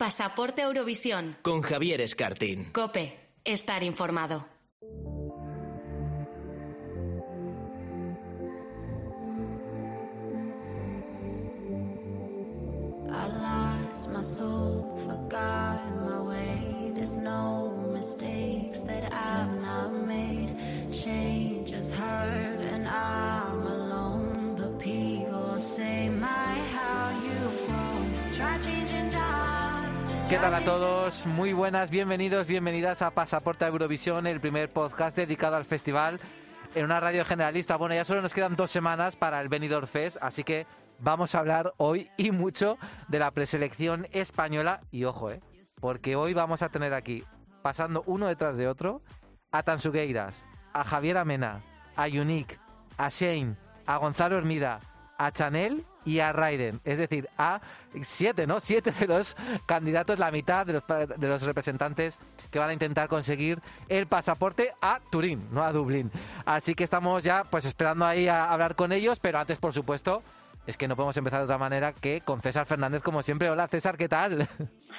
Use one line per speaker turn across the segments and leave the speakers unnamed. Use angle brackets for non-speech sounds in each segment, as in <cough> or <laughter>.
Pasaporte Eurovisión.
Con Javier Escartín.
Cope. Estar informado.
I lost my soul, forgot my way. There's no mistakes that I've not made. Change has hurt and I'm alone. But people say, My,
¿Qué tal a todos? Muy buenas, bienvenidos, bienvenidas a Pasaporte a Eurovisión, el primer podcast dedicado al festival en una radio generalista. Bueno, ya solo nos quedan dos semanas para el Benidorm Fest, así que vamos a hablar hoy y mucho de la preselección española. Y ojo, ¿eh? Porque hoy vamos a tener aquí, pasando uno detrás de otro, a Tansugueiras, a Javier Amena, a Unique, a Shane, a Gonzalo Hermida, a Chanel y a Raiden. Es decir, a siete, ¿no? Siete de los candidatos, la mitad de los, de los representantes que van a intentar conseguir el pasaporte a Turín, no a Dublín. Así que estamos ya pues esperando ahí a hablar con ellos, pero antes, por supuesto, es que no podemos empezar de otra manera que con César Fernández, como siempre. Hola, César, ¿qué tal?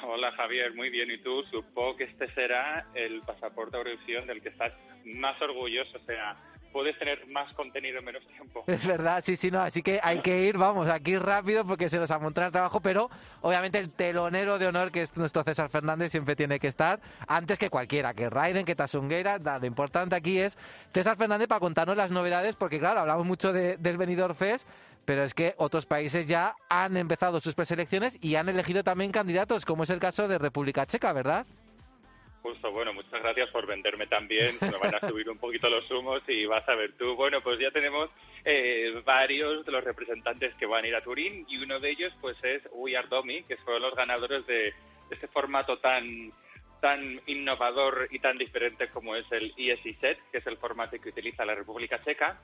Hola Javier, muy bien. ¿Y tú? Supongo que este será el pasaporte Eurovisión del que estás más orgulloso. O sea, puedes tener más contenido en menos tiempo. <laughs>
Es verdad, sí, sí, no. Así que hay que ir, vamos, aquí rápido porque se nos amontona el trabajo, pero obviamente el telonero de honor que es nuestro César Fernández siempre tiene que estar antes que cualquiera, que Raiden, que Tasunguera. Lo importante aquí es César Fernández para contarnos las novedades, porque claro, hablamos mucho de- del Benidorm Fest, pero es que otros países ya han empezado sus preselecciones y han elegido también candidatos, como es el caso de República Checa, ¿verdad?
Justo, bueno, muchas gracias por venderme también. Me van a <laughs> subir un poquito los humos y vas a ver tú. Bueno, pues ya tenemos eh, varios de los representantes que van a ir a Turín y uno de ellos pues es We Are Domi, que fueron los ganadores de este formato tan tan innovador y tan diferente como es el ESI Set, que es el formato que utiliza la República Checa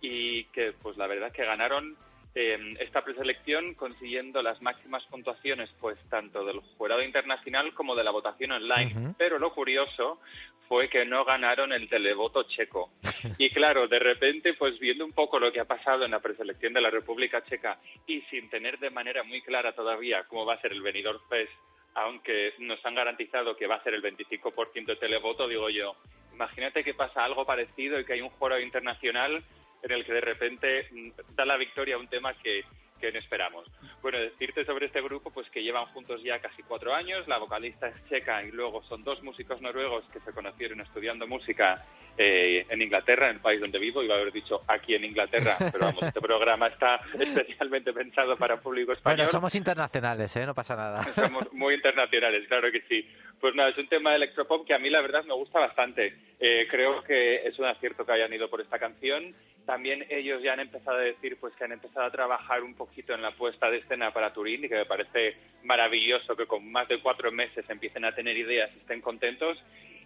y que pues la verdad es que ganaron eh, esta preselección consiguiendo las máximas puntuaciones pues tanto del jurado internacional como de la votación online. Pero lo curioso fue que no ganaron el televoto checo. <laughs> Y claro, de repente, pues viendo un poco lo que ha pasado en la preselección de la República Checa y sin tener de manera muy clara todavía cómo va a ser el Benidorm Fest, aunque nos han garantizado que va a ser el 25% de televoto, digo yo, imagínate que pasa algo parecido y que hay un jurado internacional en el que de repente mm, da la victoria a un tema que, que no esperamos. Bueno, decirte sobre este grupo, pues que llevan juntos ya casi cuatro años, la vocalista es checa y luego son dos músicos noruegos que se conocieron estudiando música eh, en Inglaterra, en el país donde vivo, iba a haber dicho aquí en Inglaterra, <laughs> pero vamos, este programa está especialmente pensado para público español.
Bueno, somos internacionales, ¿eh? No pasa nada. <laughs>
Somos muy internacionales, claro que sí. Pues nada, es un tema de electropop que a mí la verdad me gusta bastante. Eh, creo que es un acierto que hayan ido por esta canción. También ellos ya han empezado a decir pues que han empezado a trabajar un en la puesta de escena para Turín y que me parece maravilloso que con más de cuatro meses empiecen a tener ideas y estén contentos.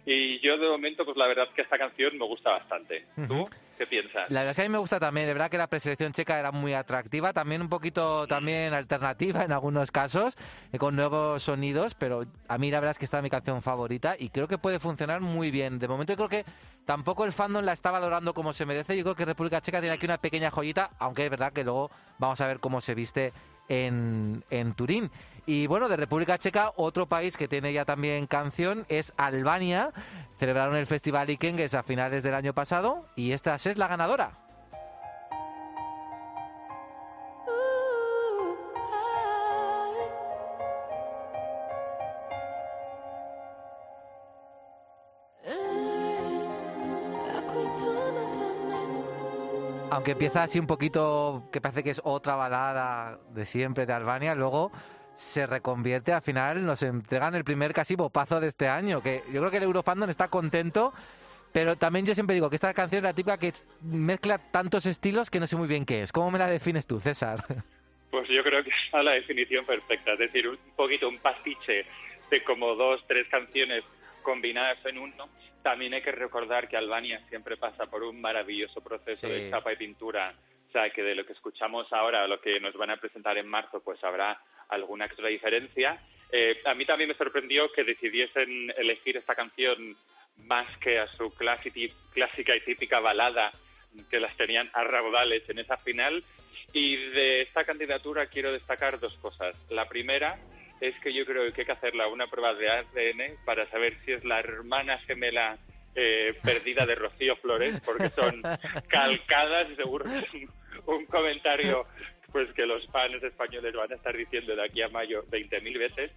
Y yo de momento, pues la verdad que esta canción me gusta bastante. ¿Tú
Ujú.
qué piensas?
La verdad es que a mí me gusta también, de verdad que la preselección checa era muy atractiva, también un poquito también alternativa en algunos casos, eh, con nuevos sonidos, pero a mí la verdad es que esta es mi canción favorita y creo que puede funcionar muy bien. De momento yo creo que tampoco el fandom la está valorando como se merece, yo creo que República Checa tiene aquí una pequeña joyita, aunque es verdad que luego vamos a ver cómo se viste en, en Turín. Y bueno, de República Checa, otro país que tiene ya también canción es Albania. Celebraron el Festival Ikengues a finales del año pasado y esta es la ganadora. Aunque empieza así un poquito, que parece que es otra balada de siempre de Albania, luego se reconvierte, al final nos entregan el primer casi bopazo de este año, que yo creo que el Eurofandom está contento, pero también yo siempre digo que esta canción es la típica que mezcla tantos estilos que no sé muy bien qué es. ¿Cómo me la defines tú, César? <laughs>
Pues yo creo que es la definición perfecta, es decir, un poquito un pastiche de como dos, tres canciones combinadas en uno. También hay que recordar que Albania siempre pasa por un maravilloso proceso
Sí.
de chapa y pintura, sea, que de lo que escuchamos ahora a lo que nos van a presentar en marzo, pues habrá alguna extra diferencia. Eh, a mí también me sorprendió que decidiesen elegir esta canción más que a su clásica y típica balada que las tenían a raudales en esa final. Y de esta candidatura quiero destacar dos cosas. La primera, es que yo creo que hay que hacerla una prueba de ADN para saber si es la hermana gemela eh, perdida de Rocío Flores, porque son <laughs> calcadas y seguro que un, comentario pues que los fans españoles van a estar diciendo de aquí a mayo 20.000 veces.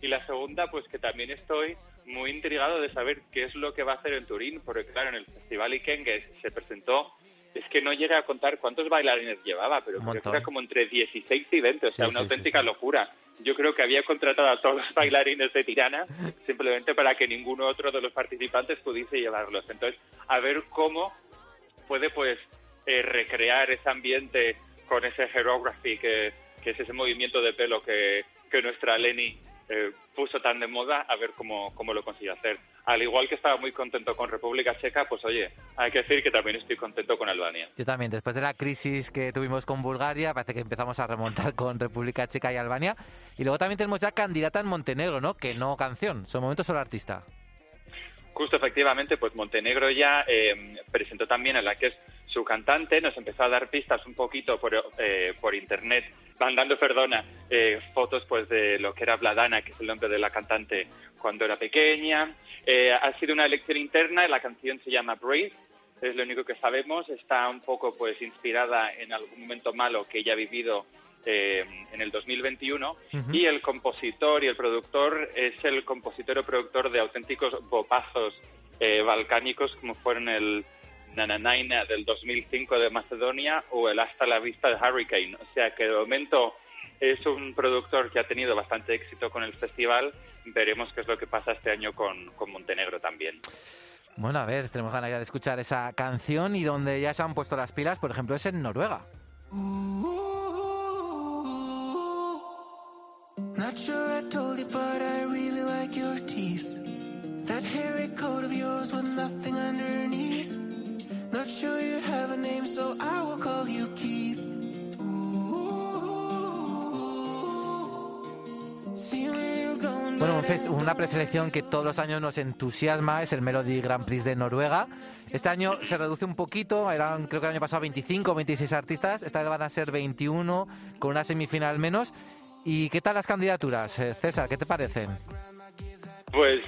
Y la segunda, pues que también estoy muy intrigado de saber qué es lo que va a hacer en Turín, porque claro, en el Festival Ikengue se presentó, es que no llega a contar cuántos bailarines llevaba, pero creo que era como entre 16 y 20, o sea,
Sí,
una
sí,
auténtica
sí.
locura. Yo creo que había contratado a todos los bailarines de Tirana simplemente para que ninguno otro de los participantes pudiese llevarlos. Entonces, a ver cómo puede pues eh, recrear ese ambiente con ese hairography que, que es ese movimiento de pelo que, que nuestra Lenny eh, puso tan de moda, a ver cómo, cómo lo consigue hacer. Al igual que estaba muy contento con República Checa, pues oye, hay que decir que también estoy contento con Albania.
Yo también, después de la crisis que tuvimos con Bulgaria, parece que empezamos a remontar <laughs> con República Checa y Albania. Y luego también tenemos ya candidata en Montenegro, ¿no? Que no canción, son momentos solo artista.
Justo efectivamente, pues Montenegro ya eh, presentó también a la que es su cantante, nos empezó a dar pistas un poquito por, eh, por internet, mandando, perdona, eh, fotos pues de lo que era Vladana, que es el nombre de la cantante cuando era pequeña. Eh, ha sido una elección interna, la canción se llama Brave, es lo único que sabemos, está un poco pues inspirada en algún momento malo que ella ha vivido eh, en el 2021
Ujú.
y el compositor y el productor es el compositor o productor de auténticos bopazos eh, balcánicos como fueron el Nananaina del 2005 de Macedonia o el Hasta la Vista de Hurricane. O sea que de momento es un productor que ha tenido bastante éxito con el festival. Veremos qué es lo que pasa este año con, con Montenegro también.
Bueno, a ver, tenemos ganas ya de escuchar esa canción y donde ya se han puesto las pilas, por ejemplo, es en Noruega.
Not sure I told you, but I really like your teeth. That hairy coat of yours with nothing underneath. Not sure you have a name, so I will call you Keith.
Bueno, una preselección que todos los años nos entusiasma, es el Melody Grand Prix de Noruega. Este año se reduce un poquito, eran creo que el año pasado 25 o 26 artistas, esta vez van a ser 21, con una semifinal menos. ¿Y qué tal las candidaturas, eh, César? ¿Qué te parecen?
Pues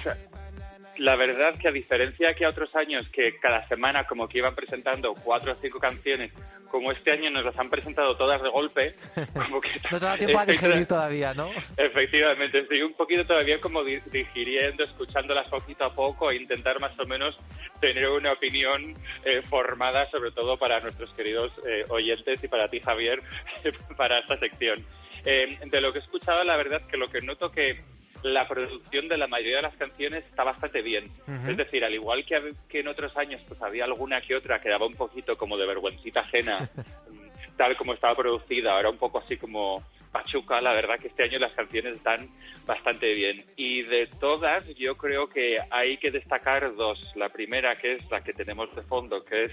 la verdad que a diferencia que a otros años que cada semana como que iban presentando cuatro o cinco canciones, como este año nos las han presentado todas de golpe, <laughs> como que
No te da tiempo a digerir todavía, ¿no?
Efectivamente, estoy un poquito todavía como di- digiriendo, escuchándolas poquito a poco e intentar más o menos tener una opinión eh, formada, sobre todo para nuestros queridos eh, oyentes y para ti, Javier, <laughs> para esta sección. Eh, de lo que he escuchado, la verdad que lo que noto que la producción de la mayoría de las canciones está bastante bien. Es decir, al igual que, que en otros años pues había alguna que otra que daba un poquito como de vergüencita ajena, <laughs> tal como estaba producida, ahora un poco así como pachuca, la verdad que este año las canciones están bastante bien. Y de todas, yo creo que hay que destacar dos. La primera, que es la que tenemos de fondo, que es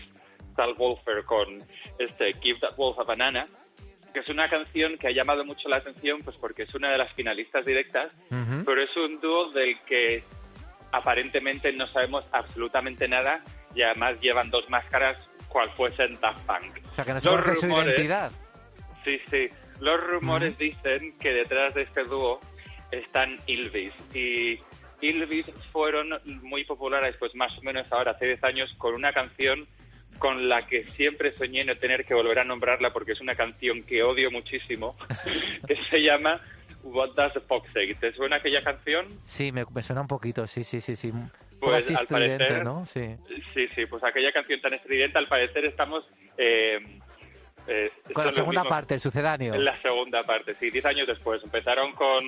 Tal Wolfer con este Give That Wolf a Banana, que es una canción que ha llamado mucho la atención pues porque es una de las finalistas directas, pero es un dúo del que aparentemente no sabemos absolutamente nada y además llevan dos máscaras cual fuesen Daft Punk.
O sea, que no se conoce su
rumores-
identidad.
Sí, sí. Los rumores dicen que detrás de este dúo están Ylvis. Y Ylvis fueron muy populares, pues más o menos ahora, hace 10 años, con una canción con la que siempre soñé no tener que volver a nombrarla porque es una canción que odio muchísimo, <laughs> que se llama What Does the Fox Say? ¿Te suena aquella canción?
Sí, me, me suena un poquito, sí, sí, sí, sí.
Pues,
así
al parecer-
¿no? Sí.
Sí, sí, pues aquella canción tan estridente, al parecer estamos... eh, eh,
Con la segunda
mismos-
parte, el sucedáneo.
En la segunda parte, sí, diez años después. Empezaron con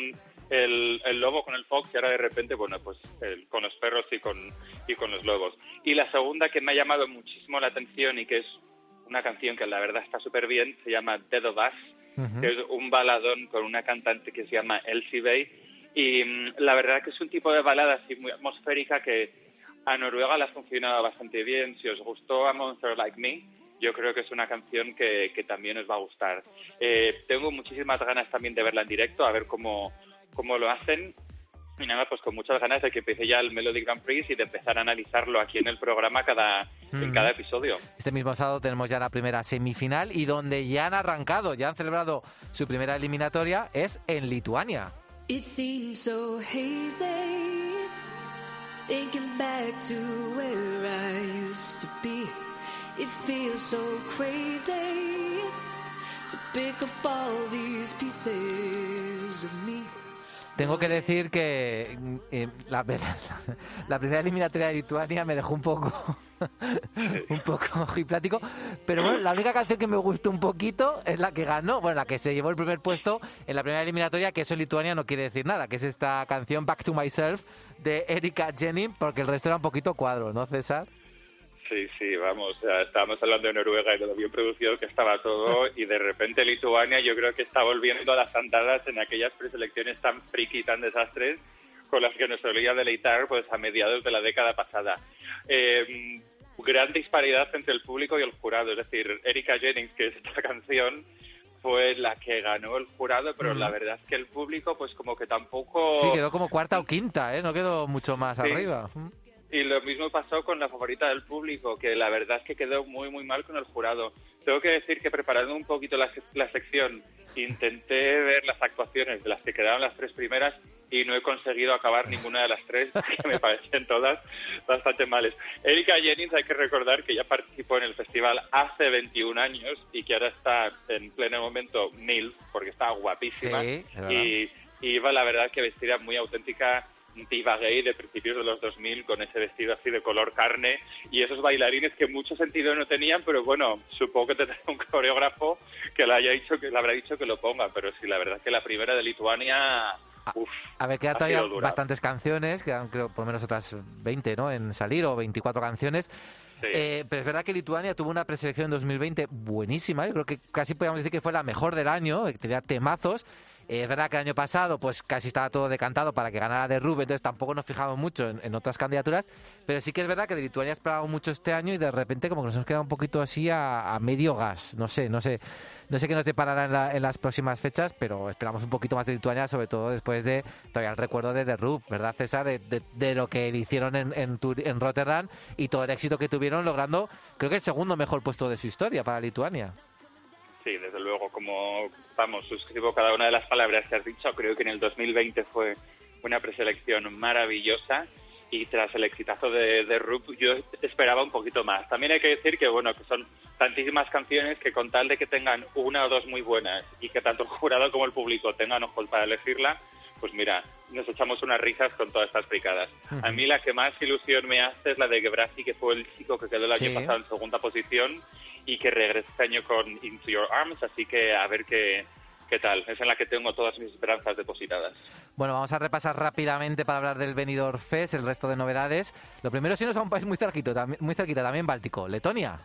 el, el lobo, con el fox, y ahora de repente, bueno, pues el- con los perros y con, y con los lobos. Y la segunda que me ha llamado muchísimo la atención y que es una canción que la verdad está súper bien, se llama Dead of Us,
Ujú.
que es un baladón con una cantante que se llama Elsie Bay. Y mm, la verdad que es un tipo de balada así muy atmosférica que a Noruega le ha funcionado bastante bien. Si os gustó A Monster Like Me, yo creo que es una canción que, que también os va a gustar. Eh, tengo muchísimas ganas también de verla en directo, a ver cómo, cómo lo hacen. Y nada, pues con muchas ganas de que empiece ya el Melody Grand Prix y de empezar a analizarlo aquí en el programa cada, en
Mm.
cada episodio.
Este mismo sábado tenemos ya la primera semifinal y donde ya han arrancado, ya han celebrado su primera eliminatoria es en Lituania.
It seems so hazy. Thinking back to where I used to be. It feels so crazy to pick up all these pieces of me.
Tengo que decir que mm, eh, <laughs> la, primera eliminatoria de Lituania me dejó un poco <laughs> un poco ojiplático, pero bueno, la única canción que me gustó un poquito es la que ganó, bueno, la que se llevó el primer puesto en la primera eliminatoria, que eso en Lituania no quiere decir nada, que es esta canción Back to Myself de Erika Jenning, porque el resto era un poquito cuadro, ¿no, César?
Sí, sí, vamos, estábamos hablando de Noruega y de lo bien producido que estaba todo y de repente Lituania yo creo que está volviendo a las andadas en aquellas preselecciones tan friki, tan desastres con las que nos solía deleitar pues a mediados de la década pasada. Eh, gran disparidad entre el público y el jurado, es decir, Erika Jennings, que es esta canción, fue la que ganó el jurado, pero la verdad es que el público pues como que tampoco...
Sí, quedó como cuarta o quinta, ¿eh? No quedó mucho más arriba.
Y lo mismo pasó con la favorita del público, que la verdad es que quedó muy, muy mal con el jurado. Tengo que decir que preparando un poquito la, la sección, intenté ver las actuaciones de las que quedaron las tres primeras y no he conseguido acabar ninguna de las tres, <laughs> que me parecen todas bastante males. Erika Jennings, hay que recordar que ya participó en el festival hace 21 años y que ahora está en pleno momento mil, porque está guapísima. y, y iba, la verdad, que vestida muy auténtica diva gay de principios de los 2000 con ese vestido así de color carne y esos bailarines que mucho sentido no tenían, pero bueno, supongo que tendrá un coreógrafo que le haya dicho que le habrá dicho que lo ponga, pero sí, la verdad que la primera de Lituania Uf,
a ver, quedan todavía bastantes canciones, quedan creo por lo menos otras 20 ¿no? en salir o 24 canciones. Eh, pero es verdad que Lituania tuvo una preselección en 2020 buenísima. Yo creo que casi podríamos decir que fue la mejor del año, que tenía temazos. Es verdad que el año pasado pues casi estaba todo decantado para que ganara de entonces tampoco nos fijamos mucho en, otras candidaturas, pero sí que es verdad que de Lituania esperaba mucho este año y de repente como que nos hemos quedado un poquito así a, medio gas, no sé, no sé. No sé qué nos deparará en, las próximas fechas, pero esperamos un poquito más de Lituania, sobre todo después de todavía el recuerdo de The ¿verdad, César? De, lo que hicieron en, en, en Rotterdam y todo el éxito que tuvieron logrando, creo que el segundo mejor puesto de su historia para Lituania.
Sí, desde luego, como vamos, suscribo cada una de las palabras que has dicho. Creo que en el 2020 fue una preselección maravillosa y tras el exitazo de, de Rup yo esperaba un poquito más. También hay que decir que bueno que son tantísimas canciones que con tal de que tengan una o dos muy buenas y que tanto el jurado como el público tengan ojos para elegirla, pues mira, nos echamos unas risas con todas estas fricadas. A mí la que más ilusión me hace es la de Gebrasi, que fue el chico que quedó el año pasado en segunda posición y que regresa este año con Into Your Arms, así que a ver qué, qué tal. Es en la que tengo todas mis esperanzas depositadas.
Bueno, vamos a repasar rápidamente para hablar del Benidorm Fest, el resto de novedades. Lo primero, si nos a un país muy cerquito, muy cerquita, también Báltico, Letonia.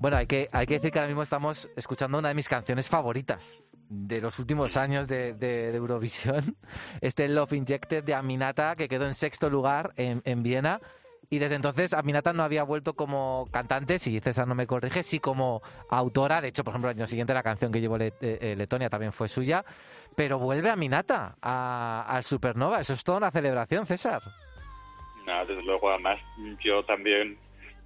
Bueno, hay que, hay que decir que ahora mismo estamos escuchando una de mis canciones favoritas de los últimos años de, de, Eurovisión. <laughs> Este Love Injected de Aminata, que quedó en sexto lugar en, en, Viena. Y desde entonces Aminata no había vuelto como cantante, si César no me corrige, sí como autora. De hecho, por ejemplo, el año siguiente la canción que llevó eh, eh, Letonia también fue suya. Pero vuelve Aminata al Supernova. Eso es toda una celebración, César.
No, desde luego, además yo también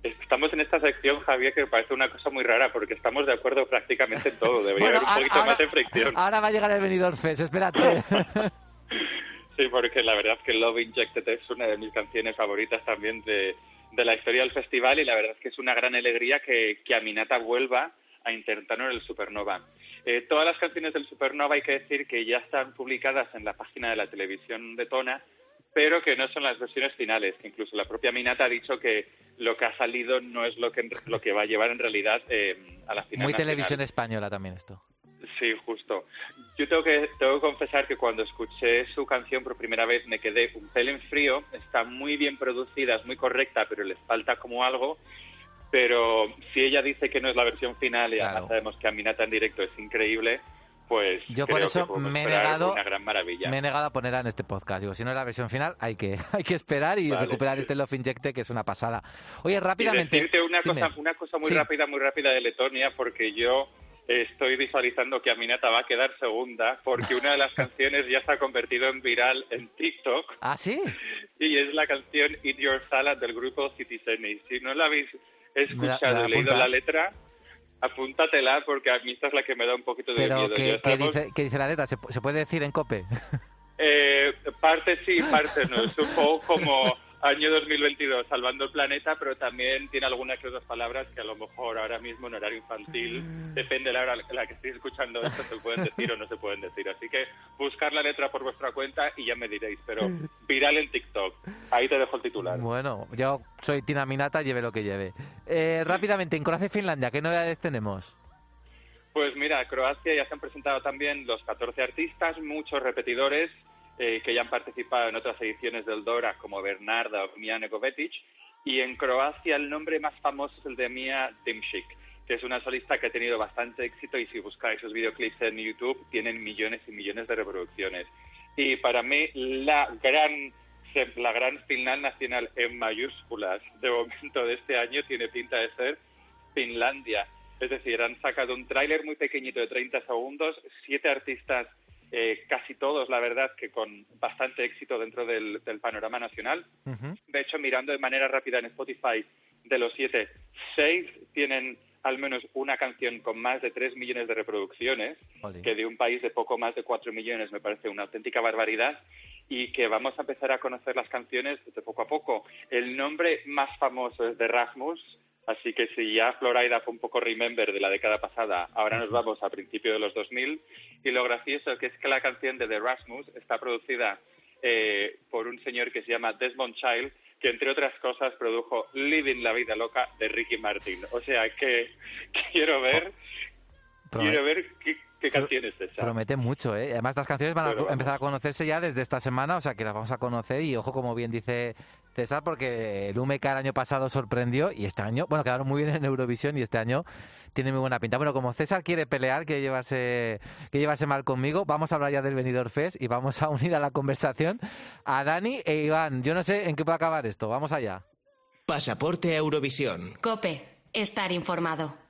Estamos en esta sección, Javier, que parece una cosa muy rara, porque estamos de acuerdo prácticamente en todo. Debería haber un poquito más de fricción.
Ahora va a llegar el venidor Fest, espérate. <laughs>
sí, porque la verdad es que Love Injected es una de mis canciones favoritas también de, de la historia del festival y la verdad es que es una gran alegría que, que Aminata vuelva a intentarlo en el Supernova. Eh, todas las canciones del Supernova hay que decir que ya están publicadas en la página de la televisión de Tona, pero que no son las versiones finales, que incluso la propia Minata ha dicho que lo que ha salido no es lo que, lo que va a llevar en realidad eh, a la final.
Muy televisión española también esto.
Sí, justo. Yo tengo que, tengo que confesar que cuando escuché su canción por primera vez me quedé un pelín frío. Está muy bien producida, es muy correcta, pero les falta como algo. Pero si ella dice que no es la versión final y además sabemos que a Minata en directo es increíble, pues
yo por eso me he negado me he negado a ponerla en este podcast. Digo si no es la versión final hay que <laughs> hay que esperar y recuperar este Love Injecte que es una pasada. Oye rápidamente
y decirte una cosa una cosa muy rápida muy rápida de Letonia porque yo estoy visualizando que Aminata va a quedar segunda porque una de las <laughs> canciones ya se ha convertido en viral en TikTok.
¿Ah, sí? <laughs>
Y es la canción Eat Your Salad del grupo Citizen. Y si no la habéis escuchado
la
leído la letra, apúntatela porque a mí esta es la que me da un poquito de
Pero,
miedo.
¿qué, dice, qué dice la letra? ¿Se, se puede decir en COPE?
Eh, parte sí, parte no. <laughs> Es un poco como año 2022, salvando el planeta, pero también tiene algunas que otras palabras que a lo mejor ahora mismo en horario infantil, depende de la hora en la que estéis escuchando esto, se pueden decir o no se pueden decir. Así que buscar la letra por vuestra cuenta y ya me diréis, pero viral en TikTok. Ahí te dejo el titular.
Bueno, yo soy Tina Minata, lleve lo que lleve. Eh, rápidamente, en Croacia y Finlandia, ¿qué novedades tenemos?
Pues mira, Croacia ya se han presentado también los 14 artistas, muchos repetidores eh, que ya han participado en otras ediciones del Dora, como Bernarda o Mijane Govetic. Y en Croacia el nombre más famoso es el de Mia Dimšik, que es una solista que ha tenido bastante éxito y si buscáis sus videoclips en YouTube tienen millones y millones de reproducciones. Y para mí la gran la gran final nacional en mayúsculas de momento de este año tiene pinta de ser Finlandia. Es decir, han sacado un tráiler muy pequeñito de 30 segundos, siete artistas, eh, casi todos, la verdad, que con bastante éxito dentro del, del panorama nacional. De hecho, mirando de manera rápida en Spotify, de los siete, seis tienen al menos una canción con más de 3 millones de reproducciones, que de un país de poco más de 4 millones me parece una auténtica barbaridad, y que vamos a empezar a conocer las canciones de poco a poco. El nombre más famoso es de Rasmus, así que si ya Florida fue un poco remember de la década pasada, ahora nos vamos a principios de los 2000, y lo gracioso que es que la canción de The Rasmus está producida eh, por un señor que se llama Desmond Child, que entre otras cosas produjo Living la Vida Loca de Ricky Martin. O sea que <laughs> quiero ver,
Prome-
quiero ver qué, qué canción es esa.
Promete mucho, ¿eh? Además, las canciones van a empezar a conocerse ya desde esta semana, o sea que las vamos a conocer. Y ojo, como bien dice César, porque el UMK el año pasado sorprendió y este año, bueno, quedaron muy bien en Eurovisión y este año tiene muy buena pinta. Bueno, como César quiere pelear, quiere llevarse, quiere llevarse mal conmigo, vamos a hablar ya del Benidorm Fest y vamos a unir a la conversación a Dani e Iván. Yo no sé en qué puede acabar esto, vamos allá.
Pasaporte Eurovisión.
Cope, estar informado.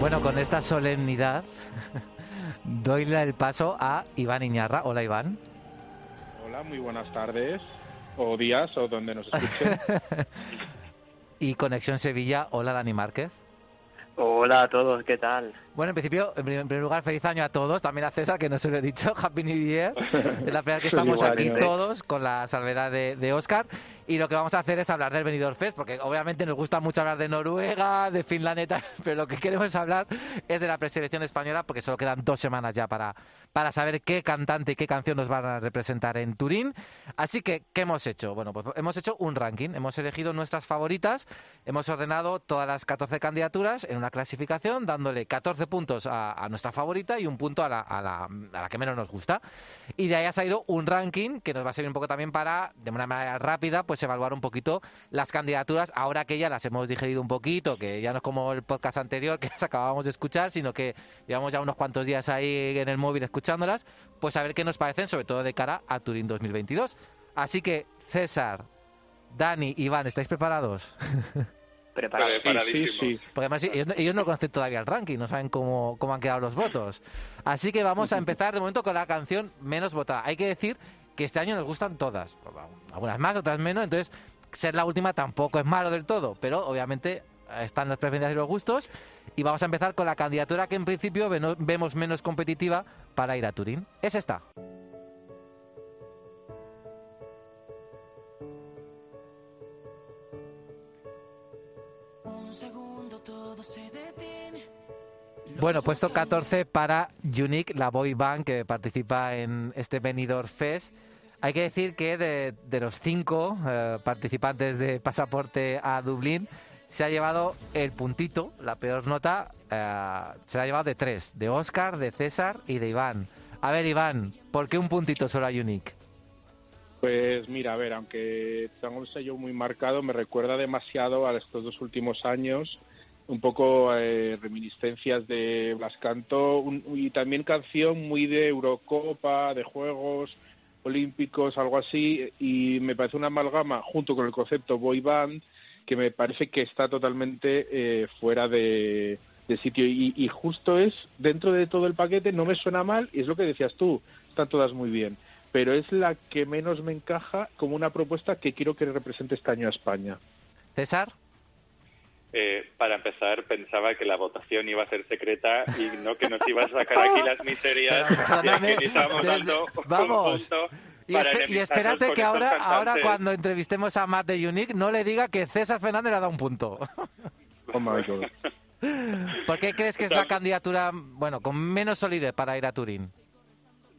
Bueno, con esta solemnidad <laughs> doy la- el paso a Iván Iñarra. Hola, Iván.
Hola, muy buenas tardes, o días, o donde nos escuchen. <laughs>
Y Conexión Sevilla. Hola, Dani Márquez.
Hola a todos, ¿qué tal?
Bueno, en principio, en prim- en primer lugar, feliz año a todos, también a César, que no se lo he dicho, <laughs> Happy New Year. Es la primera vez que <laughs> estamos
Igual,
aquí
igual.
todos con la salvedad de, de Oscar. Y lo que vamos a hacer es hablar del Benidorm Fest, porque obviamente nos gusta mucho hablar de Noruega, de Finlandia tal, <laughs> pero lo que queremos hablar es de la preselección española, porque solo quedan dos semanas ya para, para saber qué cantante y qué canción nos van a representar en Turín. Así que, ¿qué hemos hecho? Bueno, pues hemos hecho un ranking, hemos elegido nuestras favoritas, hemos ordenado todas las 14 candidaturas en una clasificación, dándole 14 puntos a, a nuestra favorita y un punto a la, a, la, a la que menos nos gusta. Y de ahí ha salido un ranking que nos va a servir un poco también para, de una manera rápida, pues evaluar un poquito las candidaturas, ahora que ya las hemos digerido un poquito, que ya no es como el podcast anterior <laughs> que las acabábamos de escuchar, sino que llevamos ya unos cuantos días ahí en el móvil escuchándolas, pues a ver qué nos parecen, sobre todo de cara a Turín 2022. Así que, César, Dani, Iván, ¿estáis preparados? <laughs>
Preparado.
Vale.
Sí, sí,
Preparadísimo.
sí.
Porque además ellos, no- ellos no conocen todavía el ranking, no saben cómo, cómo han quedado los votos. Así que vamos a <laughs> empezar de momento con la canción menos votada. Hay que decir que este año nos gustan todas, algunas más, otras menos, entonces ser la última tampoco es malo del todo, pero obviamente eh, están las preferencias y los gustos. Y vamos a empezar con la candidatura que en principio vemos menos competitiva para ir a Turín. Es esta. Bueno, puesto 14 para Unique, la boy band que participa en este Benidorm Fest. Hay que decir que de, de los cinco eh, participantes de Pasaporte a Dublín, se ha llevado el puntito, la peor nota, eh, se la ha llevado de tres, de Oscar, de César y de Iván. A ver, Iván, ¿por qué un puntito solo a Unique?
Pues mira, a ver, aunque tengo un sello muy marcado, me recuerda demasiado a estos dos últimos años un poco eh, reminiscencias de Blas Canto un- y también canción muy de Eurocopa, de Juegos Olímpicos, algo así, y me parece una amalgama junto con el concepto boy band que me parece que está totalmente eh, fuera de, de sitio y, y justo es dentro de todo el paquete no me suena mal y es lo que decías tú están todas muy bien pero es la que menos me encaja como una propuesta que quiero que represente este año a España
César.
Eh, para empezar, pensaba que la votación iba a ser secreta y no que nos ibas a sacar aquí las miserias que ni estábamos
desde-
dando un
vamos.
punto
Y,
para
y espérate que ahora, ahora cuando entrevistemos a Matt de Unique no le diga que César Fernández le ha dado un punto. <laughs>
oh my God.
¿Por qué crees que es la candidatura, bueno, con menos solidez para ir a Turín?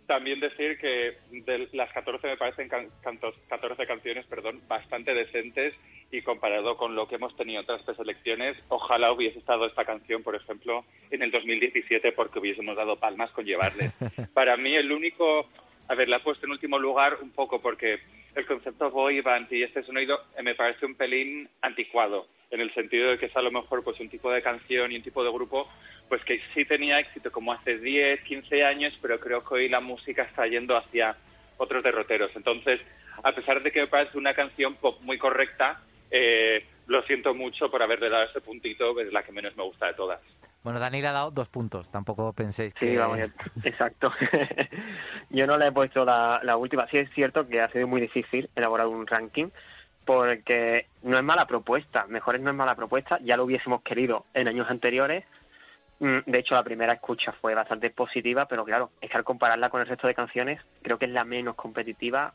También decir que de las 14 me parecen can- cantos- 14 canciones perdón, bastante decentes y comparado con lo que hemos tenido en otras preselecciones, ojalá hubiese estado esta canción, por ejemplo, en el 2017 porque hubiésemos dado palmas con llevarle. <laughs> Para mí el único, a ver, la he puesto en último lugar un poco porque el concepto boy band y este sonido eh, me parece un pelín anticuado en el sentido de que es a lo mejor pues un tipo de canción y un tipo de grupo pues que sí tenía éxito como hace 10, 15 años, pero creo que hoy la música está yendo hacia otros derroteros. Entonces, a pesar de que me parece una canción pop muy correcta, eh, lo siento mucho por haberle dado ese puntito, es la que menos me gusta de todas.
Bueno, Dani le ha dado dos puntos, tampoco penséis que...
Sí, vamos, exacto. <laughs> yo no le he puesto la, la última. Sí es cierto que ha sido muy difícil elaborar un ranking porque no es mala propuesta. Mejores no es mala propuesta. Ya lo hubiésemos querido en años anteriores. Mm, De hecho, la primera escucha fue bastante positiva, pero claro, es que al compararla con el resto de canciones, creo que es la menos competitiva.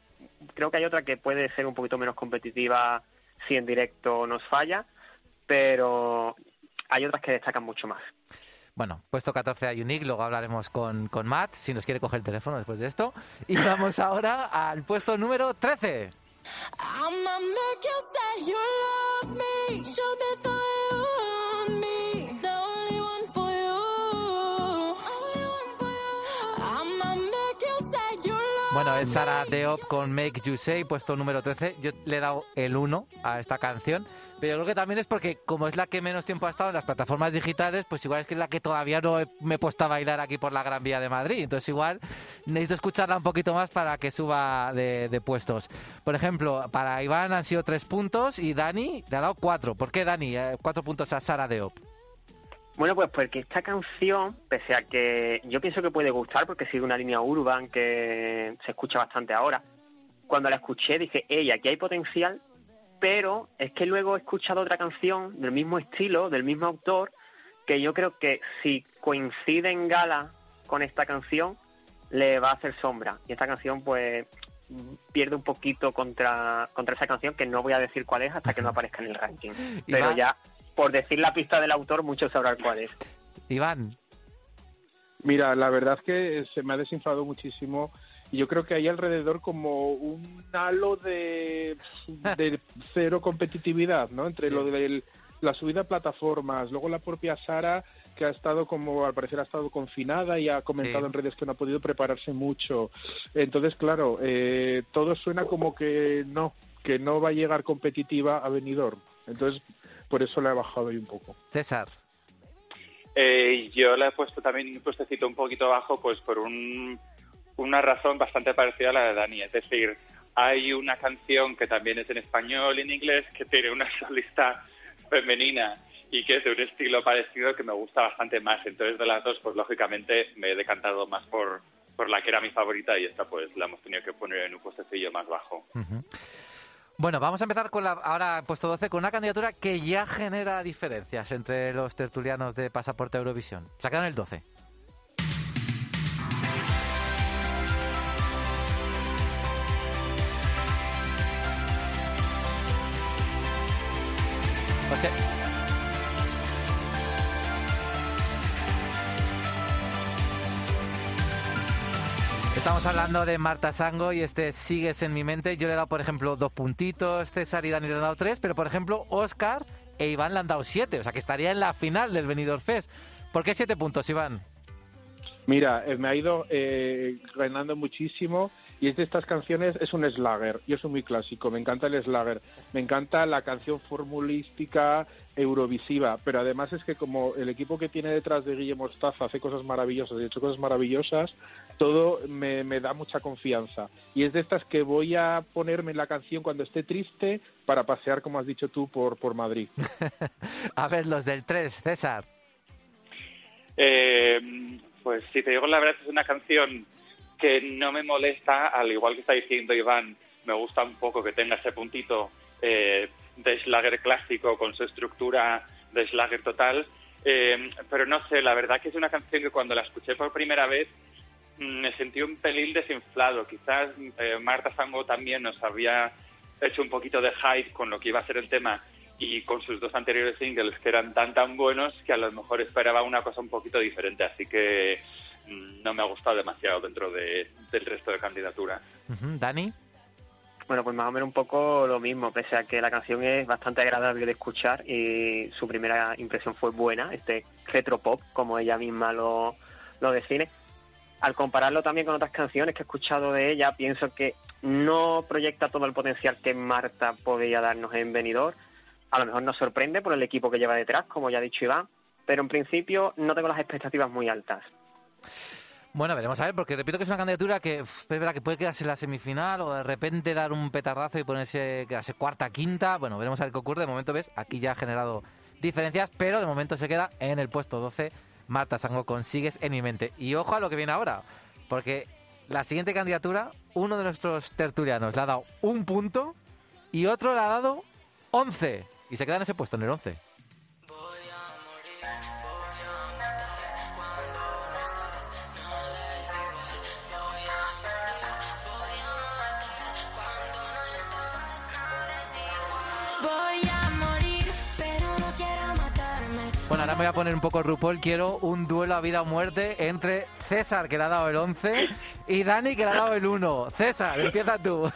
Creo que hay otra que puede ser un poquito menos competitiva si en directo nos falla, pero hay otras que destacan mucho más.
Bueno, puesto 14 a Unique, luego hablaremos con, con Matt, si nos quiere coger el teléfono después de esto. Y vamos ahora al puesto número 13. Bueno, es Sara Deop con Make You Say, puesto número 13. Yo le he dado el 1 a esta canción, pero yo creo que también es porque como es la que menos tiempo ha estado en las plataformas digitales, pues igual es que es la que todavía no me he puesto a bailar aquí por la Gran Vía de Madrid. Entonces igual necesito escucharla un poquito más para que suba de, puestos. Por ejemplo, para Iván han sido 3 puntos y Dani le ha dado 4. ¿Por qué Dani? 4 puntos a Sara Deop.
Bueno, pues porque esta canción, pese a que yo pienso que puede gustar, porque sigue una línea urban que se escucha bastante ahora, cuando la escuché dije, hey, aquí hay potencial, pero es que luego he escuchado otra canción del mismo estilo, del mismo autor, que yo creo que si coincide en gala con esta canción, le va a hacer sombra. Y esta canción, pues, pierde un poquito contra, contra esa canción, que no voy a decir cuál es hasta que no <laughs> aparezca en el ranking. Pero ya, por decir la pista del autor, muchos sabrán cuál es.
Iván.
Mira, la verdad que se me ha desinflado muchísimo y yo creo que hay alrededor como un halo de, <laughs> de cero competitividad, ¿no? Entre lo de la subida a plataformas, luego la propia Sara que ha estado como al parecer ha estado confinada y ha comentado
Sí.
en redes que no ha podido prepararse mucho. Entonces, claro, eh, todo suena como que no, que no va a llegar competitiva a Benidorm. Entonces, por eso la he bajado ahí un poco.
César.
Eh, yo la he puesto también un puestecito un poquito bajo, pues por un, una razón bastante parecida a la de Dani. Es decir, hay una canción que también es en español y en inglés que tiene una <laughs> solista femenina y que es de un estilo parecido que me gusta bastante más. Entonces, de las dos, pues lógicamente me he decantado más por, por la que era mi favorita y esta pues la hemos tenido que poner en un puestecillo más bajo.
Ujú. Bueno, vamos a empezar con la, ahora puesto 12 con una candidatura que ya genera diferencias entre los tertulianos de Pasaporte Eurovisión. Sacaron el 12. Oche. Estamos hablando de Marta Sango y este Sigues en mi mente. Yo le he dado, por ejemplo, dos puntitos, César y Dani le han dado tres, pero por ejemplo, Oscar e Iván le han dado siete, o sea que estaría en la final del Benidorm Fest. ¿Por qué siete puntos, Iván?
Mira, eh, me ha ido eh, ganando muchísimo y es de estas canciones, es un slagger, yo soy muy clásico, me encanta el slagger, me encanta la canción formulística eurovisiva, pero además es que como el equipo que tiene detrás de Guillermo Mostaza hace cosas maravillosas y ha hecho cosas maravillosas, todo me, me da mucha confianza. Y es de estas que voy a ponerme en la canción cuando esté triste para pasear, como has dicho tú, por, por Madrid. <laughs>
a ver, los del 3, César.
Eh, pues si te digo la verdad, es una canción que no me molesta, al igual que está diciendo Iván, me gusta un poco que tenga ese puntito eh, de Schlager clásico con su estructura de Schlager total, eh, pero no sé, la verdad que es una canción que cuando la escuché por primera vez mm, me sentí un pelín desinflado. Quizás eh, Marta Fango también nos había hecho un poquito de hype con lo que iba a ser el tema y con sus dos anteriores singles que eran tan tan buenos que a lo mejor esperaba una cosa un poquito diferente. Así que no me ha gustado demasiado dentro de, del resto de candidaturas.
Dani.
Bueno, pues más o menos un poco lo mismo, pese a que la canción es bastante agradable de escuchar y su primera impresión fue buena, este retro pop, como ella misma lo, lo define. Al compararlo también con otras canciones que he escuchado de ella, pienso que no proyecta todo el potencial que Marta podía darnos en Venidor. A lo mejor nos sorprende por el equipo que lleva detrás, como ya ha dicho Iván, pero en principio no tengo las expectativas muy altas.
Bueno, veremos a ver, porque repito que es una candidatura que es que puede quedarse en la semifinal o de repente dar un petardazo y ponerse, quedarse cuarta, quinta. Bueno, veremos a ver qué ocurre. De momento, ves, aquí ya ha generado diferencias, pero de momento se queda en el puesto 12. Marta Sango consigues en mi mente. Y ojo a lo que viene ahora, porque la siguiente candidatura, uno de nuestros tertulianos le ha dado un punto y otro le ha dado 11. Y se queda en ese puesto, en el 11. Bueno, ahora me voy a poner un poco RuPaul. Quiero un duelo a vida o muerte entre César, que le ha dado el 11, y Dani, que le ha dado el 1. César, empieza tú.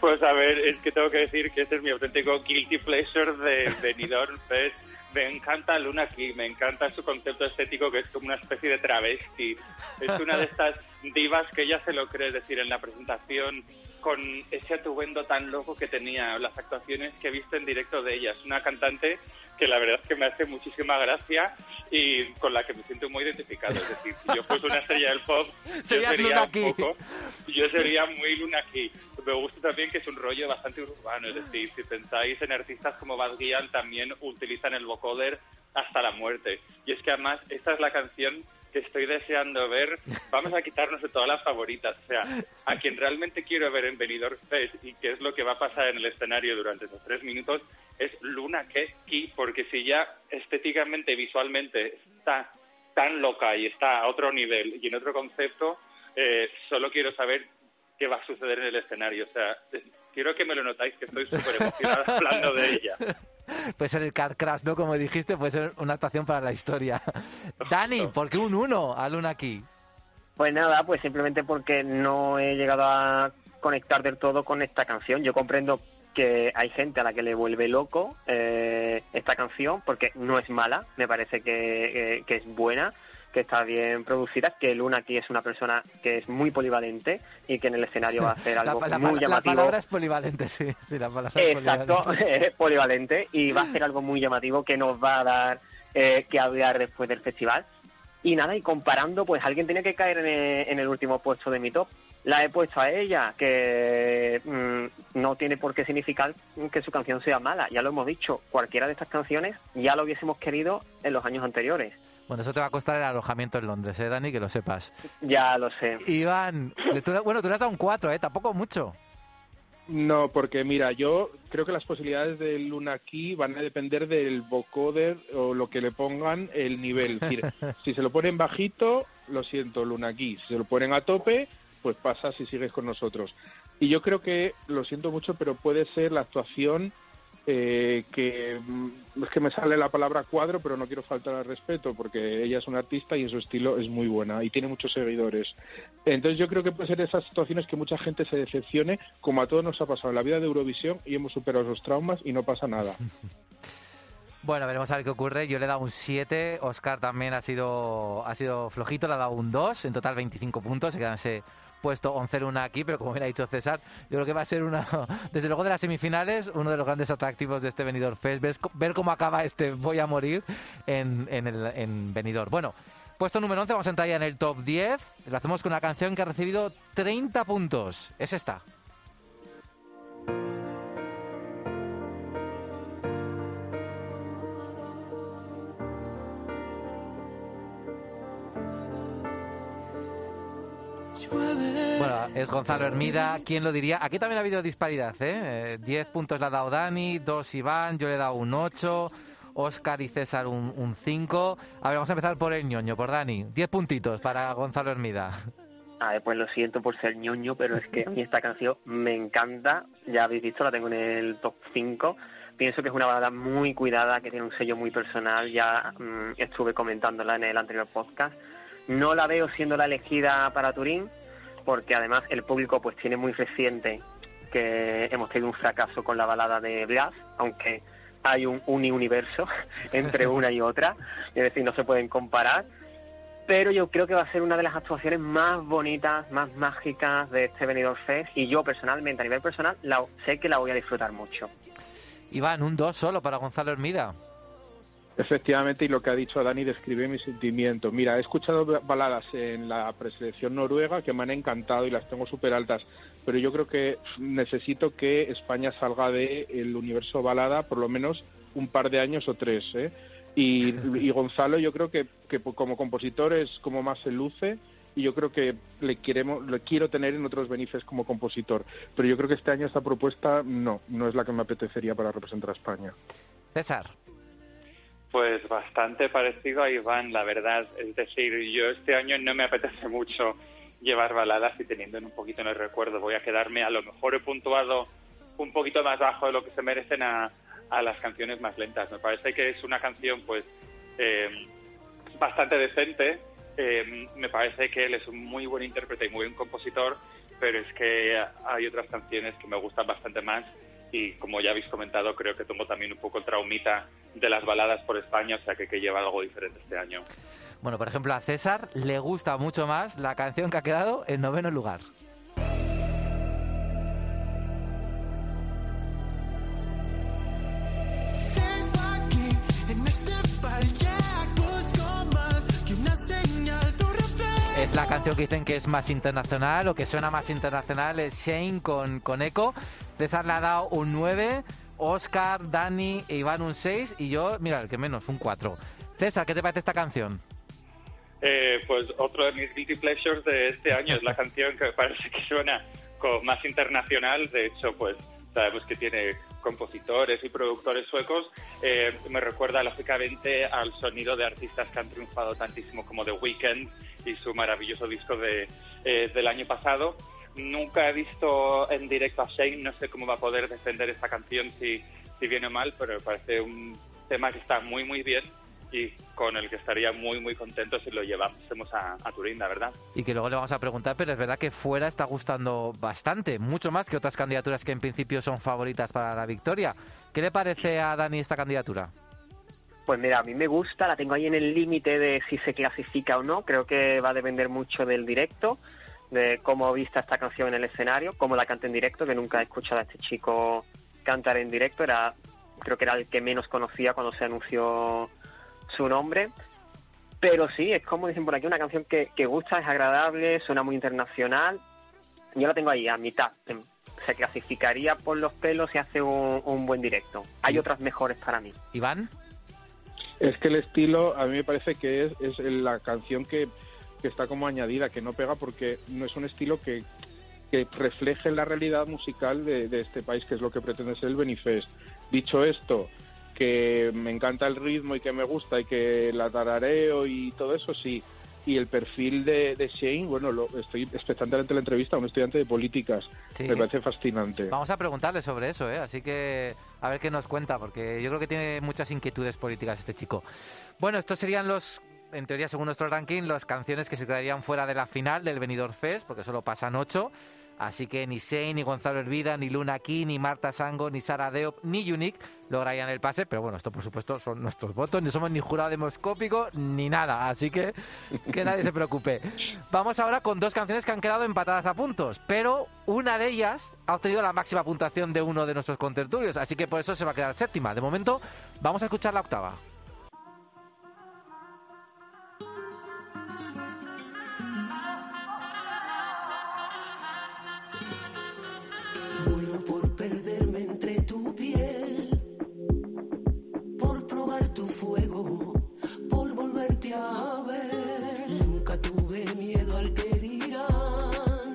Pues a ver, es que tengo que decir que este es mi auténtico guilty pleasure de Benidorm Fest. Me encanta Luna aquí, me encanta su concepto estético que es como una especie de travesti. Es una de estas divas que ella se lo cree, es decir, en la presentación con ese atuendo tan loco que tenía, las actuaciones que he visto en directo de ella. Es una cantante que la verdad es que me hace muchísima gracia y con la que me siento muy identificado. Es decir, si yo fuese una estrella del pop, <laughs> yo sería un poco, yo sería muy Luna aquí. Me gusta también que es un rollo bastante urbano, es decir, si pensáis en artistas como Bad Gyal, también utilizan el vocoder hasta la muerte. Y es que además esta es la canción que estoy deseando ver, vamos a quitarnos de todas las favoritas. O sea, a quien realmente quiero ver en Benidorm Fest y qué es lo que va a pasar en el escenario durante esos tres minutos es Luna Keski, porque si ya estéticamente, visualmente está tan loca y está a otro nivel y en otro concepto, eh, solo quiero saber qué va a suceder en el escenario. O sea, quiero que me lo notáis, que estoy súper emocionada <laughs> hablando de ella. <laughs>
Puede ser el Car Crash, ¿no? Como dijiste, puede ser una actuación para la historia. <laughs> Dani, ¿por qué un 1 a Luna aquí?
Pues nada, pues simplemente porque no he llegado a conectar del todo con esta canción. Yo comprendo que hay gente a la que le vuelve loco eh, esta canción porque no es mala, me parece que, que es buena que está bien producida, que Luna aquí es una persona que es muy polivalente y que en el escenario va a hacer <laughs> algo muy llamativo.
La palabra es polivalente, sí, sí la palabra
Exacto, <laughs> es polivalente. y va a hacer algo muy llamativo que nos va a dar eh, que hablar después del festival. Y nada, y comparando, pues alguien tiene que caer en el, último puesto de mi top. La he puesto a ella, que mm, no tiene por qué significar que su canción sea mala. Ya lo hemos dicho, cualquiera de estas canciones ya lo hubiésemos querido en los años anteriores.
Bueno, eso te va a costar el alojamiento en Londres, ¿eh, Dani? Que lo sepas.
Ya lo sé.
Iván, bueno, tú le has dado un 4, ¿eh? Tampoco mucho.
No, porque mira, yo creo que las posibilidades de Luna aquí van a depender del vocoder o lo que le pongan el nivel. Es decir, <laughs> si se lo ponen bajito, lo siento, Luna aquí. Si se lo ponen a tope, pues pasa si sigues con nosotros. Y yo creo que, lo siento mucho, pero puede ser la actuación eh, que mm, es que me sale la palabra cuadro, pero no quiero faltar al respeto porque ella es una artista y en su estilo es muy buena y tiene muchos seguidores. Entonces yo creo que puede ser esas situaciones que mucha gente se decepcione, como a todos nos ha pasado en la vida de Eurovisión y hemos superado esos traumas y no pasa nada. <laughs>
Bueno, veremos a ver qué ocurre. Yo le he dado un 7. Oscar también ha sido, ha sido flojito, le ha dado un 2. En total 25 puntos. Se quedan puesto 11-1 aquí, pero como bien ha dicho César, yo creo que va a ser una, <laughs> desde luego de las semifinales, uno de los grandes atractivos de este Benidorm Fest. Ver, cómo acaba este Voy a morir en, en, en. Bueno, puesto número 11, vamos a entrar ya en el top 10. Lo hacemos con una canción que ha recibido 30 puntos. Es esta. Bueno, es Gonzalo Hermida. ¿Quién lo diría? Aquí también ha habido disparidad, ¿eh? 10 puntos le ha dado Dani, 2 Iván, yo le he dado un 8, Oscar y César un, 5. A ver, vamos a empezar por el ñoño, por Dani. 10 puntitos para Gonzalo Hermida.
A ver, pues lo siento por ser ñoño, pero es que a mí esta canción me encanta. Ya habéis visto, la tengo en el top 5. Pienso que es una balada muy cuidada, que tiene un sello muy personal. Ya mm, estuve comentándola en el anterior podcast. No la veo siendo la elegida para Turín, porque además el público pues tiene muy reciente que hemos tenido un fracaso con la balada de Blas, aunque hay un universo <laughs> entre <laughs> una y otra, es decir, no se pueden comparar. Pero yo creo que va a ser una de las actuaciones más bonitas, más mágicas de este Benidorm Fest y yo personalmente, a nivel personal, la, sé que la voy a disfrutar mucho.
Iván, un 2 solo para Gonzalo Hermida.
Efectivamente, y lo que ha dicho Dani describe mi sentimiento. Mira, he escuchado baladas en la preselección noruega que me han encantado y las tengo súper altas, pero yo creo que necesito que España salga del el universo balada por lo menos un par de años o tres. ¿eh? Y, <laughs> Gonzalo, yo creo que, que como compositor es como más se luce y yo creo que le queremos le quiero tener en otros beneficios como compositor pero yo creo que este año esta propuesta no no es la que me apetecería para representar a España
César
pues bastante parecido a Iván, la verdad. Es decir, yo este año no me apetece <laughs> mucho llevar baladas y teniendo un poquito en el recuerdo. Voy a quedarme, a lo mejor he puntuado un poquito más bajo de lo que se merecen a, las canciones más lentas. Me parece que es una canción, pues, eh, bastante decente. Eh, me parece que él es un muy buen intérprete y muy buen compositor, pero es que hay otras canciones que me gustan bastante más y como ya habéis comentado, creo que tomo también un poco el traumita de las baladas por España, o sea que, que lleva algo diferente este año.
Bueno, por ejemplo, a César le gusta mucho más la canción que ha quedado en noveno lugar. La canción que dicen que es más internacional o que suena más internacional, es Shane con, con Echo. César le ha dado un 9, Oscar, Dani e Iván un 6 y yo, mira, el que menos, un 4. César, ¿qué te parece esta canción?
Eh, pues otro de mis guilty pleasures de este año es la canción que parece que suena como más internacional. De hecho, pues sabemos que tiene compositores y productores suecos. Eh, me recuerda lógicamente al sonido de artistas que han triunfado tantísimo como The Weeknd y su maravilloso disco de, eh, del año pasado. Nunca he visto en directo a Shane, no sé cómo va a poder defender esta canción si, si viene mal, pero me parece un tema que está muy, muy bien y con el que estaría muy, muy contento si lo llevásemos a, a Turín, la verdad.
Y que luego le vamos a preguntar, pero es verdad que fuera está gustando bastante, mucho más que otras candidaturas que en principio son favoritas para la victoria. ¿Qué le parece a Dani esta candidatura?
Pues mira, a mí me gusta, la tengo ahí en el límite de si se clasifica o no. Creo que va a depender mucho del directo, de cómo vista esta canción en el escenario, cómo la canta en directo, que nunca he escuchado a este chico cantar en directo. Era, creo que era el que menos conocía cuando se anunció su nombre. Pero sí, es como dicen por aquí, una canción que, que gusta, es agradable, suena muy internacional. Yo la tengo ahí a mitad. Se clasificaría por los pelos y hace un, un buen directo. Hay otras mejores para mí.
Iván.
Es que el estilo, a mí me parece que es, es la canción que, que, está como añadida, que no pega porque no es un estilo que, que refleje la realidad musical de, de, este país, que es lo que pretende ser el Benifest. Dicho esto, que me encanta el ritmo y que me gusta y que la tarareo y todo eso, sí. Y el perfil de, de Shane, bueno, lo, estoy expectante ante la entrevista a un estudiante de políticas. Sí. Me parece fascinante.
Vamos a preguntarle sobre eso, ¿eh? Así que a ver qué nos cuenta, porque yo creo que tiene muchas inquietudes políticas este chico. Bueno, estos serían los, en teoría, según nuestro ranking, las canciones que se quedarían fuera de la final del Benidorm Fest, porque solo pasan ocho. Así que ni Sei, ni Gonzalo Hervida, ni Luna Aquí, ni Marta Sango, ni Sara Deop, ni Unique lograrían el pase. Pero bueno, esto por supuesto son nuestros votos. Ni somos ni jurado demoscópico ni nada. Así que que nadie se preocupe. <laughs> Vamos ahora con dos canciones que han quedado empatadas a puntos. Pero una de ellas ha obtenido la máxima puntuación de uno de nuestros contertulios. Así que por eso se va a quedar séptima. De momento, vamos a escuchar la octava.
Muero por perderme entre tu piel, por probar tu fuego, por volverte a ver. Nunca tuve miedo al que dirán.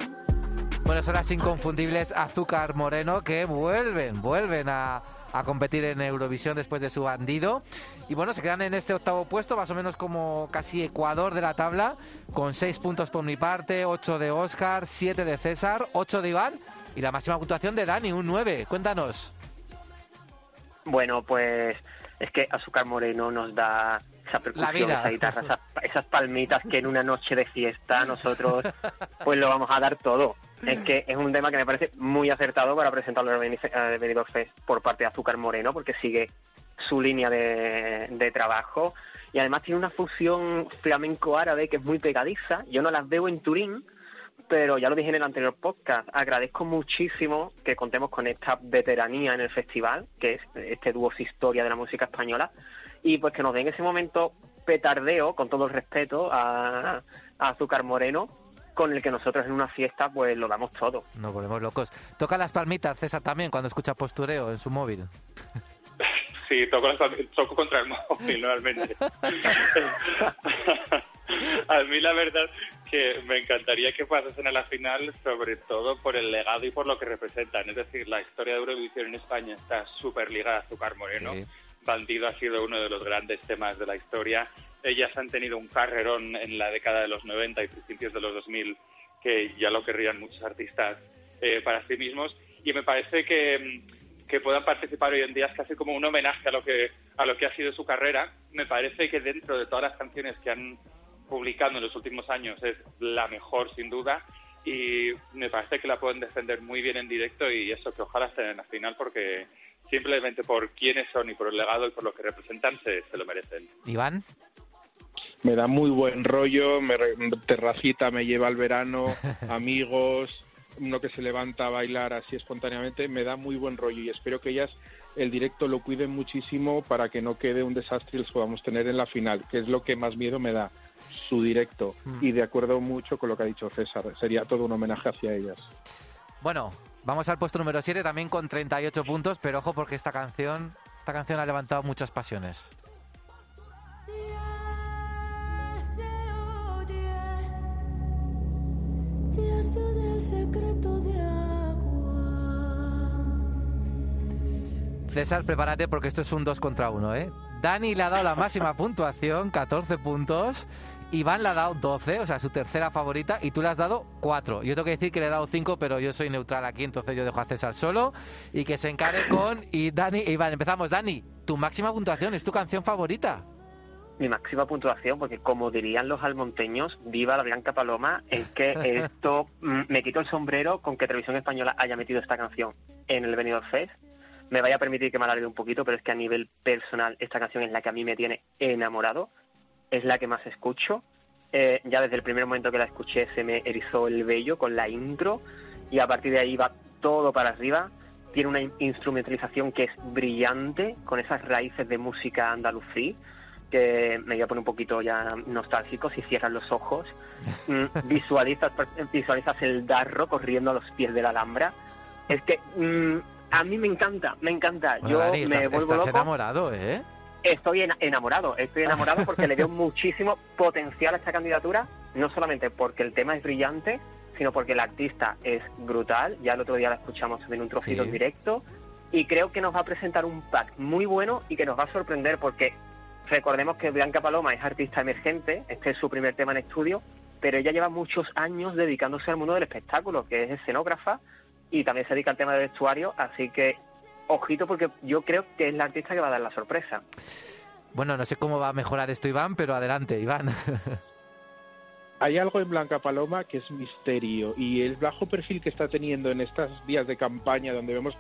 Bueno, son las inconfundibles Azúcar Moreno que vuelven, vuelven a, a competir en Eurovisión después de su bandido. Y bueno, se quedan en este octavo puesto, más o menos como casi Ecuador de la tabla, con seis puntos por mi parte, ocho de Oscar, siete de César, ocho de Iván y la máxima puntuación de Dani, un 9. Cuéntanos.
Bueno, pues es que Azúcar Moreno nos da esa percusión, esa guitarra, esas, esas palmitas que en una noche de fiesta nosotros pues lo vamos a dar todo. Es que es un tema que me parece muy acertado para presentarlo en el Benidorm Fest por parte de Azúcar Moreno, porque sigue su línea de, de trabajo y además tiene una fusión flamenco-árabe que es muy pegadiza. Yo no las veo en Turín, pero ya lo dije en el anterior podcast, agradezco muchísimo que contemos con esta veteranía en el festival, que es este dúo historia de la música española, y pues que nos den ese momento petardeo, con todo el respeto a, a Azúcar Moreno, con el que nosotros en una fiesta pues lo damos todo.
Nos volvemos locos. Toca las palmitas, César, también, cuando escucha postureo en su móvil.
Sí, toco, las- toco contra el móvil normalmente. <laughs> a mí la verdad que me encantaría que pasasen a la final, sobre todo por el legado y por lo que representan. Es decir, la historia de Eurovisión en España está súper ligada a Azúcar Moreno.
Sí.
Bandido ha sido uno de los grandes temas de la historia. Ellas han tenido un carrerón en la década de los 90 y principios de los 2000 que ya lo querrían muchos artistas eh, para sí mismos. Y me parece que, que puedan participar hoy en día es casi como un homenaje a lo que a lo que ha sido su carrera. Me parece que dentro de todas las canciones que han publicado en los últimos años es la mejor sin duda y me parece que la pueden defender muy bien en directo y eso que ojalá estén en la final porque simplemente por quiénes son y por el legado y por lo que representan se, se lo merecen.
Iván.
Me da muy buen rollo, me re- terracita me lleva al verano, <laughs> amigos, uno que se levanta a bailar así espontáneamente, me da muy buen rollo y espero que ellas el directo lo cuiden muchísimo para que no quede un desastre y los podamos tener en la final, que es lo que más miedo me da, su directo.
Mm.
Y de acuerdo mucho con lo que ha dicho César, sería todo un homenaje hacia ellas.
Bueno, vamos al puesto número 7 también con 38 puntos, pero ojo porque esta canción, esta canción ha levantado muchas pasiones. César, prepárate porque esto es un 2 contra 1, ¿eh? Dani le ha dado la máxima puntuación, 14 puntos. Iván le ha dado 12, o sea, su tercera favorita, y tú le has dado 4. Yo tengo que decir que le he dado 5, pero yo soy neutral aquí, entonces yo dejo a César solo y que se encare <coughs> con y Dani e Iván. Empezamos, Dani, tu máxima puntuación es tu canción favorita.
mi máxima puntuación, porque como dirían los almonteños, viva la Blanca Paloma, es que <laughs> esto mm, me quito el sombrero con que Televisión Española haya metido esta canción en el Benidorm Fest. Me vaya a permitir que me alargue un poquito, pero es que a nivel personal esta canción es la que a mí me tiene enamorado, es la que más escucho. Eh, ya desde el primer momento que la escuché se me erizó el vello con la intro y a partir de ahí va todo para arriba. Tiene una in- instrumentalización que es brillante, con esas raíces de música andalusí que me voy a poner un poquito ya nostálgico si cierras los ojos. <laughs> Mm, visualizas, visualizas el darro corriendo a los pies de la Alhambra. Es que mm, a mí me encanta, me encanta.
Bueno,
Yo
Dani,
me
estás,
vuelvo
estás
loco.
enamorado, ¿eh?
Estoy ena- enamorado, estoy enamorado porque le veo <laughs> muchísimo potencial a esta candidatura, no solamente porque el tema es brillante, sino porque el artista es brutal. Ya el otro día la escuchamos en un trocito
Sí.
en directo y creo que nos va a presentar un pack muy bueno y que nos va a sorprender porque recordemos que Blanca Paloma es artista emergente, este es su primer tema en estudio, pero ella lleva muchos años dedicándose al mundo del espectáculo, que es escenógrafa y también se dedica al tema del vestuario, así que ojito porque yo creo que es la artista que va a dar la sorpresa.
Bueno, no sé cómo va a mejorar esto Iván, pero adelante, Iván. <laughs>
hay algo en Blanca Paloma que es misterio y el bajo perfil que está teniendo en estas días de campaña donde vemos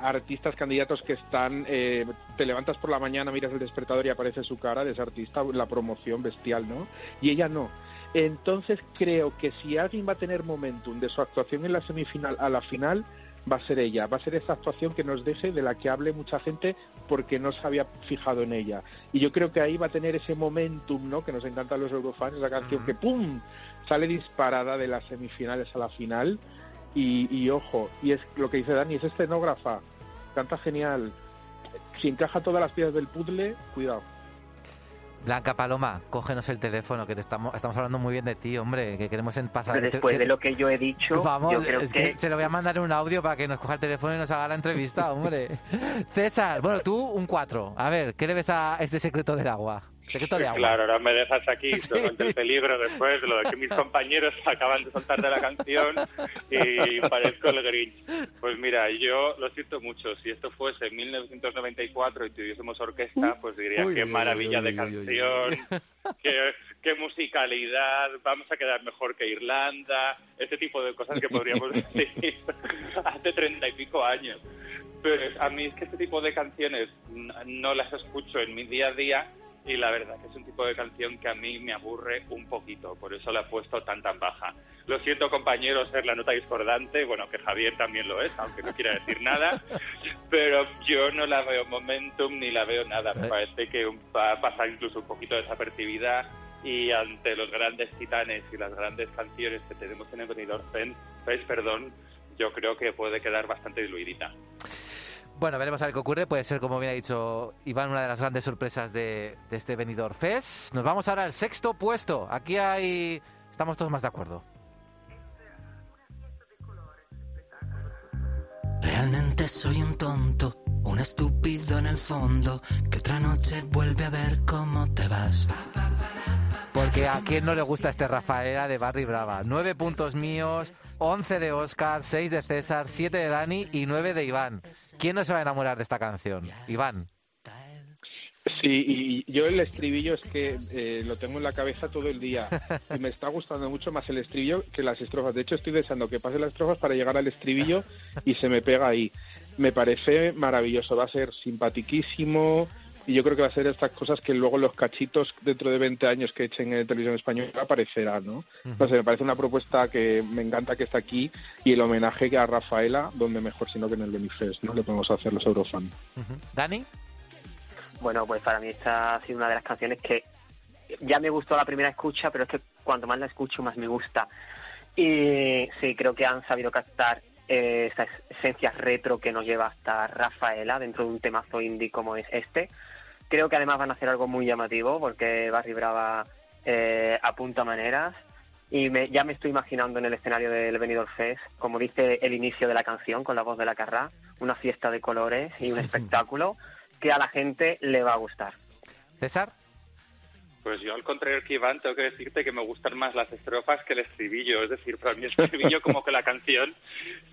artistas candidatos que están, eh, te levantas por la mañana, miras el despertador y aparece su cara de ese artista, la promoción bestial, ¿no? Y ella no. Entonces creo que si alguien va a tener momentum de su actuación en la semifinal a la final, va a ser ella, va a ser esa actuación que nos deje de la que hable mucha gente porque no se había fijado en ella. Y yo creo que ahí va a tener ese momentum, ¿no? Que nos encantan los eurofans, esa canción que ¡pum! sale disparada de las semifinales a la final. Y, y ojo, y es lo que dice Dani, es escenógrafa, canta genial. Si encaja todas las piezas del puzzle, cuidado.
Blanca Paloma, cógenos el teléfono, que te estamos, estamos hablando muy bien de ti, hombre, que queremos pasar.
Pero después
que-
de lo que yo he dicho,
Vamos,
yo creo
es que...
que
se lo voy a mandar en un audio para que nos coja el teléfono y nos haga la entrevista, hombre. <laughs> César, bueno, tú un 4. A ver, ¿qué le ves a este secreto del agua? Secreto de agua.
Claro, ahora me dejas aquí <laughs> ante el peligro después de lo de que mis compañeros <laughs> acaban de soltar de la canción y <laughs> parezco el Grinch. Pues mira, yo lo siento mucho. Si esto fuese en 1994 y tuviésemos orquesta, pues diría
Uy,
qué
uy,
maravilla
uy,
de canción, qué, qué musicalidad, vamos a quedar mejor que Irlanda, este tipo de cosas que podríamos decir hace treinta y pico años. Pero a mí es que este tipo de canciones no las escucho en mi día a día y la verdad que es un tipo de canción que a mí me aburre un poquito, por eso la he puesto tan tan baja. Lo siento compañeros, ser la nota discordante, bueno que Javier también lo es, aunque no quiera decir nada, <laughs> pero yo no la veo momentum ni la veo nada, me parece que va a pasar incluso un poquito desapercibida y ante los grandes titanes y las grandes canciones que tenemos en el Benidorm Fest, Fest, perdón, yo creo que puede quedar bastante diluidita.
Bueno, veremos a ver qué ocurre. Puede ser, como bien ha dicho Iván, una de las grandes sorpresas de, de este Benidorm Fest. Nos vamos ahora al sexto puesto. Aquí hay... Estamos todos más de acuerdo.
Realmente soy un tonto, un estúpido en el fondo, que otra noche vuelve a ver cómo te vas.
Porque a quién no le gusta este Rafaela de Barry Brava. Nueve puntos míos, once de Oscar, seis de César, siete de Dani y nueve de Iván. ¿Quién no se va a enamorar de esta canción? Iván.
Sí, y yo el estribillo es que eh, lo tengo en la cabeza todo el día y me está gustando mucho más el estribillo que las estrofas. De hecho, estoy deseando que pasen las estrofas para llegar al estribillo y se me pega ahí. Me parece maravilloso, va a ser simpatiquísimo y yo creo que va a ser estas cosas que luego los cachitos dentro de 20 años que echen en televisión española aparecerán, ¿no? No sé, me parece una propuesta que me encanta que está aquí y el homenaje que a Rafaela, donde mejor sino que en el Benifest, ¿no? Le podemos hacer los Eurofans.
¿Dani?
Bueno, pues para mí esta ha sido una de las canciones que ya me gustó la primera escucha, pero es que cuanto más la escucho, más me gusta. Y sí, creo que han sabido captar eh, esa es- esencia retro que nos lleva hasta Rafaela dentro de un temazo indie como es este. Creo que además van a hacer algo muy llamativo porque Barry Brava eh, apunta maneras y me- ya me estoy imaginando en el escenario del Benidorm Fest, como dice el inicio de la canción con la voz de la Carrá, una fiesta de colores y un <laughs> espectáculo que a la gente le va a gustar.
¿César?
Pues yo, al contrario que Iván, tengo que decirte que me gustan más las estrofas que el estribillo. Es decir, para mí el estribillo como que la canción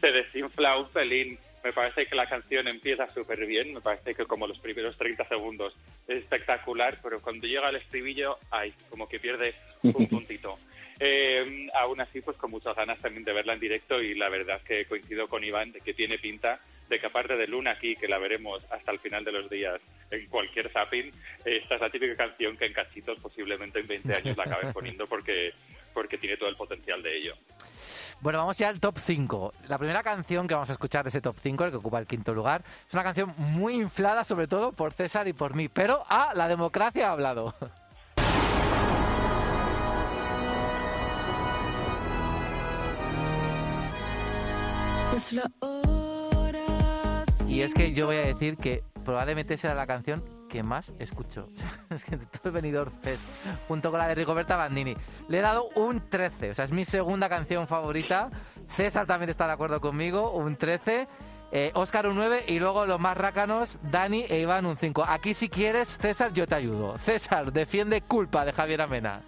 se desinfla un pelín. Me parece que la canción empieza súper bien, me parece que como los primeros 30 segundos es espectacular, pero cuando llega el estribillo, ay, como que pierde un <laughs> puntito. Eh, aún así, pues con muchas ganas también de verla en directo y la verdad que coincido con Iván de que tiene pinta de que aparte de Luna aquí, que la veremos hasta el final de los días en cualquier zapping, esta es la típica canción que en cachitos posiblemente en 20 años la acaben poniendo porque, porque tiene todo el potencial de ello.
Bueno, vamos ya al top 5. La primera canción que vamos a escuchar de ese top 5, el que ocupa el quinto lugar, es una canción muy inflada, sobre todo por César y por mí. Pero, ah, la democracia ha hablado.
Es la hora.
Y es que yo voy a decir que probablemente sea la canción que más escucho. <laughs> es que de todo el Benidorm Fest, junto con la de Rigoberta Bandini. Le he dado un 13, o sea, es mi segunda canción favorita. César también está de acuerdo conmigo, un 13. Eh, Oscar un 9 y luego los más rácanos, Dani e Iván un 5. Aquí si quieres, César, yo te ayudo. César, defiende culpa de Javier Amena.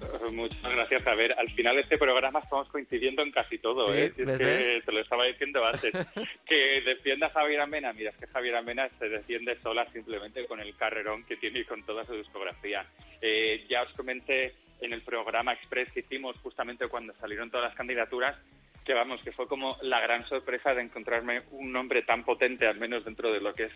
<laughs>
Muchas gracias. A ver, al final de este programa estamos coincidiendo en casi todo, ¿eh? Es
¿ves,
que te lo estaba diciendo antes. <laughs> que defienda a Javier Amena. Mira, es que Javier Amena se defiende sola simplemente con el carrerón que tiene y con toda su discografía. Eh, ya os comenté en el programa Express que hicimos justamente cuando salieron todas las candidaturas, que vamos, que fue como la gran sorpresa de encontrarme un nombre tan potente, al menos dentro de lo que es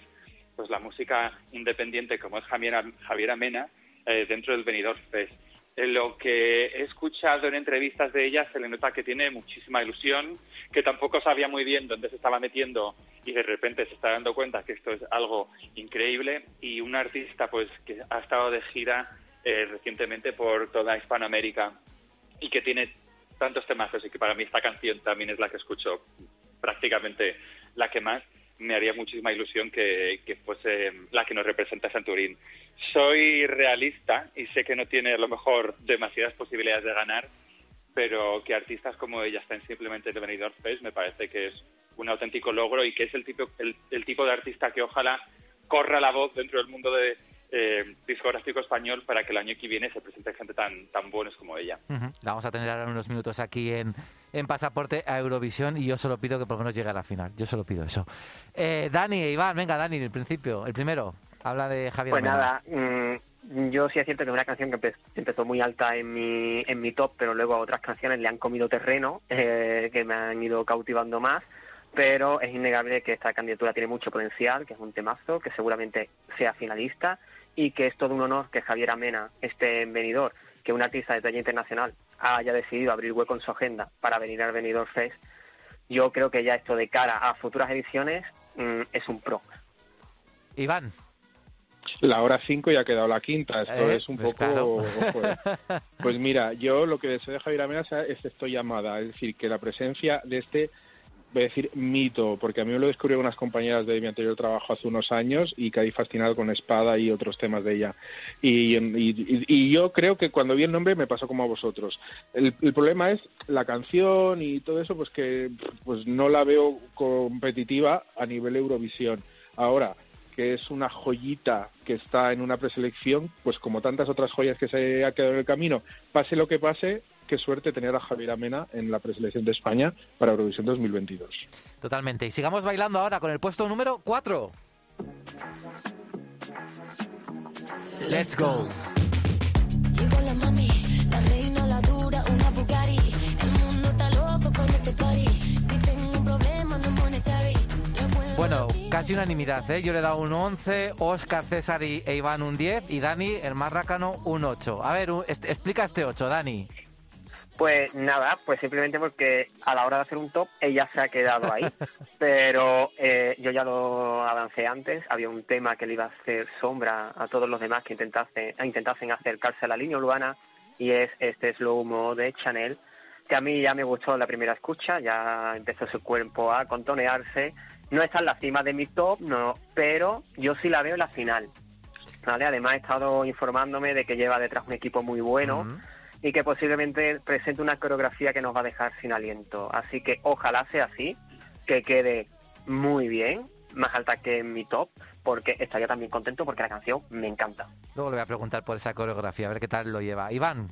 pues la música independiente como es Javier, Javier Amena, eh, dentro del Benidorm Fest. En lo que he escuchado en entrevistas de ella se le nota que tiene muchísima ilusión, que tampoco sabía muy bien dónde se estaba metiendo y de repente se está dando cuenta que esto es algo increíble. Y un artista pues que ha estado de gira eh, recientemente por toda Hispanoamérica y que tiene tantos temas y que para mí esta canción también es la que escucho prácticamente la que más me haría muchísima ilusión que, que fuese la que nos representa Santurín. Soy realista y sé que no tiene a lo mejor demasiadas posibilidades de ganar, pero que artistas como ella estén simplemente de Benidorm Fest me parece que es un auténtico logro y que es el tipo, el, el tipo de artista que ojalá corra la voz dentro del mundo de, eh, discográfico español para que el año que viene se presente gente tan, tan buenos como ella.
La vamos a tener ahora unos minutos aquí en, en Pasaporte a Eurovisión y yo solo pido que por lo menos llegue a la final. Yo solo pido eso. Eh, Dani, Iván, venga, Dani, el principio, el primero. Habla de Javier
Pues nada, mm, yo sí es cierto que es una canción que empe- empezó muy alta en mi, en mi top, pero luego a otras canciones le han comido terreno, eh, que me han ido cautivando más. Pero es innegable que esta candidatura tiene mucho potencial, que es un temazo, que seguramente sea finalista y que es todo un honor que Javier Amena esté en Benidorm, que un artista de talla internacional haya decidido abrir hueco en su agenda para venir al Benidorm Fest. Yo creo que ya esto de cara a futuras ediciones mm, es un pro.
Iván.
La hora 5 y ha quedado la quinta. Esto
Eh,
es un
pues
poco.
claro.
eh. <laughs> Pues mira, yo lo que deseo de Javier Amena es esto llamada. Es decir, que la presencia de este, voy a decir, mito, porque a mí me lo descubrieron unas compañeras de mi anterior trabajo hace unos años y caí fascinado con Espada y otros temas de ella. Y, y- yo creo que cuando vi el nombre me pasó como a vosotros. El, el problema es la canción y todo eso, pues que pues no la veo competitiva a nivel Eurovisión. Ahora, que es una joyita que está en una preselección, pues como tantas otras joyas que se ha quedado en el camino, pase lo que pase, qué suerte tener a Javier Amena en la preselección de España para Eurovisión 2022.
Totalmente. Y sigamos bailando ahora con el puesto número 4. Let's go.
Llegó la mami, la reina, la dura, una Bugatti. El mundo está loco con este party. Si tengo un problema, no monetary.
Bueno, casi unanimidad, ¿eh? Yo le he dado un 11, Oscar, César y e Iván un 10 y Dani, el más rácano, un 8. A ver, un- est- explica este 8, Dani.
Pues nada, pues simplemente porque a la hora de hacer un top ella se ha quedado ahí. <laughs> Pero eh, yo ya lo avancé antes, había un tema que le iba a hacer sombra a todos los demás que intentasen, intentasen acercarse a la línea urbana y es este slow mo de Chanel, que a mí ya me gustó la primera escucha, ya empezó su cuerpo a contonearse. No está en la cima de mi top, no, pero yo sí la veo en la final. ¿Vale? Además he estado informándome de que lleva detrás un equipo muy bueno. Y que posiblemente presente una coreografía que nos va a dejar sin aliento. Así que ojalá sea así, que quede muy bien, más alta que en mi top, porque estaría también contento porque la canción me encanta.
Luego le voy a preguntar por esa coreografía, a ver qué tal lo lleva. Iván,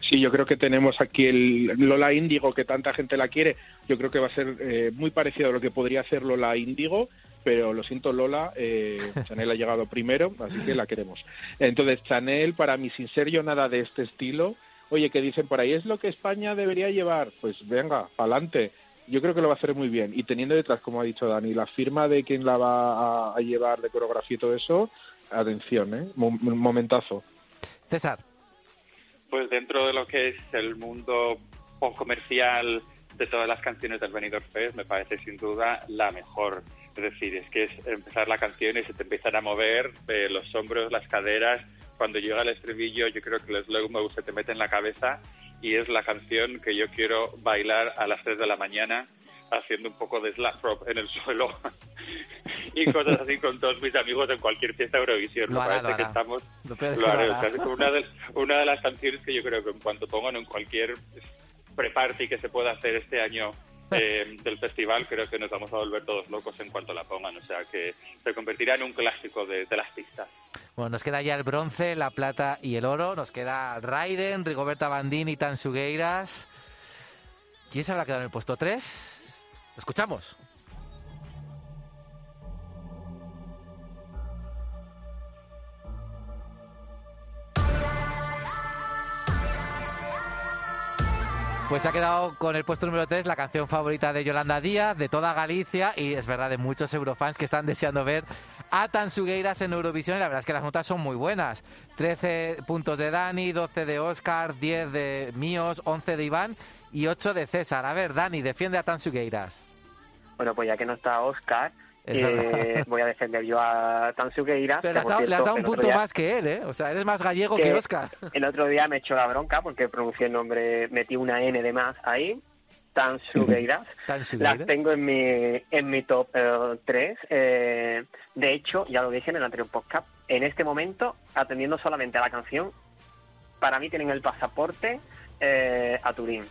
Sí, yo creo que tenemos aquí el Lola Índigo, que tanta gente la quiere. Yo creo que va a ser eh, muy parecido a lo que podría hacer Lola Índigo, pero lo siento, Lola, eh, Chanel ha llegado primero, así que la queremos. Entonces, Chanel, para mí, sin ser yo nada de este estilo, oye, que dicen por ahí, es lo que España debería llevar, pues venga, pa'lante. Yo creo que lo va a hacer muy bien. Y teniendo detrás, como ha dicho Dani, la firma de quién la va a, a llevar de coreografía y todo eso, atención, ¿eh? Mo- momentazo.
César.
Pues dentro de lo que es el mundo pop comercial de todas las canciones del Benidorm Fest, me parece sin duda la mejor. Es decir, es que es empezar la canción y se te empiezan a mover eh, los hombros, las caderas. Cuando llega el estribillo, yo creo que el slow-mo se te mete en la cabeza y es la canción que yo quiero bailar a las 3 de la mañana haciendo un poco de slap rock en el <laughs> suelo y cosas así con todos mis amigos en cualquier fiesta Eurovisión.
Lo hará,
parece
lo
que estamos
Lo peor es que
una de, una de las canciones que yo creo que en cuanto pongan en cualquier pre-party que se pueda hacer este año eh, <laughs> del festival, creo que nos vamos a volver todos locos en cuanto la pongan. O sea, que se convertirá en un clásico de, de las pistas.
Bueno, nos queda ya el bronce, la plata y el oro. Nos queda Raiden, Rigoberta Bandini, Tansugueiras. ¿Quién se habrá quedado en el puesto 3? Lo escuchamos. Pues se ha quedado con el puesto número 3 la canción favorita de Yolanda Díaz, de toda Galicia y es verdad de muchos eurofans que están deseando ver a Tansugueiras en Eurovisión la verdad es que las notas son muy buenas. 13 puntos de Dani, 12 de Oscar, 10 de Míos, 11 de Iván y 8 de César. A ver, Dani, defiende a Tansugueiras.
Bueno, pues ya que no está Oscar, eh, voy a defender yo a Tansugueira.
Pero le
que,
has dado, le has
cierto,
dado un punto
día-
más que él, ¿eh? O sea, eres más gallego que,
que
Oscar. <laughs>
El otro día me echó la bronca porque pronuncié el nombre, metí una N de más ahí. Tansugueiras. <laughs>
Tansugueiras.
Las tengo en mi, en mi top 3. de hecho, ya lo dije en el anterior podcast, en este momento, atendiendo solamente a la canción, para mí tienen el pasaporte eh, a Turín.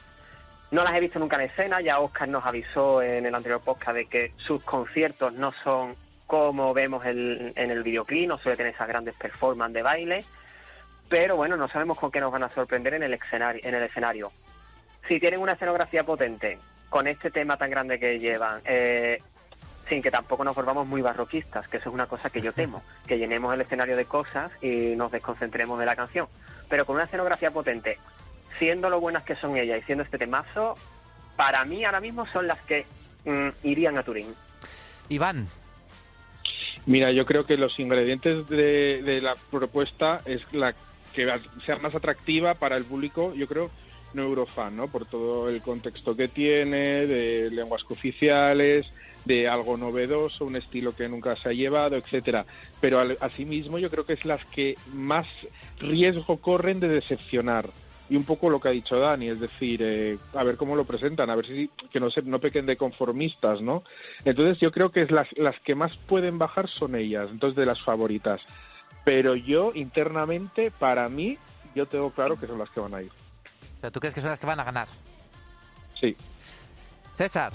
No las he visto nunca en escena, ya Oscar nos avisó en el anterior podcast de que sus conciertos no son como vemos el- en el videoclip, no suele tener esas grandes performances de baile, pero bueno, no sabemos con qué nos van a sorprender en el escenario. En el escenario. Si tienen una escenografía potente, con este tema tan grande que llevan, eh, sin que tampoco nos volvamos muy barroquistas, que eso es una cosa que yo temo, que llenemos el escenario de cosas y nos desconcentremos de la canción. Pero con una escenografía potente, siendo lo buenas que son ellas y siendo este temazo, para mí ahora mismo son las que mm, irían a Turín.
Iván,
Mira, yo creo que los ingredientes de, de la propuesta es la que va- sea más atractiva para el público, yo creo, no eurofan, ¿no? Por todo el contexto que tiene, de lenguas cooficiales, de algo novedoso, un estilo que nunca se ha llevado, etcétera. Pero al- asimismo yo creo que es las que más riesgo corren de decepcionar. Y un poco lo que ha dicho Dani, es decir, eh, a ver cómo lo presentan, a ver si que no se no pequen de conformistas, ¿no? Entonces yo creo que es las, las que más pueden bajar son ellas, entonces de las favoritas. Pero yo internamente, para mí, yo tengo claro que son las que van a ir.
o sea, ¿tú crees que son las que van a ganar?
Sí.
César,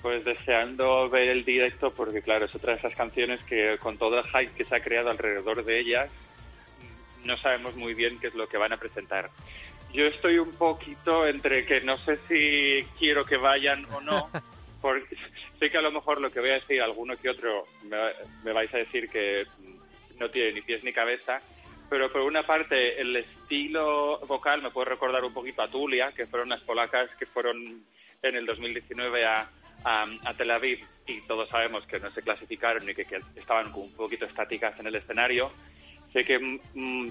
Pues deseando ver el directo porque claro, es otra de esas canciones que con todo el hype que se ha creado alrededor de ellas, no sabemos muy bien qué es lo que van a presentar. Yo estoy un poquito entre que no sé si quiero que vayan o no, <laughs> porque sé que a lo mejor lo que voy a decir, alguno que otro, me, me vais a decir que no tiene ni pies ni cabeza, pero por una parte el estilo vocal me puede recordar un poquito a Tulia, que fueron las polacas que fueron en el 2019 a, a, a Tel Aviv y todos sabemos que no se clasificaron y que, que estaban un poquito estáticas en el escenario. Sé que mm,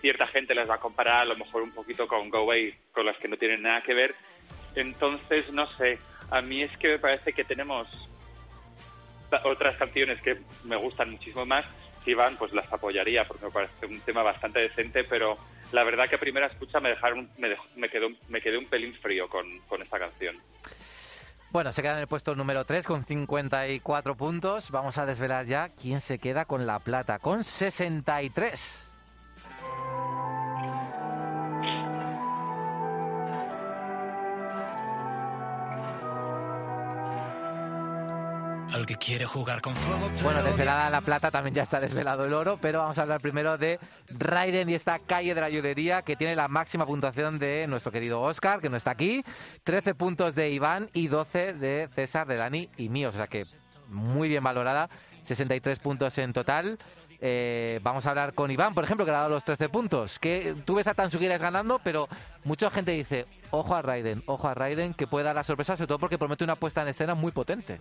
cierta gente las va a comparar a lo mejor un poquito con Go Away, con las que no tienen nada que ver. Entonces, no sé, a mí es que me parece que tenemos otras canciones que me gustan muchísimo más. Si van, pues las apoyaría porque me parece un tema bastante decente, pero la verdad que a primera escucha me dejaron, me, dejó- me quedó, me quedé un pelín frío con, con esta canción.
Bueno, se queda en el puesto número 3 con 54 puntos. Vamos a desvelar ya quién se queda con la plata, con 63.
Al que quiere jugar con fuego.
Bueno, desvelada la plata, también ya está desvelado el oro, pero vamos a hablar primero de Raiden y esta calle de la llorería que tiene la máxima puntuación de nuestro querido Oscar, que no está aquí, 13 puntos de Iván y 12 de César, de Dani y míos, o sea que muy bien valorada, 63 puntos en total. Eh, vamos a hablar con Iván, por ejemplo, que le ha dado los 13 puntos. Que tú ves a Tansugueras ganando, pero mucha gente dice, ojo a Raiden, ojo a Raiden, que puede dar la sorpresa, sobre todo porque promete una puesta en escena muy potente.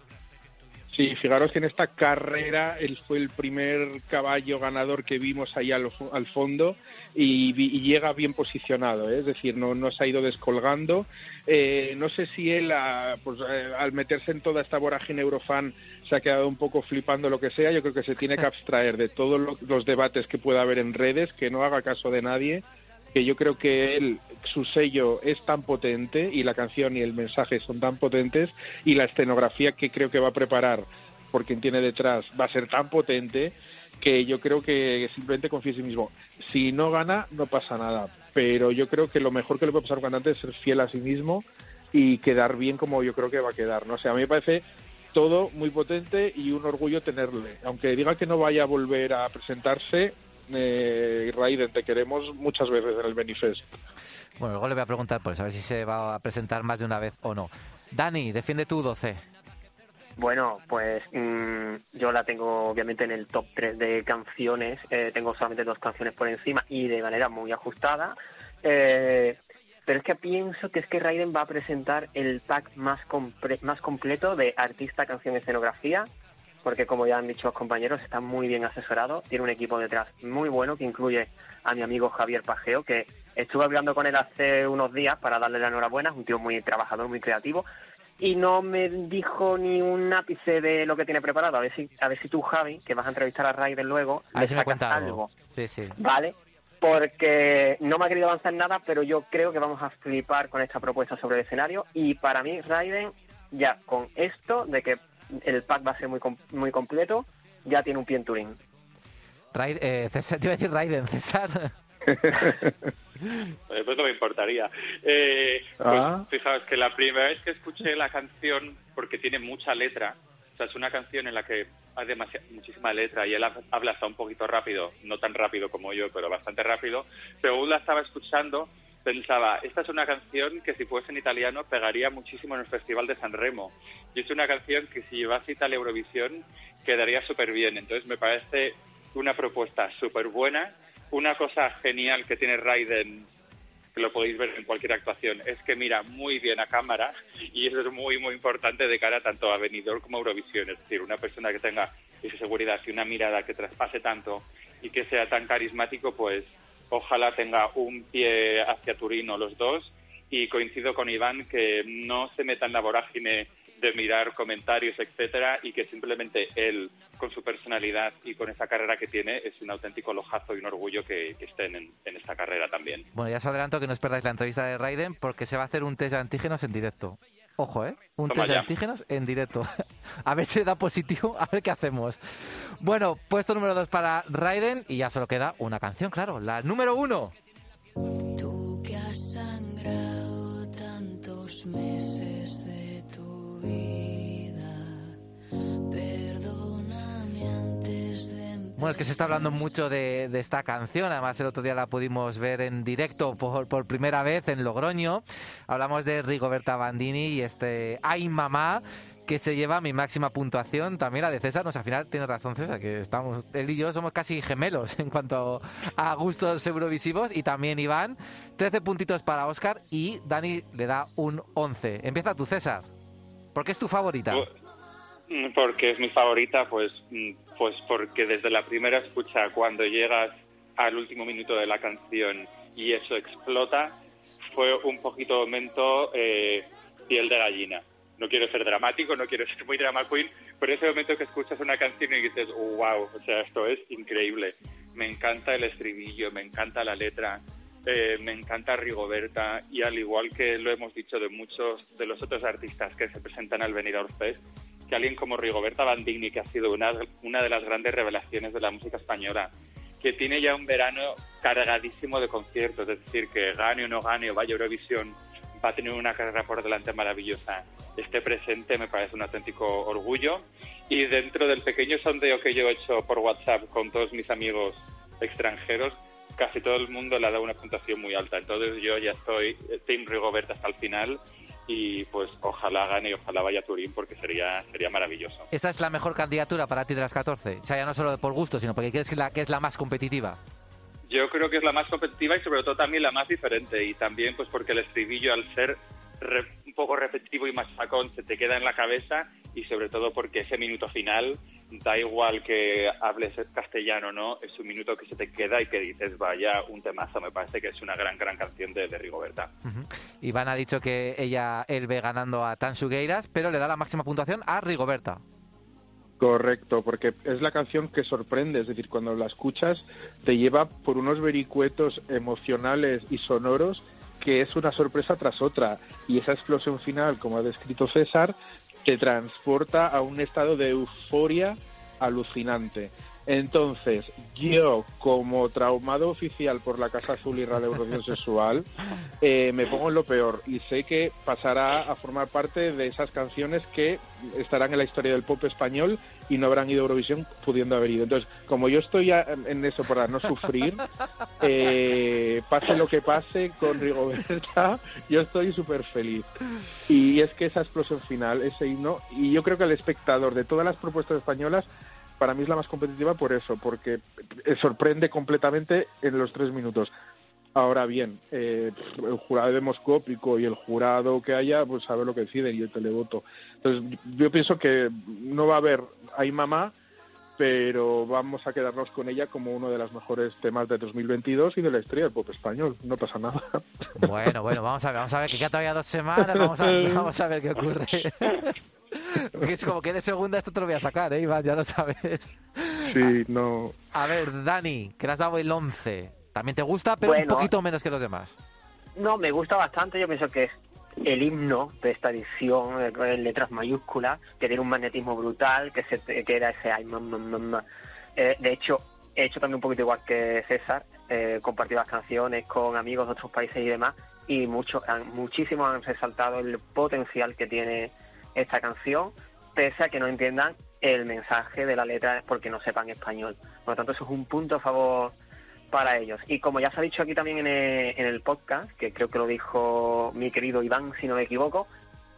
Sí, fijaros que en esta carrera él fue el primer caballo ganador que vimos ahí al, al fondo y, y llega bien posicionado, ¿eh? es decir, no, no se ha ido descolgando. Eh, no sé si él, ah, pues, eh, al meterse en toda esta vorágine eurofan, se ha quedado un poco flipando lo que sea. Yo creo que se tiene que <laughs> abstraer de todos lo- los debates que pueda haber en redes, que no haga caso de nadie que yo creo que él, su sello es tan potente y la canción y el mensaje son tan potentes y la escenografía que creo que va a preparar por quien tiene detrás va a ser tan potente que yo creo que simplemente confíe en sí mismo. Si no gana, no pasa nada, pero yo creo que lo mejor que le puede pasar a un cantante es ser fiel a sí mismo y quedar bien como yo creo que va a quedar. No sé, a mí me parece todo muy potente y un orgullo tenerle. Aunque diga que no vaya a volver a presentarse, eh, Raiden, te queremos muchas veces en el Benifest.
Bueno, luego le voy a preguntar por eso, a ver si se va a presentar más de una vez o no. Dani, defiende tu 12.
Bueno, pues mm, yo la tengo obviamente en el top 3 de canciones. Eh, tengo solamente dos canciones por encima y de manera muy ajustada. Eh, pero es que pienso que es que Raiden va a presentar el pack más, compre- más completo de artista, canción, escenografía, porque como ya han dicho los compañeros, está muy bien asesorado, tiene un equipo detrás muy bueno que incluye a mi amigo Javier Pajeo, que estuve hablando con él hace unos días para darle la enhorabuena, es un tío muy trabajador, muy creativo, y no me dijo ni un ápice de lo que tiene preparado. A ver si, a ver si tú, Javi, que vas a entrevistar a Raiden luego,
A ver si me cuenta
algo.
algo. Sí, sí.
¿vale? Porque no me ha querido avanzar nada, pero yo creo que vamos a flipar con esta propuesta sobre el escenario. Y para mí, Raiden, ya con esto de que el pack va a ser muy, com- muy completo, ya tiene un pie en Turín.
Raid- eh, César, te iba a decir Raiden, César. <laughs>
Eh, Pues no me importaría. Eh, pues
Ah.
fijaos que la primera vez que escuché la canción, porque tiene mucha letra, o sea, es una canción en la que hay demasi- muchísima letra y él ha- habla hasta un poquito rápido, no tan rápido como yo, pero bastante rápido. Según la estaba escuchando, pensaba, esta es una canción que si fuese en italiano pegaría muchísimo en el Festival de San Remo. Y es una canción que si llevase Italia Eurovisión quedaría súper bien. Entonces me parece una propuesta súper buena. Una cosa genial que tiene Raiden que lo podéis ver en cualquier actuación, es que mira muy bien a cámara y eso es muy, muy importante de cara tanto a Benidorm como a Eurovisión. Es decir, una persona que tenga esa seguridad y una mirada que traspase tanto y que sea tan carismático, pues ojalá tenga un pie hacia Turín o los dos. Y coincido con Iván que no se meta en la vorágine de mirar comentarios, etcétera, y que simplemente él, con su personalidad y con esa carrera que tiene, es un auténtico lojazo y un orgullo que, que estén en, en esta carrera también.
Bueno, ya os adelanto que no os perdáis la entrevista de Raiden porque se va a hacer un test de antígenos en directo. Ojo, ¿eh? Un
Toma
test de antígenos en directo. <laughs> a ver si da positivo, a ver qué hacemos. Bueno, puesto número dos para Raiden y ya solo queda una canción, claro, la número uno.
Tú que has sangrado tantos meses de tu vida,
Bueno, es que se está hablando mucho de, esta canción. Además, el otro día la pudimos ver en directo por, primera vez en Logroño. Hablamos de Rigoberta Bandini y este Ay Mamá que se lleva mi máxima puntuación, también la de César, no sé, al final tiene razón César, que estamos, él y yo somos casi gemelos <laughs> en cuanto a gustos eurovisivos, y también Iván, 13 puntitos para Oscar, y Dani le da un 11. Empieza tú, César, ¿por qué es tu favorita?
Porque es mi favorita, pues, mm, pues porque desde la primera escucha, cuando llegas al último minuto de la canción y eso explota, fue un poquito momento eh, piel de gallina. No quiero ser dramático, no quiero <laughs> ser muy drama queen, pero ese momento que escuchas una canción y dices, wow, o sea, esto es increíble. Me encanta el estribillo, me encanta la letra, eh, me encanta Rigoberta y al igual que lo hemos dicho de muchos de los otros artistas que se presentan al Benidorm Fest, que alguien como Rigoberta Bandini, que ha sido una, una de las grandes revelaciones de la música española, que tiene ya un verano cargadísimo de conciertos, es decir, que gane o no gane o vaya a Eurovisión, va a tener una carrera por delante maravillosa. Esté presente me parece un auténtico orgullo. Y dentro del pequeño sondeo que yo he hecho por WhatsApp con todos mis amigos extranjeros, casi todo el mundo le ha dado una puntuación muy alta. Entonces yo ya estoy eh, Team Rigoberta hasta el final y pues ojalá gane y ojalá vaya a Turín porque sería, sería maravilloso.
¿Esta es la mejor candidatura para ti de las 14? O sea, ya no solo por gusto, sino porque crees que, la, que es la más competitiva.
Yo creo que es la más competitiva y sobre todo también la más diferente y también pues porque el estribillo al ser re- un poco repetitivo y machacón se te queda en la cabeza y sobre todo porque ese minuto final da igual que hables castellano o no, es un minuto que se te queda y que dices vaya un temazo, me parece que es una gran gran canción de, de Rigoberta.
Iván ha dicho que ella, él ve ganando a Tansu Gueiras, pero le da la máxima puntuación a Rigoberta.
Correcto, porque es la canción que sorprende, es decir, cuando la escuchas te lleva por unos vericuetos emocionales y sonoros que es una sorpresa tras otra. Y esa explosión final, como ha descrito César, te transporta a un estado de euforia alucinante. Entonces, yo, como traumado oficial por la Casa Azul y Radio Eurovisión Sexual, <laughs> eh, me pongo en lo peor y sé que pasará a formar parte de esas canciones que estarán en la historia del pop español y no habrán ido a Eurovisión pudiendo haber ido. Entonces, como yo estoy en eso para no sufrir, <laughs> eh, pase lo que pase con Rigoberta, yo estoy súper feliz. Y es que esa explosión final, ese himno, y yo creo que el espectador de todas las propuestas españolas, para mí es la más competitiva por eso, porque eh, sorprende completamente en los tres minutos. Ahora bien, eh, el jurado demoscópico y el jurado que haya, pues sabe lo que deciden y el televoto. Entonces, yo pienso que no va a haber Ay Mamá, pero vamos a quedarnos con ella como uno de los mejores temas de 2022 y de la historia del pop español. No pasa nada.
Bueno, bueno, vamos a ver, vamos a ver, que queda todavía dos semanas, vamos a, <laughs> vamos a ver qué ocurre. <laughs> Porque es como que de segunda esto te lo voy a sacar, ¿eh, Iván? Ya lo sabes.
Sí, no.
A ver, Dani, que le has dado el 11. También te gusta, pero un
Bueno.
poquito menos que los demás.
No, me gusta bastante. Yo pienso que es el himno de esta edición, en letras mayúsculas, que tiene un magnetismo brutal, que, se, que era ese ay, mam. Eh, de hecho, he hecho también un poquito igual que César, eh, compartido las canciones con amigos de otros países y demás, y muchos, muchísimos han resaltado el potencial que tiene esta canción, pese a que no entiendan el mensaje de la letra porque no sepan español. Por lo tanto, eso es un punto a favor para ellos. Y como ya se ha dicho aquí también en el, en el podcast, que creo que lo dijo mi querido Iván, si no me equivoco,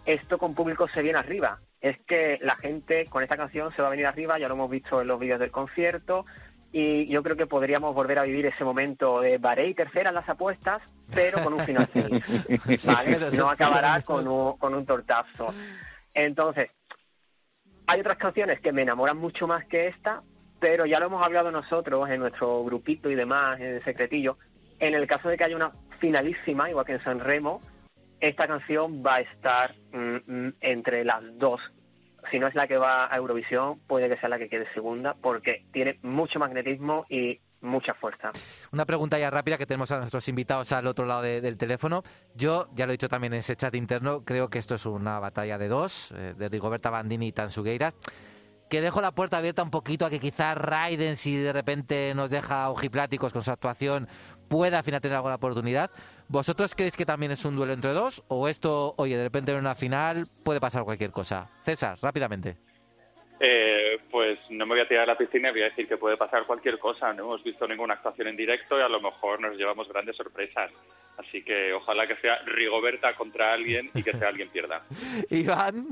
esto con público se viene arriba. Es que la gente con esta canción se va a venir arriba, ya lo hemos visto en los vídeos del concierto, y yo creo que podríamos volver a vivir ese momento de Baré y tercera en las apuestas, pero con un final feliz. <laughs> ¿vale? No acabará con un, con un tortazo. Entonces, hay otras canciones que me enamoran mucho más que esta, pero ya lo hemos hablado nosotros en nuestro grupito y demás, en secretillo. En el caso de que haya una finalísima, igual que en San Remo, esta canción va a estar mm, mm, entre las dos. Si no es la que va a Eurovisión, puede que sea la que quede segunda, porque tiene mucho magnetismo y mucha fuerza.
Una pregunta ya rápida que tenemos a nuestros invitados al otro lado de- del teléfono. Yo, ya lo he dicho también en ese chat interno, creo que esto es una batalla de dos, eh, de Rigoberta Bandini y Tansugueiras. Que dejo la puerta abierta un poquito a que quizás Raiden, si de repente nos deja ojipláticos con su actuación, pueda al final tener alguna oportunidad. ¿Vosotros creéis que también es un duelo entre dos? ¿O esto, oye, de repente en una final puede pasar cualquier cosa? César, rápidamente.
Eh, pues no me voy a tirar a la piscina y voy a decir que puede pasar cualquier cosa. No hemos visto ninguna actuación en directo y a lo mejor nos llevamos grandes sorpresas. Así que ojalá que sea Rigoberta contra alguien y que sea alguien pierda. <laughs>
Iván.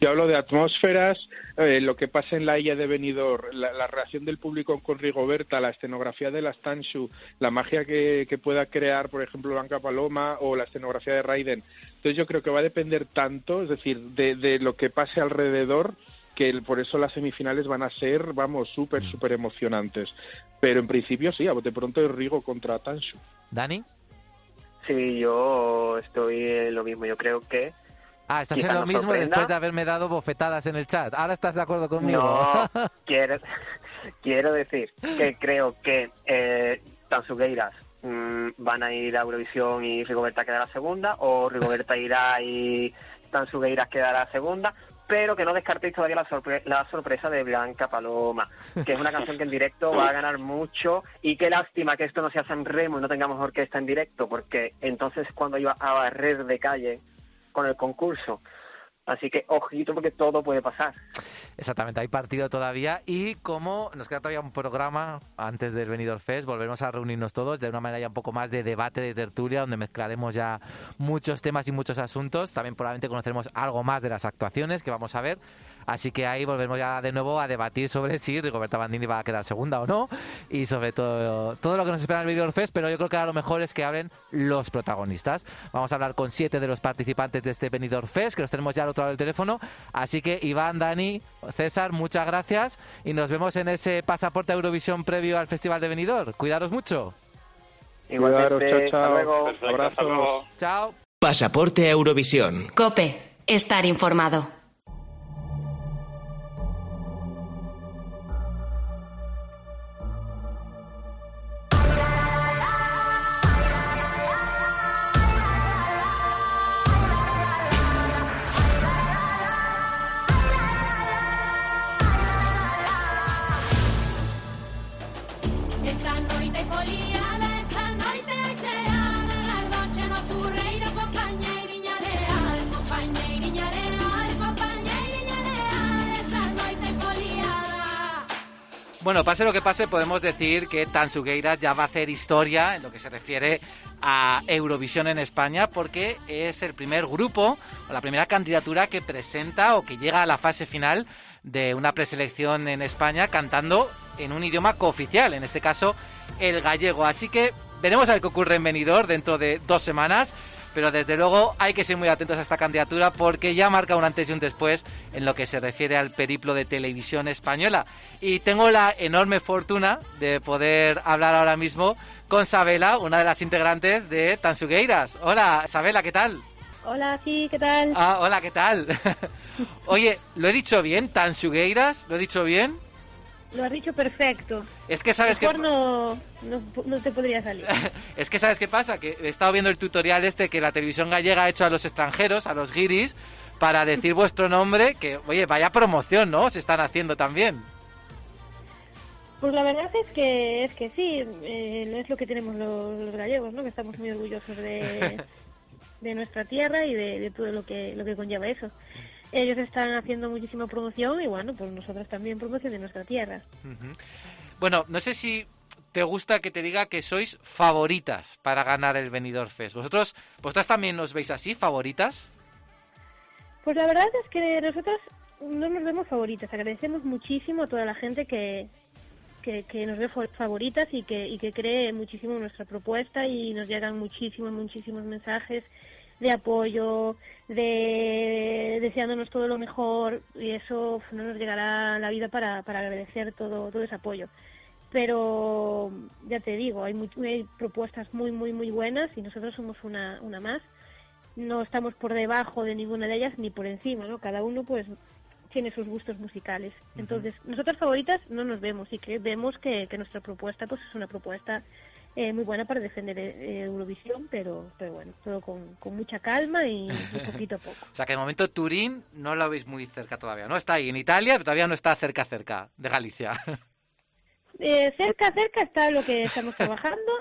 Yo hablo de atmósferas, eh, lo que pasa en la isla de Benidorm, la, la reacción del público con Rigoberta, la escenografía de las Tanshu, la magia que, que pueda crear, por ejemplo, Blanca Paloma o la escenografía de Raiden. Entonces yo creo que va a depender tanto, es decir, de, de lo que pase alrededor, que el- por eso las semifinales van a ser, vamos, súper, súper emocionantes. Pero en principio sí, a bote pronto es Rigo contra Tanshu.
¿Dani?
Sí, yo estoy en lo mismo. Yo creo que
Ah, estás en lo mismo después de haberme dado bofetadas en el chat. Ahora estás de acuerdo conmigo.
No, <laughs> quiero, quiero decir que creo que eh, Tansugueiras mm, van a ir a Eurovisión y Rigoberta quedará segunda, o Rigoberta <laughs> irá y Tansugueiras quedará segunda, pero que no descartéis todavía la, sorpre- la sorpresa de Blanca Paloma, que es una canción que en directo va a ganar mucho, y qué lástima que esto no sea San Remo y no tengamos orquesta en directo, porque entonces cuando iba a barrer de calle con el concurso. Así que ojito porque todo puede pasar.
Exactamente, hay partido todavía y como nos queda todavía un programa antes del Benidorm Fest, volveremos a reunirnos todos de una manera ya un poco más de debate, de tertulia, donde mezclaremos ya muchos temas y muchos asuntos. También probablemente conoceremos algo más de las actuaciones que vamos a ver. Así que ahí volvemos ya de nuevo a debatir sobre si Rigoberta Bandini va a quedar segunda o no y sobre todo todo lo que nos espera en el Benidorm Fest, pero yo creo que ahora lo mejor es que hablen los protagonistas. Vamos a hablar con siete de los participantes de este Benidorm Fest, que los tenemos ya al otro lado del teléfono. Así que Iván, Dani, César, muchas gracias y nos vemos en ese pasaporte a Eurovisión previo al Festival de Benidorm. Cuidaros mucho.
Igualmente,
chao, chao.
luego.
Chao.
Pasaporte a Eurovisión.
Cope, estar informado.
Bueno, pase lo que pase, podemos decir que Tansugueiras ya va a hacer historia en lo que se refiere a Eurovisión en España, porque es el primer grupo o la primera candidatura que presenta o que llega a la fase final de una preselección en España cantando en un idioma cooficial, en este caso el gallego. Así que veremos a ver qué ocurre en Benidorm dentro de dos semanas. Pero desde luego hay que ser muy atentos a esta candidatura porque ya marca un antes y un después en lo que se refiere al periplo de televisión española. Y tengo la enorme fortuna de poder hablar ahora mismo con Sabela, una de las integrantes de Tansugueiras. Hola, Sabela, ¿qué tal?
Hola, sí, ¿qué tal?
Ah, hola, ¿qué tal? <laughs> Oye, ¿lo he dicho bien? ¿Tansugueiras? ¿Lo he dicho bien?
Lo has dicho perfecto.
Es que sabes que...
Mejor no, no, no te podría salir. <laughs>
Es que sabes qué pasa, que he estado viendo el tutorial este que la televisión gallega ha hecho a los extranjeros, a los guiris, para decir <laughs> vuestro nombre, que oye, vaya promoción, ¿no? Se están haciendo también.
Pues la verdad es que es que sí, eh, es lo que tenemos los, los gallegos, ¿no? Que estamos muy orgullosos de, <laughs> de nuestra tierra y de, de todo lo que lo que conlleva eso. Ellos están haciendo muchísima promoción y bueno, pues nosotros también promoción de nuestra tierra.
Bueno, no sé si te gusta que te diga que sois favoritas para ganar el Benidorm Fest. ¿Vosotros, vosotras también os veis así, favoritas?
Pues la verdad es que nosotros no nos vemos favoritas. Agradecemos muchísimo a toda la gente que, que, que nos ve fa- favoritas y que, y que cree muchísimo en nuestra propuesta y nos llegan muchísimos, muchísimos mensajes de apoyo, de deseándonos todo lo mejor y eso no nos llegará la vida para, para agradecer todo, todo ese apoyo. Pero ya te digo, hay, mu- hay propuestas muy, muy, muy buenas y nosotros somos una, una más no estamos por debajo de ninguna de ellas ni por encima, ¿no? Cada uno pues tiene sus gustos musicales. Entonces, nosotras favoritas no nos vemos y que vemos que, que nuestra propuesta pues es una propuesta eh, muy buena para defender eh, Eurovisión, pero, pero bueno, todo con, con mucha calma y, y <laughs> poquito a poco.
O sea que de momento Turín no lo veis muy cerca todavía, ¿no? Está ahí en Italia, pero todavía no está cerca, cerca de Galicia. <laughs>
Eh, cerca, cerca está lo que estamos trabajando,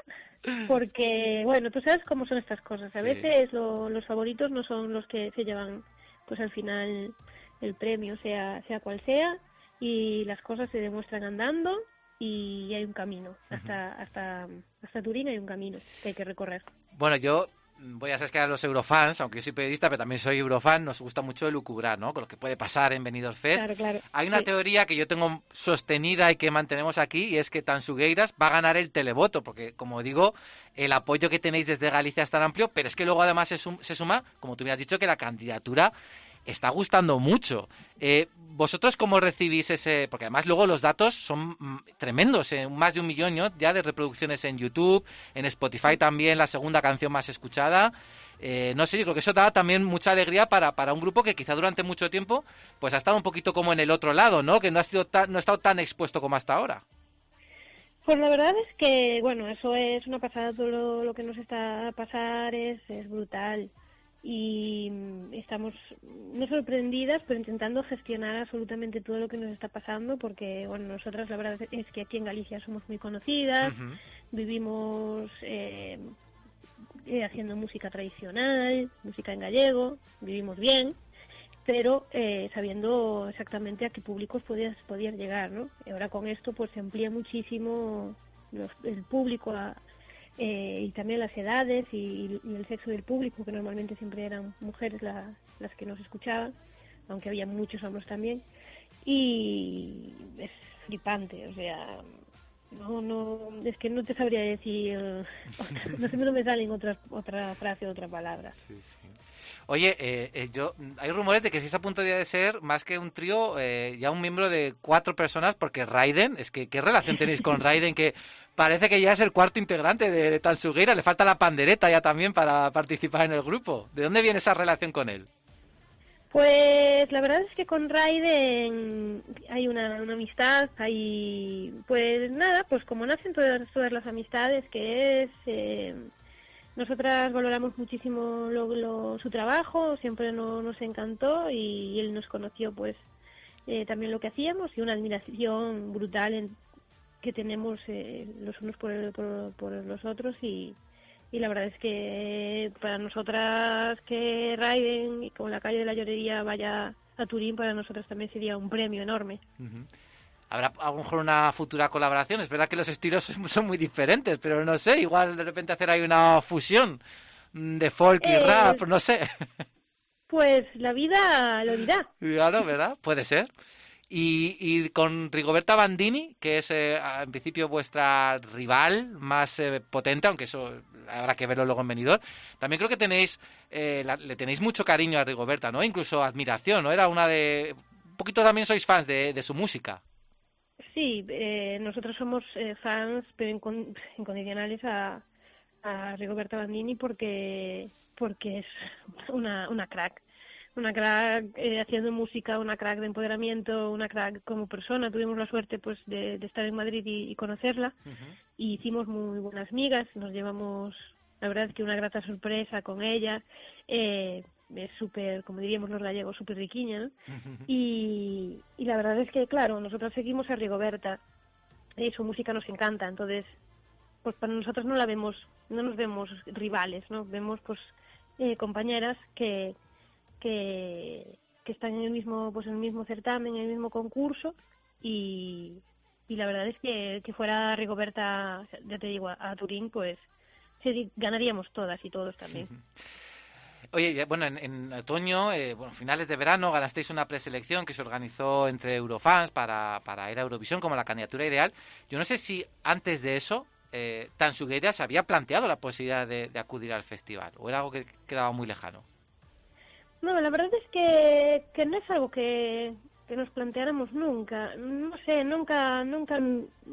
porque, bueno, tú sabes cómo son estas cosas. A
Sí.
veces lo- los favoritos no son los que se llevan, pues al final, el premio, sea, sea cual sea, y las cosas se demuestran andando y hay un camino. Hasta, hasta, hasta Turín hay un camino que hay que recorrer.
Bueno, yo voy a ser que a los eurofans, aunque yo soy periodista, pero también soy eurofan, nos gusta mucho lucubrar, ¿no? Con lo que puede pasar en Benidorm Fest.
Claro, claro.
Hay una
Sí.
teoría que yo tengo sostenida y que mantenemos aquí y es que Tansugueiras va a ganar el televoto, porque como digo, el apoyo que tenéis desde Galicia es tan amplio, pero es que luego además se suma, como tú me has dicho, que la candidatura está gustando mucho. Eh, ¿Vosotros cómo recibís ese...? Porque además luego los datos son mm, tremendos, eh, más de un millón ya de reproducciones en YouTube, en Spotify también, la segunda canción más escuchada. Eh, no sé, yo creo que eso da también mucha alegría para, para un grupo que quizá durante mucho tiempo pues ha estado un poquito como en el otro lado, ¿no? Que no ha, sido tan- no ha estado tan expuesto como hasta ahora.
Pues la verdad es que, bueno, eso es una pasada, todo lo, lo que nos está a pasar es, es brutal. Y mm, estamos no sorprendidas, pero intentando gestionar absolutamente todo lo que nos está pasando, porque, bueno, nosotras la verdad es que aquí en Galicia somos muy conocidas, vivimos eh, eh, haciendo música tradicional, música en gallego, vivimos bien, pero eh, sabiendo exactamente a qué públicos podías, podías llegar, ¿no? Y ahora con esto pues se amplía muchísimo los- el público a- eh, y también las edades y, y el sexo del público, que normalmente siempre eran mujeres la- las que nos escuchaban, aunque había muchos hombres también, y es flipante, o sea, no, no, es que no te sabría decir, <laughs> no sé, no me salen otras, otra frase, otra palabra.
Oye, eh, eh, yo hay rumores de que si a punto de ser más que un trío, eh, ya un miembro de cuatro personas, porque Raiden, es que ¿qué relación tenéis con <laughs> Raiden? Que parece que ya es el cuarto integrante de, de le falta la pandereta ya también para participar en el grupo. ¿De dónde viene esa relación con él?
Pues la verdad es que con Raiden hay una, amistad, hay pues nada, pues como nacen todas, las amistades, que es eh, nosotras valoramos muchísimo lo, lo- su trabajo, siempre no- nos encantó y él nos conoció pues eh, también lo que hacíamos y una admiración brutal en- que tenemos eh, los unos por, el- por, por los otros y, y la verdad es que para nosotras que Raiden y con la calle de la llorería vaya a Turín, para nosotras también sería un premio enorme.
Habrá a lo mejor una futura colaboración. Es verdad que los estilos <laughs> son muy diferentes, pero no sé, igual de repente hacer ahí una fusión de folk y
Eh,
rap, no sé.
Pues la vida lo dirá. <laughs>
Claro, ¿verdad? Puede ser. Y, y con Rigoberta Bandini, que es eh, en principio vuestra rival más eh, potente, aunque eso habrá que verlo luego en venidor, también creo que tenéis eh, la- le tenéis mucho cariño a Rigoberta, ¿no? Incluso admiración, ¿no? Era una de... Un poquito también sois fans de, su música.
Sí, eh, nosotros somos eh, fans pero incon- incondicionales a, a Rigoberta Bandini porque porque es una, una crack, una crack eh, haciendo música, una crack de empoderamiento, una crack como persona. Tuvimos la suerte pues de, de estar en Madrid y, y conocerla y hicimos muy buenas migas, nos llevamos la verdad que una grata sorpresa con ella. Eh, es súper, como diríamos los gallegos, súper riquiña, ¿no? Y, y la verdad es que, claro, nosotros seguimos a Rigoberta y su música nos encanta, entonces, pues para nosotros no la vemos, no nos vemos rivales, ¿no? Vemos, pues, eh, compañeras que, que, están en el mismo, pues, en el mismo certamen, en el mismo concurso y, y la verdad es que, que fuera Rigoberta, ya te digo, a, Turín, pues, sí, ganaríamos todas y todos también. <laughs>
Oye, bueno, en, otoño, eh, bueno, finales de verano, ganasteis una preselección que se organizó entre Eurofans para, para ir a Eurovisión como la candidatura ideal. Yo no sé si antes de eso, eh, Tansugueira se había planteado la posibilidad de acudir al festival, o era algo que quedaba muy lejano.
No, la verdad es que, que no es algo que, que nos planteáramos nunca. No sé, nunca nunca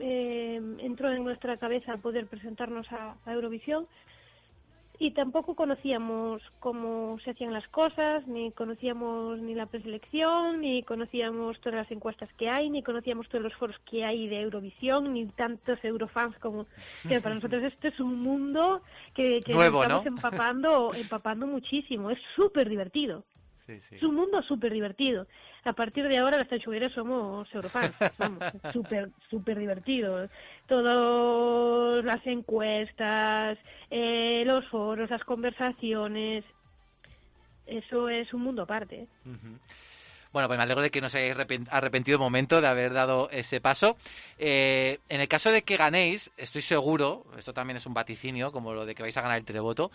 eh, entró en nuestra cabeza poder presentarnos a, a Eurovisión y tampoco conocíamos cómo se hacían las cosas, ni conocíamos ni la preselección, ni conocíamos todas las encuestas que hay, ni conocíamos todos los foros que hay de Eurovisión, ni tantos eurofans como que para <laughs> nosotros esto es un mundo que, que
Nuevo,
estamos
¿no?
empapando, empapando muchísimo, es súper divertido.
Sí, sí.
Es un mundo súper divertido. A partir de ahora las tanchugueras somos eurofans, vamos, <laughs> súper, súper divertido. Todas las encuestas, eh, los foros, las conversaciones, eso es un mundo aparte.
Ujú. Bueno, pues me alegro de que no os hayáis arrepen- arrepentido momento de haber dado ese paso. Eh, en el caso de que ganéis, estoy seguro, esto también es un vaticinio, como lo de que vais a ganar el televoto,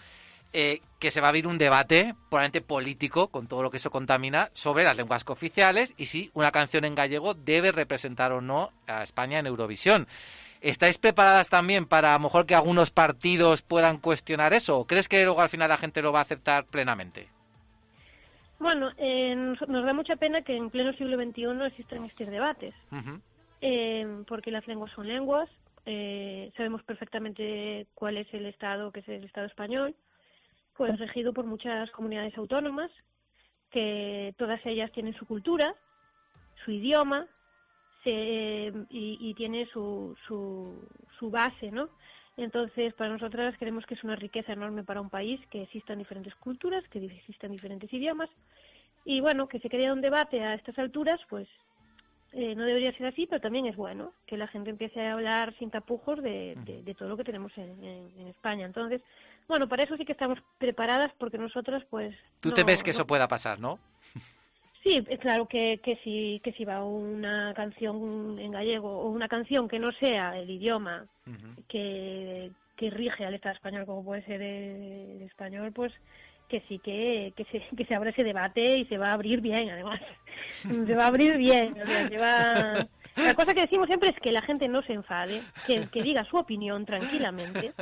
eh, que se va a abrir un debate, probablemente político, con todo lo que eso contamina, sobre las lenguas cooficiales y si una canción en gallego debe representar o no a España en Eurovisión. ¿Estáis preparadas también para a lo mejor que algunos partidos puedan cuestionar eso? ¿O crees que luego al final la gente lo va a aceptar plenamente?
Bueno, eh, nos, nos da mucha pena que en pleno siglo XXI existan estos debates. Eh, porque las lenguas son lenguas, eh, sabemos perfectamente cuál es el Estado, que es el Estado español, pues regido por muchas comunidades autónomas, que todas ellas tienen su cultura, su idioma, se, y, y tiene su, su, su base, ¿no? Entonces, para nosotras creemos que es una riqueza enorme para un país que existan diferentes culturas, que existan diferentes idiomas, y bueno, que se crea un debate a estas alturas, pues eh, no debería ser así, pero también es bueno que la gente empiece a hablar sin tapujos de, de- de todo lo que tenemos en, en- en España. Entonces, bueno, para eso sí que estamos preparadas porque nosotras, pues...
Tú
no-
te ves que
no-
eso pueda pasar, ¿no? <laughs>
Sí, es claro que, que, si, que si va una canción en gallego o una canción que no sea el idioma que, que rige al Estado español, como puede ser el, el español, pues que sí que, que, se, que se abra ese debate y se va a abrir bien, además. <laughs> se va a abrir bien. o sea, se va- La cosa que decimos siempre es que la gente no se enfade, que, que diga su opinión tranquilamente,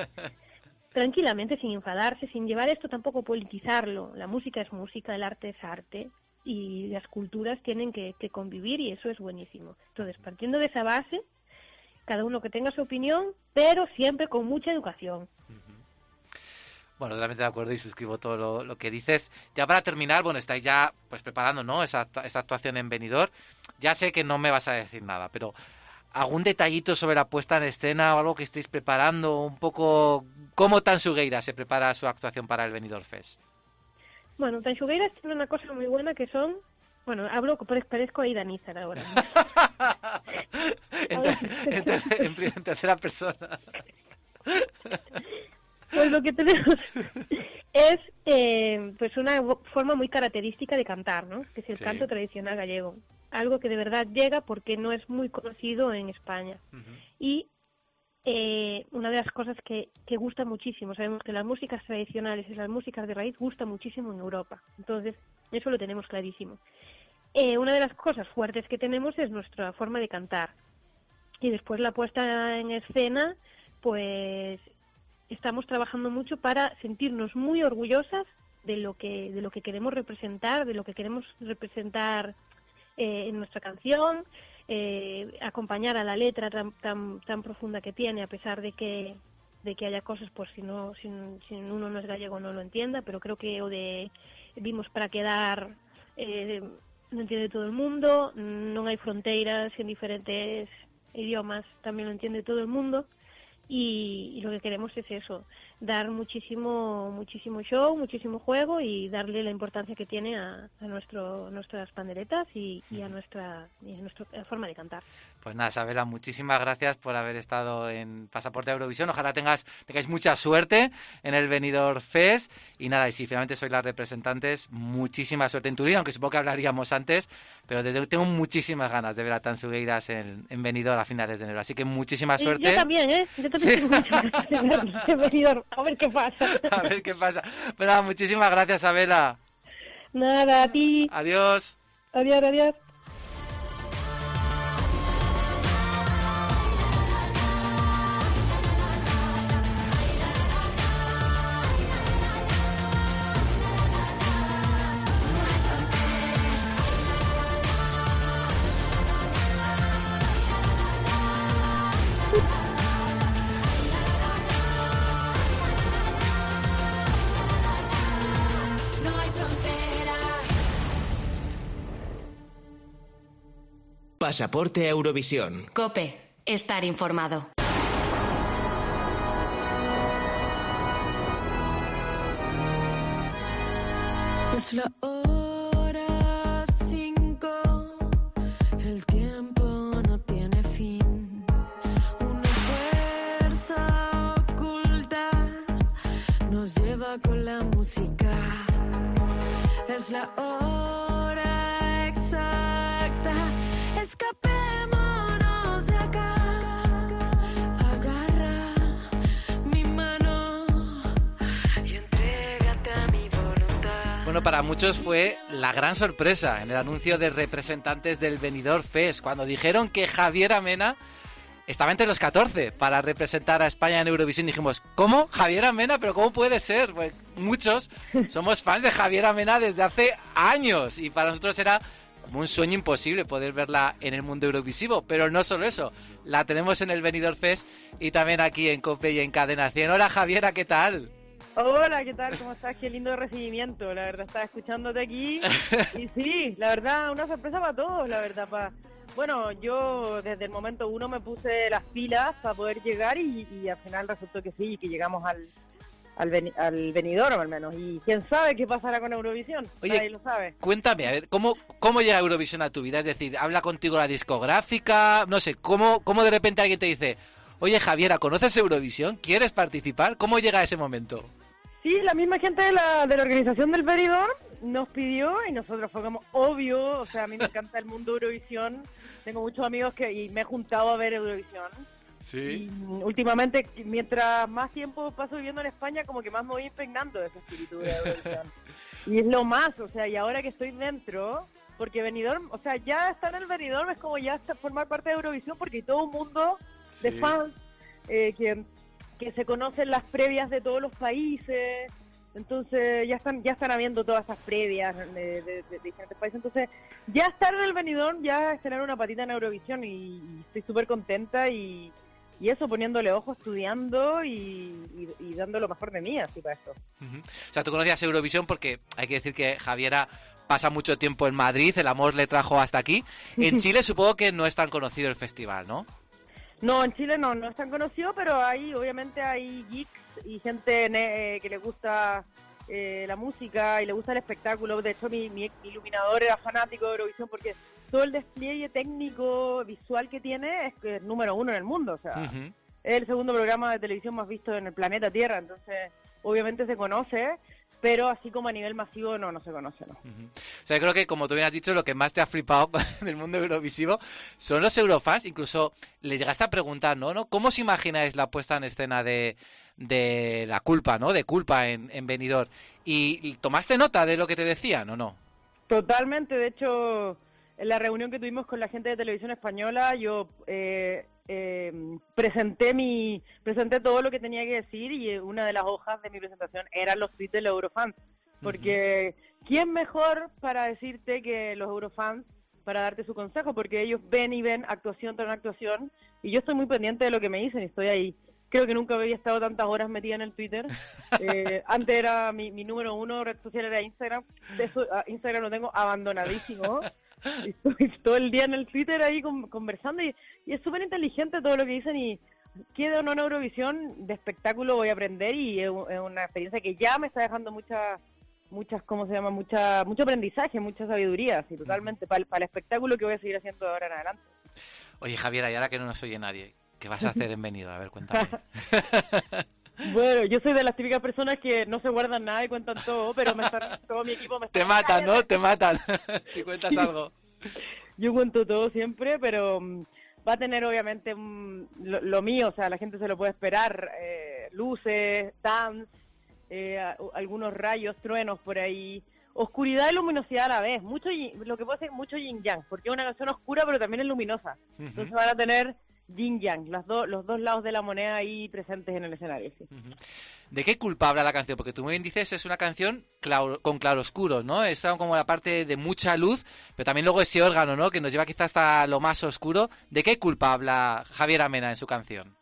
tranquilamente, sin enfadarse, sin llevar esto tampoco a politizarlo. La música es música, el arte es arte y las culturas tienen que, convivir y eso es buenísimo. Entonces, partiendo de esa base, cada uno que tenga su opinión, pero siempre con mucha educación.
Bueno, totalmente de acuerdo y suscribo todo lo, que dices. Ya para terminar, bueno, estáis ya pues preparando, ¿no? Esa, esa actuación en Benidorm. Ya sé que no me vas a decir nada, pero algún detallito sobre la puesta en escena o algo que estéis preparando, un poco cómo Tansugueira se prepara su actuación para el Benidorm Fest.
Bueno, Tanchugueiras tiene una cosa muy buena que son... Bueno, hablo, parezco a Idanizar ahora. <laughs>
En, ter- en ter- en pri- en tercera persona.
Pues lo que tenemos es eh, pues una forma muy característica de cantar, ¿no? Que es el
Sí.
canto tradicional gallego. Algo que de verdad llega porque no es muy conocido en España. Y eh, una de las cosas que, que gusta muchísimo, sabemos que las músicas tradicionales y las músicas de raíz gustan muchísimo en Europa. Entonces, eso lo tenemos clarísimo. eh, una de las cosas fuertes que tenemos es nuestra forma de cantar. Y después la puesta en escena, pues estamos trabajando mucho para sentirnos muy orgullosas de lo que de lo que queremos representar, de lo que queremos representar eh, en nuestra canción, eh, acompañar a la letra tan, tan tan profunda que tiene, a pesar de que de que haya cosas, pues si no si, si uno no es gallego no lo entienda, pero creo que o de vimos para quedar eh, lo entiende todo el mundo, non hai fronteiras en diferentes idiomas, también lo entiende todo el mundo y, y lo que queremos es eso, dar muchísimo muchísimo show, muchísimo juego y darle la importancia que tiene a, a nuestro nuestras panderetas y, y a nuestra y a nuestra forma de cantar.
Pues nada, Isabela, muchísimas gracias por haber estado en Pasaporte Eurovisión. Ojalá tengas, tengáis mucha suerte en el Benidorm Fest. Y nada, y si finalmente sois las representantes, muchísima suerte en Turín, aunque supongo que hablaríamos antes, pero desde- tengo muchísimas ganas de ver a Tansugueiras en, en Benidorm a finales de enero. Así que muchísima suerte.
Yo también, ¿eh? Yo también
Sí.
tengo muchas ganas de <laughs> Benidorm. <laughs> a ver qué pasa. <laughs>
A ver qué pasa. Pero nada, muchísimas gracias, Isabela.
Nada, a ti.
Adiós.
Adiós, adiós.
Pasaporte a Eurovisión.
Cope, estar informado.
Es la hora cinco, el tiempo no tiene fin. Una fuerza oculta nos lleva con la música. Es la hora
Bueno, para muchos fue la gran sorpresa en el anuncio de representantes del Benidorm Fest, cuando dijeron que Javier Amena estaba entre los 14 para representar a España en Eurovisión. Dijimos, ¿cómo? Javier Amena, pero ¿cómo puede ser? Pues muchos <laughs> somos fans de Javier Amena desde hace años y para nosotros era como un sueño imposible poder verla en el mundo eurovisivo. Pero no solo eso, la tenemos en el Benidorm Fest y también aquí en Cope y en Cadena 100. Hola Javiera, ¿qué tal?
Hola, ¿qué tal? ¿Cómo estás? Qué lindo recibimiento, la verdad, estaba escuchándote aquí. Y sí, la verdad, una sorpresa para todos, la verdad. Pa... Bueno, yo desde el momento uno me puse las pilas para poder llegar y, y al final resultó que sí, que llegamos al, al, veni- al venidor al menos. Y quién sabe qué pasará con Eurovisión,
Oye,
nadie lo sabe.
Cuéntame, a ver, ¿cómo, ¿cómo llega Eurovisión a tu vida? Es decir, ¿habla contigo la discográfica? No sé, ¿cómo, ¿cómo de repente alguien te dice, oye Javiera, ¿conoces Eurovisión? ¿Quieres participar? ¿Cómo llega ese momento?
Sí, la misma gente de la, de la organización del Benidorm nos pidió y nosotros fue como obvio, o sea, a mí me <laughs> encanta el mundo Eurovisión, tengo muchos amigos que y me he juntado a ver Eurovisión.
Sí.
Y últimamente, mientras más tiempo paso viviendo en España, como que más me voy impregnando de ese espíritu de Eurovisión. <laughs> y es lo más, o sea, y ahora que estoy dentro, porque Benidorm, o sea, ya estar en el Benidorm es como ya formar parte de Eurovisión porque hay todo un mundo de
Sí.
fans eh, que, que se conocen las previas de todos los países. Entonces ya están ya están habiendo todas esas previas de, de- de- de diferentes países. Entonces ya estar en el Benidorm ya es tener una patita en Eurovisión y, y estoy súper contenta y, y eso poniéndole ojo, estudiando y, y- dando lo mejor de mí así para esto.
O sea, tú conocías Eurovisión porque hay que decir que Javiera pasa mucho tiempo en Madrid, el amor le trajo hasta aquí. En <laughs> Chile supongo que no es tan conocido el festival, ¿no?
No, en Chile no, no es tan conocido, pero hay, obviamente hay geeks y gente eh, que le gusta eh, la música y le gusta el espectáculo. De hecho, mi, mi iluminador era fanático de Eurovisión porque todo el despliegue técnico, visual que tiene es que es número uno en el mundo. O sea, es el segundo programa de televisión más visto en el planeta Tierra. Entonces, obviamente se conoce, pero así como a nivel masivo no, no se conoce, ¿no?
O sea, creo que, como tú bien has dicho, lo que más te ha flipado <laughs> del mundo eurovisivo son los eurofans. Incluso le llegaste a preguntar, ¿no? ¿no? ¿Cómo os imagináis la puesta en escena de, de la culpa, ¿no? De culpa en, en Benidorm. ¿Y, y tomaste nota de lo que te decían o no?
Totalmente, de hecho, en la reunión que tuvimos con la gente de televisión española, yo eh, eh, presenté mi presenté todo lo que tenía que decir y eh, una de las hojas de mi presentación eran los tweets de los Eurofans, porque ¿quién mejor para decirte que los Eurofans para darte su consejo? Porque ellos ven y ven actuación tras actuación y yo estoy muy pendiente de lo que me dicen y estoy ahí. Creo que nunca había estado tantas horas metida en el Twitter. <laughs> Eh, antes era mi, mi número uno red social era Instagram. De eso, a Instagram lo tengo abandonadísimo. <laughs> <laughs> Estoy todo el día en el Twitter ahí con- conversando y, y es súper inteligente todo lo que dicen y no en Eurovisión, de espectáculo voy a aprender y es, una experiencia que ya me está dejando muchas, muchas, ¿cómo se llama? Mucha, mucho aprendizaje, mucha sabiduría, sí, totalmente, para, el- para el espectáculo que voy a seguir haciendo de ahora en adelante.
Oye, Javiera, y ahora que no nos oye nadie, ¿qué vas a hacer en Venido? A ver, cuéntame. <laughs>
Bueno, yo soy de las típicas personas que no se guardan nada y cuentan todo, pero me <laughs> todo mi equipo me está
Te matan, ¿no? Te matan si cuentas algo.
Yo cuento todo siempre, pero mm, va a tener obviamente mm, lo, lo mío, o sea, la gente se lo puede esperar, eh, luces, dance, eh, a- algunos rayos, truenos por ahí, oscuridad y luminosidad a la vez, mucho lo que puede ser mucho yin yang, porque es una canción oscura pero también es luminosa, entonces van a tener yin yang, los, dos los dos lados de la moneda ahí presentes en el escenario. sí.
¿De qué culpa habla la canción? Porque tú muy bien dices, es una canción con claroscuros, ¿no? Está como la parte de mucha luz, pero también luego ese órgano, ¿no? Que nos lleva quizás hasta lo más oscuro. ¿De qué culpa habla Javier Amena en su canción?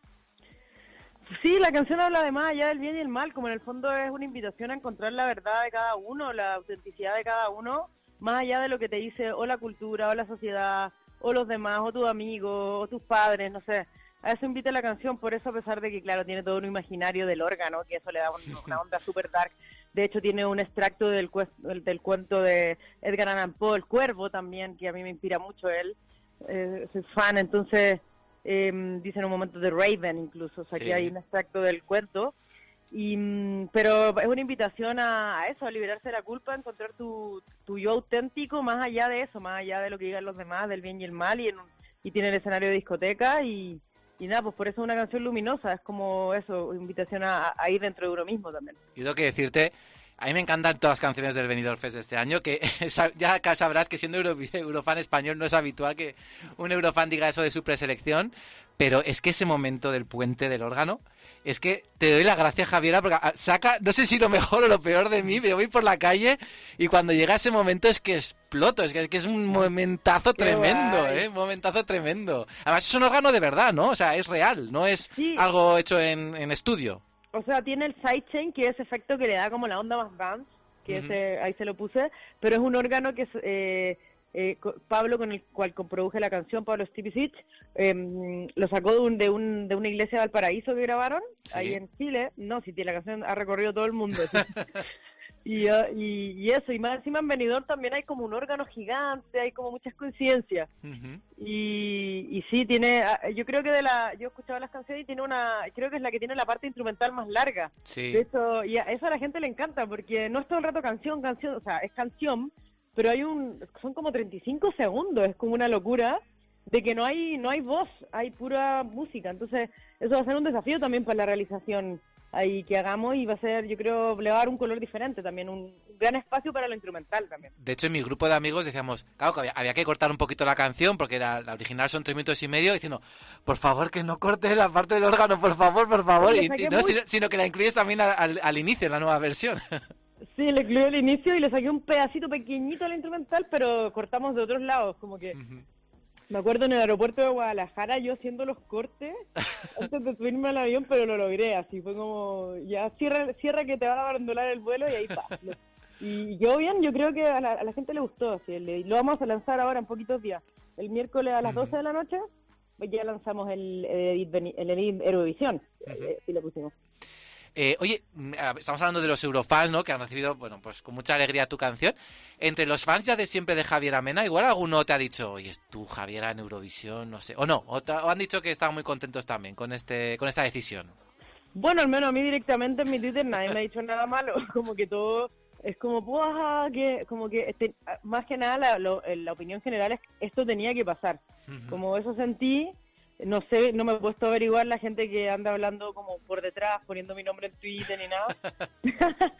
Sí, la canción habla de más allá del bien y el mal, como en el fondo es una invitación a encontrar la verdad de cada uno, la autenticidad de cada uno, más allá de lo que te dice o la cultura, o la sociedad, o los demás, o tus amigos, o tus padres, no sé. A eso invita la canción, por eso a pesar de que, claro, tiene todo un imaginario del órgano, que eso le da un- una onda super dark. De hecho, tiene un extracto del, del, del cuento de Edgar Allan Poe, El Cuervo, también, que a mí me inspira mucho él. Eh, soy fan, entonces eh, dice en un momento de Raven incluso, o sea
Sí.
que hay un extracto del cuento. Y, mm, pero es una invitación a, eso, a liberarse de la culpa, a encontrar tu, tu yo auténtico más allá de eso, más allá de lo que digan los demás, del bien y el mal, y, en y tiene el escenario de discoteca y, y nada, pues por eso es una canción luminosa, es como eso, invitación a, a ir dentro de uno mismo también.
Yo tengo que decirte, a mí me encantan todas las canciones del Benidorm Fest de este año, que <laughs> ya acá sabrás que siendo euro- eurofan español no es habitual que un eurofan diga eso de su preselección, pero es que ese momento del puente del órgano, es que te doy la gracia, Javiera, porque ah, saca, no sé si lo mejor o lo peor de mí, pero voy por la calle y cuando llega ese momento es que exploto, es que es, que es un momentazo
Qué
tremendo,
guay.
¿eh? Un momentazo tremendo. Además es un órgano de verdad, ¿no? O sea, es real, no es algo hecho en, en estudio.
O sea, tiene el sidechain, que es efecto que le da como la onda más dance, que ese- ahí se lo puse, pero es un órgano que es, eh, eh, Pablo, con el cual comproduje la canción, Pablo Stipicic, em, lo sacó de, un, de, un, de una iglesia de Valparaíso que grabaron, ahí en Chile. No, si tiene la canción, ha recorrido todo el mundo. <laughs> sí. y, y, y eso, y más encima en Benidorm también hay como un órgano gigante, hay como muchas coincidencias. Y, y sí, tiene, ah, yo creo que de la, yo he escuchado las canciones y tiene una, creo que es la que tiene la parte instrumental más larga.
Sí.
De eso, y a eso a la gente le encanta, porque no es todo el rato canción, canción, o sea, es canción, pero hay un, son como 35 segundos, es como una locura de que no hay, no hay voz, hay pura música, entonces eso va a ser un desafío también para la realización ahí que hagamos y va a ser, yo creo, le va a dar un color diferente también, un gran espacio para lo instrumental también.
De hecho, en mi grupo de amigos decíamos, claro, que había, había que cortar un poquito la canción porque era, la original son tres minutos y medio, diciendo, por favor, que no cortes la parte del órgano, por favor, por favor. Y, y no,
muy-
sino, sino que la incluyes también al, al- inicio, en la nueva versión. <laughs>
Sí, le incluí el inicio y le saqué un pedacito pequeñito al instrumental, pero cortamos de otros lados, como que... Me acuerdo en el aeropuerto de Guadalajara yo haciendo los cortes <laughs> antes de subirme al avión, pero lo logré, así fue como, ya cierra, cierra que te van a abandonar el vuelo y ahí pa. Y yo bien, yo creo que a la, a la gente le gustó, así, le- lo vamos a lanzar ahora en poquitos días. El miércoles a las 12 de la noche pues ya lanzamos el, el el Edit Eurovisión, eh, sí lo pusimos.
Eh, oye, mm, estamos hablando de los eurofans, ¿no? Que han recibido, bueno, pues con mucha alegría tu canción. Entre los fans ya de siempre de Javier Amena, igual alguno te ha dicho, oye, tú, Javier, en Eurovisión, no sé. O no, o, han dicho que están muy contentos también con este con esta decisión.
Bueno, al menos a mí directamente en mi Twitter nadie me ha dicho nada malo, <laughs> como que todo es como, ¡buah! que como que este, más que nada la, lo- la opinión general es que esto tenía que pasar. Como eso sentí, no sé, no me he puesto a averiguar la gente que anda hablando como por detrás, poniendo mi nombre en Twitter ni nada. <laughs>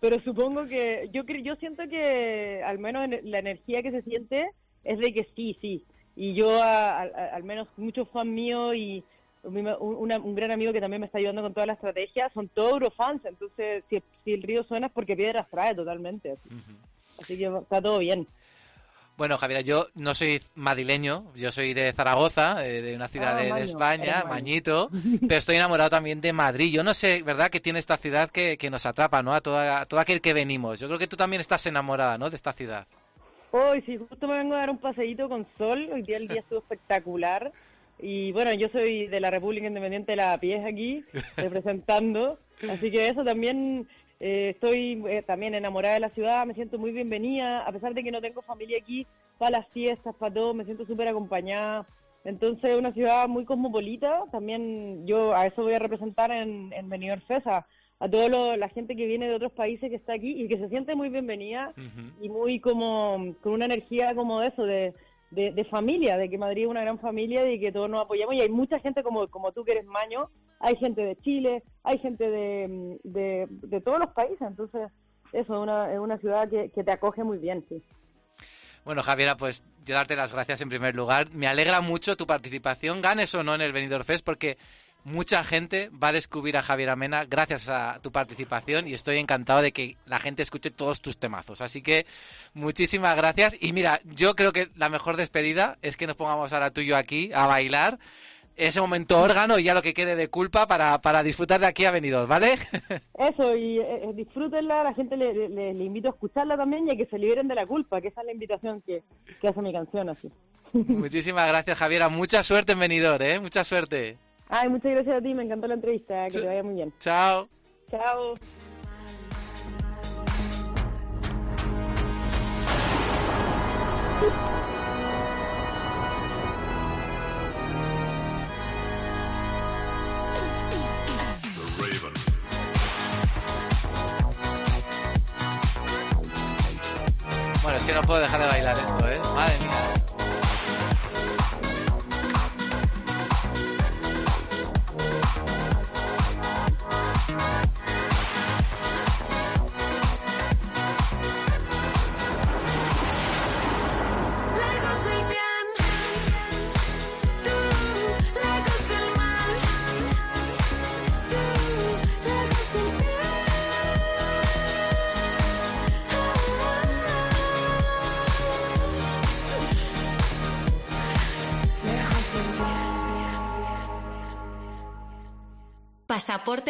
pero supongo que yo yo siento que al menos en- la energía que se siente es de que sí, sí. Y yo a- al menos muchos fans míos y un, una- un gran amigo que también me está ayudando con toda la estrategia son todos eurofans, entonces si, si el río suena es porque piedras trae totalmente. Así que está todo bien.
Bueno, Javier, yo no soy madrileño, yo soy de Zaragoza, eh, de una ciudad
Ah,
de, España. Mañito, <laughs> pero estoy enamorado también de Madrid. Yo no sé, ¿verdad?, que tiene esta ciudad que, que nos atrapa, ¿no? A, toda, a todo aquel que venimos. Yo creo que tú también estás enamorada, ¿no?, de esta ciudad.
Hoy sí, justo me vengo a dar un paseíto con sol. Hoy día el día estuvo espectacular. Y bueno, yo soy de la República Independiente de La Pies aquí, <laughs> representando. Así que eso también, eh, estoy eh, también enamorada de la ciudad, me siento muy bienvenida. A pesar de que no tengo familia aquí, para las fiestas, para todo, me siento súper acompañada. Entonces, es una ciudad muy cosmopolita. También yo a eso voy a representar en, en Benidorm Fest, a, a toda la gente que viene de otros países que está aquí y que se siente muy bienvenida y muy como con una energía como de eso, de, de, de familia, de que Madrid es una gran familia y que todos nos apoyamos. Y hay mucha gente como, como tú que eres maño, hay gente de Chile, hay gente de, de, de todos los países. Entonces, eso es una, es una ciudad que, que te acoge muy bien, sí.
Bueno, Javiera, pues yo darte las gracias en primer lugar. Me alegra mucho tu participación, ganes o no en el Benidorm Fest, porque mucha gente va a descubrir a Javier Amena gracias a tu participación y estoy encantado de que la gente escuche todos tus temazos. Así que muchísimas gracias. Y mira, yo creo que la mejor despedida es que nos pongamos ahora tú y yo aquí a bailar ese momento órgano y ya lo que quede de culpa para, para disfrutar de aquí a Benidorm, ¿vale? <laughs>
Eso, y eh, disfrútenla, la gente le, le, le invito a escucharla también y a que se liberen de la culpa, que esa es la invitación que, que hace mi canción así. <laughs>
Muchísimas gracias, Javiera. Mucha suerte en Benidorm, ¿eh? Mucha suerte.
Ay, muchas gracias a ti, me encantó la entrevista, que te vaya muy bien.
Chao.
Chao.
Que no puedo dejar de bailar esto, ¿eh? Madre mía.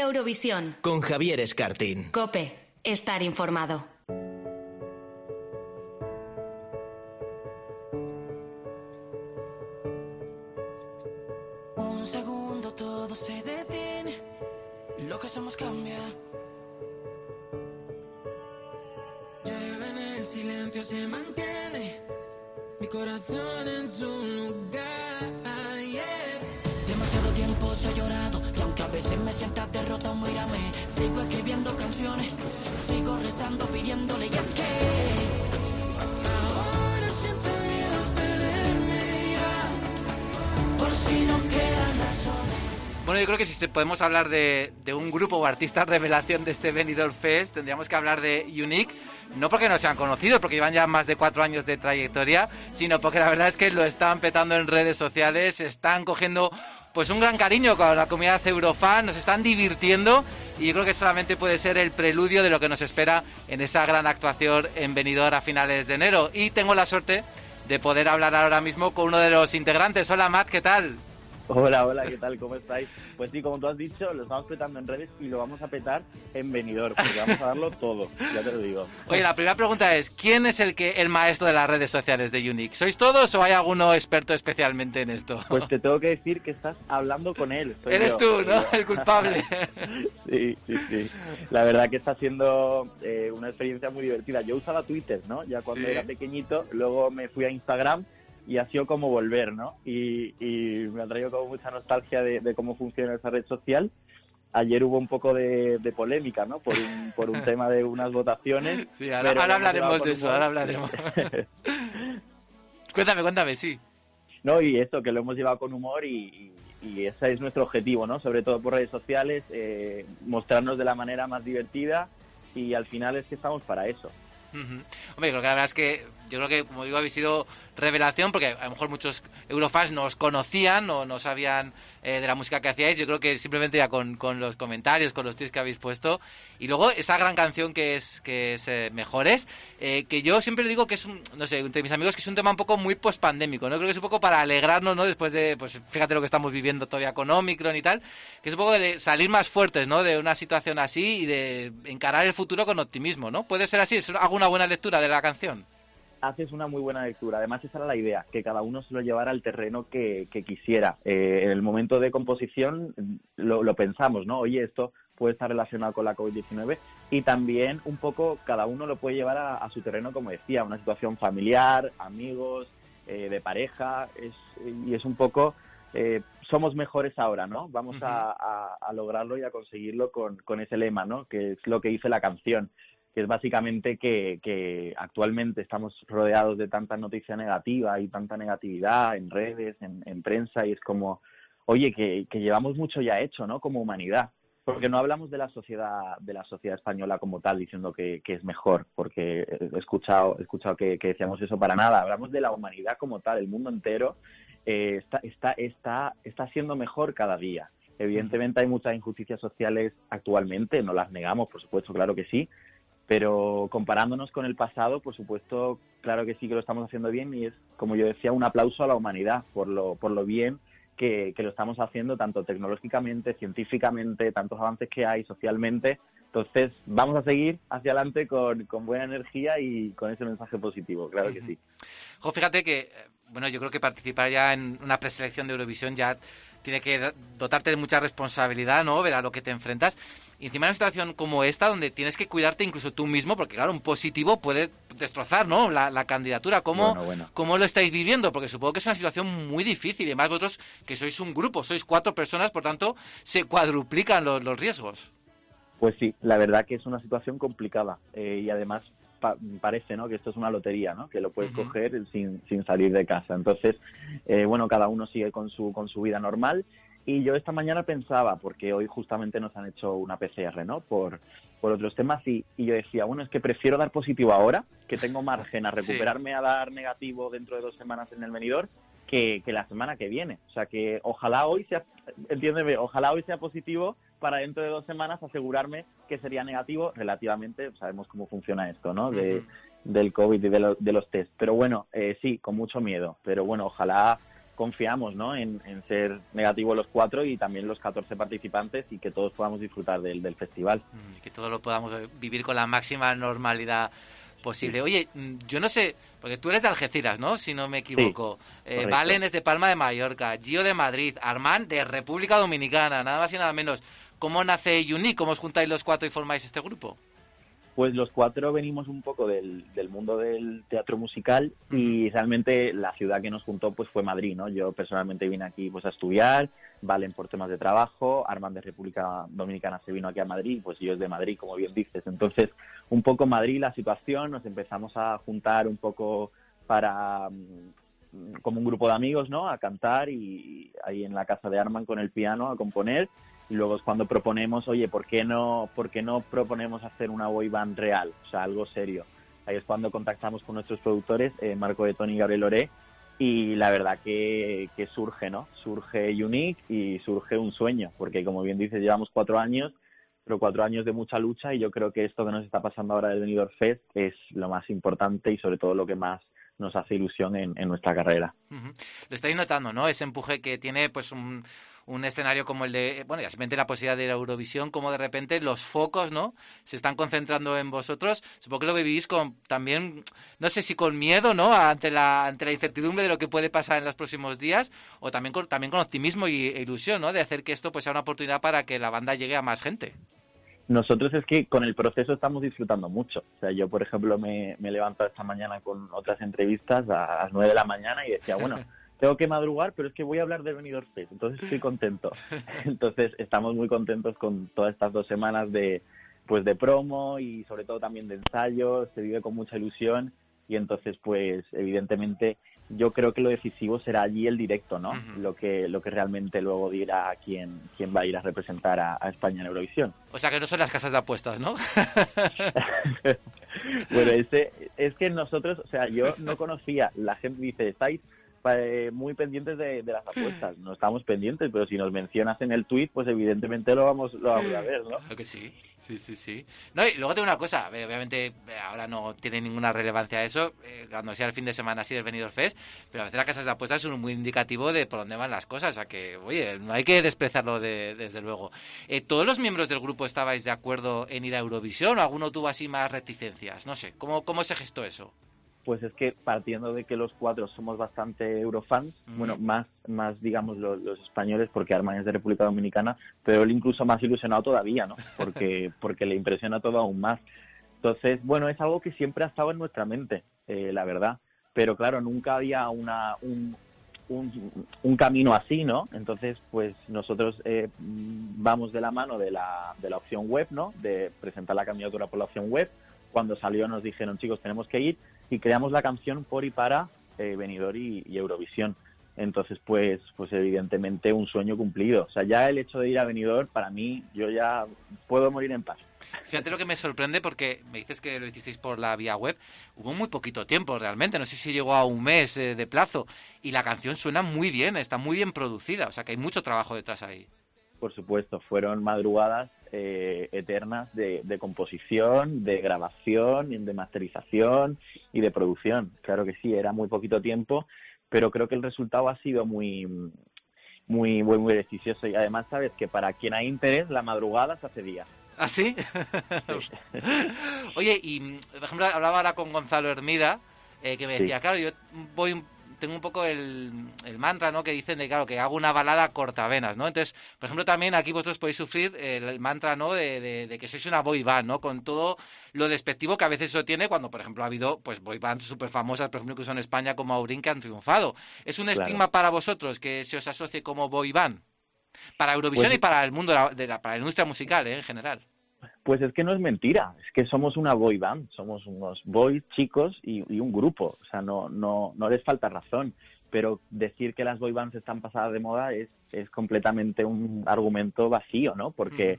Eurovisión.
Con Javier Escartín.
Cope. Estar informado.
Si
se- podemos hablar de, de un grupo o artista revelación de este Benidorm Fest, tendríamos que hablar de Unique. No porque no sean conocidos, porque llevan ya más de cuatro años de trayectoria, sino porque la verdad es que lo están petando en redes sociales, están cogiendo pues un gran cariño con la comunidad eurofan, nos están divirtiendo y yo creo que solamente puede ser el preludio de lo que nos espera en esa gran actuación en Benidorm a finales de enero. Y tengo la suerte de poder hablar ahora mismo con uno de los integrantes. Hola Matt, ¿qué tal?
Hola, hola, ¿qué tal? ¿Cómo estáis? Pues sí, como tú has dicho, lo estamos petando en redes y lo vamos a petar en venidor, porque vamos a darlo todo, ya te lo digo.
Oye, la primera pregunta es, ¿quién es el que el maestro de las redes sociales de Unique? ¿Sois todos o hay alguno experto especialmente en esto?
Pues te tengo que decir que estás hablando con él. soy
Eres
yo,
tú, ¿no?
yo.
El culpable.
Sí, sí, sí. La verdad que está siendo eh, una experiencia muy divertida. Yo usaba Twitter, ¿no? Ya cuando
Sí.
era pequeñito, luego me fui a Instagram y ha sido como volver, ¿no? Y, y me ha traído como mucha nostalgia de, de cómo funciona esa red social. Ayer hubo un poco de, de polémica, ¿no? Por un, por un <laughs> tema de unas votaciones.
Sí, ahora, ahora hablaremos de eso, ahora hablaremos. <laughs> cuéntame, cuéntame, sí.
No, y esto, que lo hemos llevado con humor y, y, y ese es nuestro objetivo, ¿no? Sobre todo por redes sociales, eh, mostrarnos de la manera más divertida y al final es que estamos para eso.
Ujú. Hombre, creo que la verdad es que yo creo que, como digo, habéis sido revelación porque a lo mejor muchos eurofans no os conocían o no sabían eh, de la música que hacíais. Yo creo que simplemente ya con, los comentarios, con los tweets que habéis puesto. Y luego esa gran canción que es, que es eh, Mejores, eh, que yo siempre digo que es un, no sé, entre mis amigos, que es un tema un poco muy pospandémico, ¿no? Creo que es un poco para alegrarnos, ¿no? Después de, pues fíjate lo que estamos viviendo todavía con Omicron y tal, que es un poco de salir más fuertes, ¿no? De una situación así y de encarar el futuro con optimismo, ¿no? ¿Puede ser así? ¿Es alguna buena lectura de la canción?
Haces una muy buena lectura. Además, esa era la idea, que cada uno se lo llevara al terreno que, que quisiera. Eh, en el momento de composición lo, lo, pensamos, ¿no? Oye, esto puede estar relacionado con la COVID-19 y también un poco cada uno lo puede llevar a, a su terreno, como decía, una situación familiar, amigos, eh, de pareja, es, y es un poco... Eh, somos mejores ahora, ¿no? Vamos uh -huh. a, a, a, lograrlo y a conseguirlo con, con ese lema, ¿no? Que es lo que dice la canción que es básicamente que, que, actualmente estamos rodeados de tanta noticia negativa y tanta negatividad en redes, en, en prensa, y es como, oye, que, que, llevamos mucho ya hecho, ¿no? Como humanidad. Porque no hablamos de la sociedad, de la sociedad española como tal, diciendo que, que es mejor, porque he escuchado, he escuchado que, que, decíamos eso para nada. Hablamos de la humanidad como tal, el mundo entero eh, está, está, está, está siendo mejor cada día. Evidentemente hay muchas injusticias sociales actualmente, no las negamos, por supuesto, claro que sí, pero comparándonos con el pasado, por supuesto, claro que sí que lo estamos haciendo bien y es, como yo decía, un aplauso a la humanidad por lo, por lo bien que, que lo estamos haciendo, tanto tecnológicamente, científicamente, tantos avances que hay socialmente. Entonces, vamos a seguir hacia adelante con, con buena energía y con ese mensaje positivo, claro que sí.
Jo, fíjate que, bueno, yo creo que participar ya en una preselección de Eurovisión ya tiene que dotarte de mucha responsabilidad, ¿no? Ver a lo que te enfrentas. Y encima en una situación como esta, donde tienes que cuidarte incluso tú mismo, porque claro, un positivo puede destrozar, ¿no? La, la candidatura. ¿Cómo,
bueno, bueno.
¿Cómo lo estáis viviendo? Porque supongo que es una situación muy difícil. Y además vosotros, que sois un grupo, sois cuatro personas, por tanto, se cuadruplican los, los riesgos.
Pues sí, la verdad que es una situación complicada. Eh, y además pa parece ¿no? que esto es una lotería, ¿no? que lo puedes uh -huh. coger sin, sin salir de casa. Entonces, eh, bueno, cada uno sigue con su, con su vida normal. Y yo esta mañana pensaba, porque hoy justamente nos han hecho una PCR, ¿no? Por, por otros temas, y, y yo decía, bueno, es que prefiero dar positivo ahora, que tengo margen a recuperarme sí. a dar negativo dentro de dos semanas en el venidor, que, que, la semana que viene. O sea que ojalá hoy sea, entiéndeme, ojalá hoy sea positivo para dentro de dos semanas asegurarme que sería negativo relativamente, sabemos cómo funciona esto, ¿no? De, uh -huh. Del COVID y de, lo, de, los test. Pero bueno, eh, sí, con mucho miedo. Pero bueno, ojalá confiamos ¿no? en, en, ser negativos los cuatro y también los 14 participantes y que todos podamos disfrutar del, del festival.
Mm, que todos lo podamos vivir con la máxima normalidad posible. Oye, yo no sé, porque tú eres de Algeciras, ¿no? Si no me equivoco.
Sí,
eh, Valen es de Palma de Mallorca, Gio de Madrid, Armand de República Dominicana, nada más y nada menos. ¿Cómo nace Unique? ¿Cómo os juntáis los cuatro y formáis este grupo?
Pues los cuatro venimos un poco del, del mundo del teatro musical y realmente la ciudad que nos juntó pues fue Madrid, ¿no? Yo personalmente vine aquí pues a estudiar, Valen por temas de trabajo, Armand de República Dominicana se vino aquí a Madrid, pues yo es de Madrid, como bien dices. Entonces, un poco Madrid la situación, nos empezamos a juntar un poco para como un grupo de amigos, ¿no? A cantar y ahí en la casa de Armand con el piano a componer y luego es cuando proponemos, oye, ¿por qué no, por qué no proponemos hacer una boy band real? O sea, algo serio. Ahí es cuando contactamos con nuestros productores, eh, Marco de Tony y Gabriel Loré, y la verdad que, que, surge, ¿no? Surge Unique y surge un sueño, porque como bien dices, llevamos cuatro años, pero cuatro años de mucha lucha y yo creo que esto que nos está pasando ahora del Benidorm Fest es lo más importante y sobre todo lo que más nos hace ilusión en, en nuestra carrera.
Lo estáis notando, ¿no? Ese empuje que tiene, pues, un, un escenario como el de, bueno, ya simplemente la posibilidad de la Eurovisión, como de repente los focos, ¿no? Se están concentrando en vosotros. Supongo que lo vivís con también, no sé si con miedo, ¿no? Ante la, ante la incertidumbre de lo que puede pasar en los próximos días, o también con, también con optimismo y, e ilusión, ¿no? De hacer que esto pues sea una oportunidad para que la banda llegue a más gente.
Nosotros es que con el proceso estamos disfrutando mucho. O sea, yo, por ejemplo, me, me he levantado esta mañana con otras entrevistas a las nueve de la mañana y decía, bueno, <laughs> tengo que madrugar, pero es que voy a hablar del Benidorm Fest, entonces estoy contento. <laughs> Entonces estamos muy contentos con todas estas dos semanas de pues de promo y sobre todo también de ensayos, se vive con mucha ilusión y entonces pues evidentemente yo creo que lo decisivo será allí el directo, ¿no? Lo que lo que realmente luego dirá quién quién va a ir a representar a, a España en Eurovisión.
O sea que no son las casas de apuestas, ¿no? <laughs>
bueno, ese, es que nosotros, o sea, yo no conocía, la gente dice, estáis muy pendientes de, de las apuestas. No estamos pendientes, pero si nos mencionas en el tweet, pues evidentemente lo vamos, lo vamos a ver, ¿no?
Que sí, sí, sí, sí. No, y luego tengo una cosa, eh, obviamente eh, ahora no tiene ninguna relevancia eso, eh, cuando sea el fin de semana así del Benidorm Fest, pero a veces las casas de apuestas son muy indicativo de por dónde van las cosas, o sea que, oye, no hay que despreciarlo de- desde luego. Eh, ¿Todos los miembros del grupo estabais de acuerdo en ir a Eurovisión o alguno tuvo así más reticencias? No sé, ¿cómo, cómo se gestó eso?
Pues es que partiendo de que los cuatro somos bastante eurofans, bueno, más, más digamos los, los españoles, porque Armani es de República Dominicana, pero él incluso más ilusionado todavía, ¿no? Porque, <laughs> porque le impresiona todo aún más. Entonces, bueno, es algo que siempre ha estado en nuestra mente, eh, la verdad. Pero claro, nunca había una, un, un, un camino así, ¿no? Entonces, pues nosotros eh, vamos de la mano de la, de la opción web, ¿no? De presentar la candidatura por la opción web. Cuando salió nos dijeron, chicos, tenemos que ir y creamos la canción por y para eh, Benidorm y, Eurovisión. Entonces, pues, pues evidentemente un sueño cumplido. O sea, ya el hecho de ir a Benidorm, para mí, yo ya puedo morir en paz.
Fíjate lo que me sorprende porque me dices que lo hicisteis por la vía web. Hubo muy poquito tiempo realmente, no sé si llegó a un mes eh, de plazo. Y la canción suena muy bien, está muy bien producida, o sea que hay mucho trabajo detrás ahí.
Por supuesto, fueron madrugadas eh, eternas de, de composición, de grabación, de masterización y de producción. Claro que sí, era muy poquito tiempo, pero creo que el resultado ha sido muy, muy, muy, muy beneficioso. Y además, sabes que para quien hay interés, la madrugada se hace día.
¿Ah, sí? <laughs> Oye, y por ejemplo, hablaba ahora con Gonzalo Hermida, eh, que me
Sí.
decía, claro, yo voy tengo un poco el, el mantra, ¿no? Que dicen de, claro, que hago una balada cortavenas, ¿no? Entonces, por ejemplo, también aquí vosotros podéis sufrir el, mantra, ¿no? De, de- de que sois una boy band, ¿no? Con todo lo despectivo que a veces eso tiene cuando, por ejemplo, ha habido, pues, boy bands súper famosas, por ejemplo, que son en España como Aurín, que han triunfado. ¿Es un
Claro.
estigma para vosotros que se os asocie como boy band? Para Eurovisión
Pues-
y para el mundo, de la, de la- para la industria musical, ¿eh? En general.
Pues es que no es mentira, es que somos una boy band, somos unos boys chicos y, y un grupo, o sea, no, no, no les falta razón, pero decir que las boy bands están pasadas de moda es, es completamente un argumento vacío, ¿no? Porque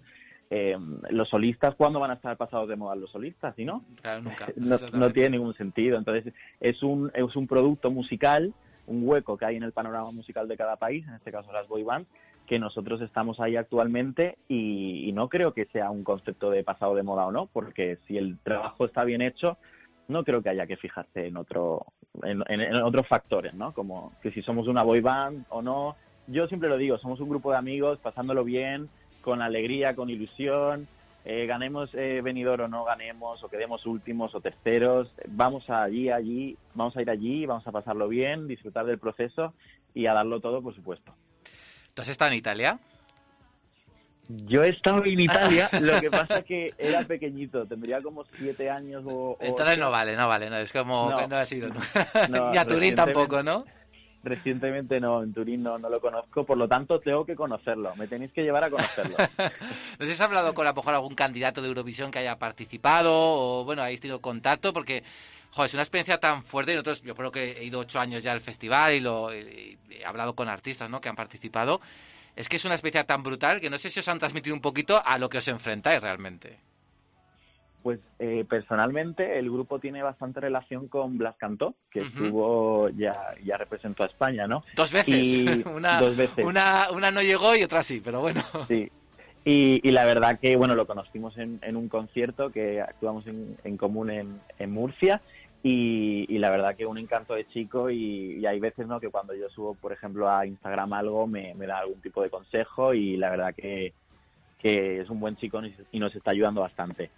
eh, los solistas, ¿cuándo van a estar pasados de moda los solistas? ¿Y no?
Claro, nunca. <laughs>
no, no tiene ningún sentido. Entonces, es un, es un producto musical, un hueco que hay en el panorama musical de cada país, en este caso las boy bands, que nosotros estamos ahí actualmente y, no creo que sea un concepto de pasado de moda o no, porque si el trabajo está bien hecho, no creo que haya que fijarse en otro en otros factores, ¿no? Como que si somos una boy band o no. Yo siempre lo digo, somos un grupo de amigos pasándolo bien, con alegría, con ilusión, eh, ganemos eh, venidor o no ganemos, o quedemos últimos o terceros, vamos allí, allí, vamos a ir allí, vamos a pasarlo bien, disfrutar del proceso y a darlo todo, por supuesto.
¿Tú has estado en Italia?
Yo he estado en Italia, <laughs> lo que pasa que era pequeñito, tendría como siete años o...
Entonces no vale, no vale, no, es como
No.
no ha sido. Ni <laughs> <laughs> a Turín tampoco, ¿no?
Recientemente no, en Turín no, no lo conozco, por lo tanto tengo que conocerlo, me tenéis que llevar a conocerlo.
No sé si has hablado con a lo mejor algún candidato de Eurovisión que haya participado o, bueno, habéis tenido contacto porque, joder, es una experiencia tan fuerte. Y nosotros, yo creo que he ido ocho años ya al festival y, lo, y- he hablado con artistas ¿no? que han participado. Es que es una experiencia tan brutal que no sé si os han transmitido un poquito a lo que os enfrentáis realmente.
Pues eh, personalmente el grupo tiene bastante relación con Blas Cantó, que
Ujú.
estuvo, ya, ya representó a España, ¿no?
Dos veces.
Y- <laughs>
una,
dos veces.
Una, una no llegó y otra sí, pero bueno.
Sí. Y, y la verdad que, bueno, lo conocimos en, en un concierto que actuamos en, en común en, en Murcia y, y la verdad que un encanto de chico y, y hay veces, ¿no? Que cuando yo subo, por ejemplo, a Instagram algo me, me da algún tipo de consejo y la verdad que, que es un buen chico y- nos está ayudando bastante.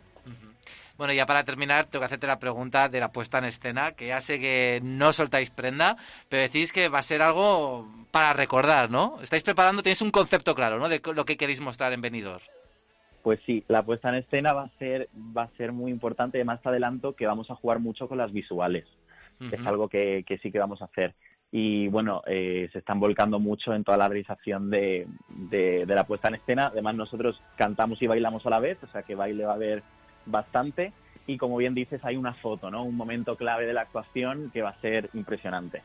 Bueno, ya para terminar, tengo que hacerte la pregunta de la puesta en escena, que ya sé que no soltáis prenda, pero decís que va a ser algo para recordar, ¿no? Estáis preparando, tenéis un concepto claro, ¿no? De lo que queréis mostrar en Benidorm.
Pues sí, la puesta en escena va a ser va a ser muy importante. Además, te adelanto que vamos a jugar mucho con las visuales. Es algo que, que sí que vamos a hacer. Y bueno, eh, se están volcando mucho en toda la realización de, de, de la puesta en escena. Además, nosotros cantamos y bailamos a la vez, o sea que baile va a haber bastante. y como bien dices, hay una foto, ¿no? Un momento clave de la actuación que va a ser impresionante.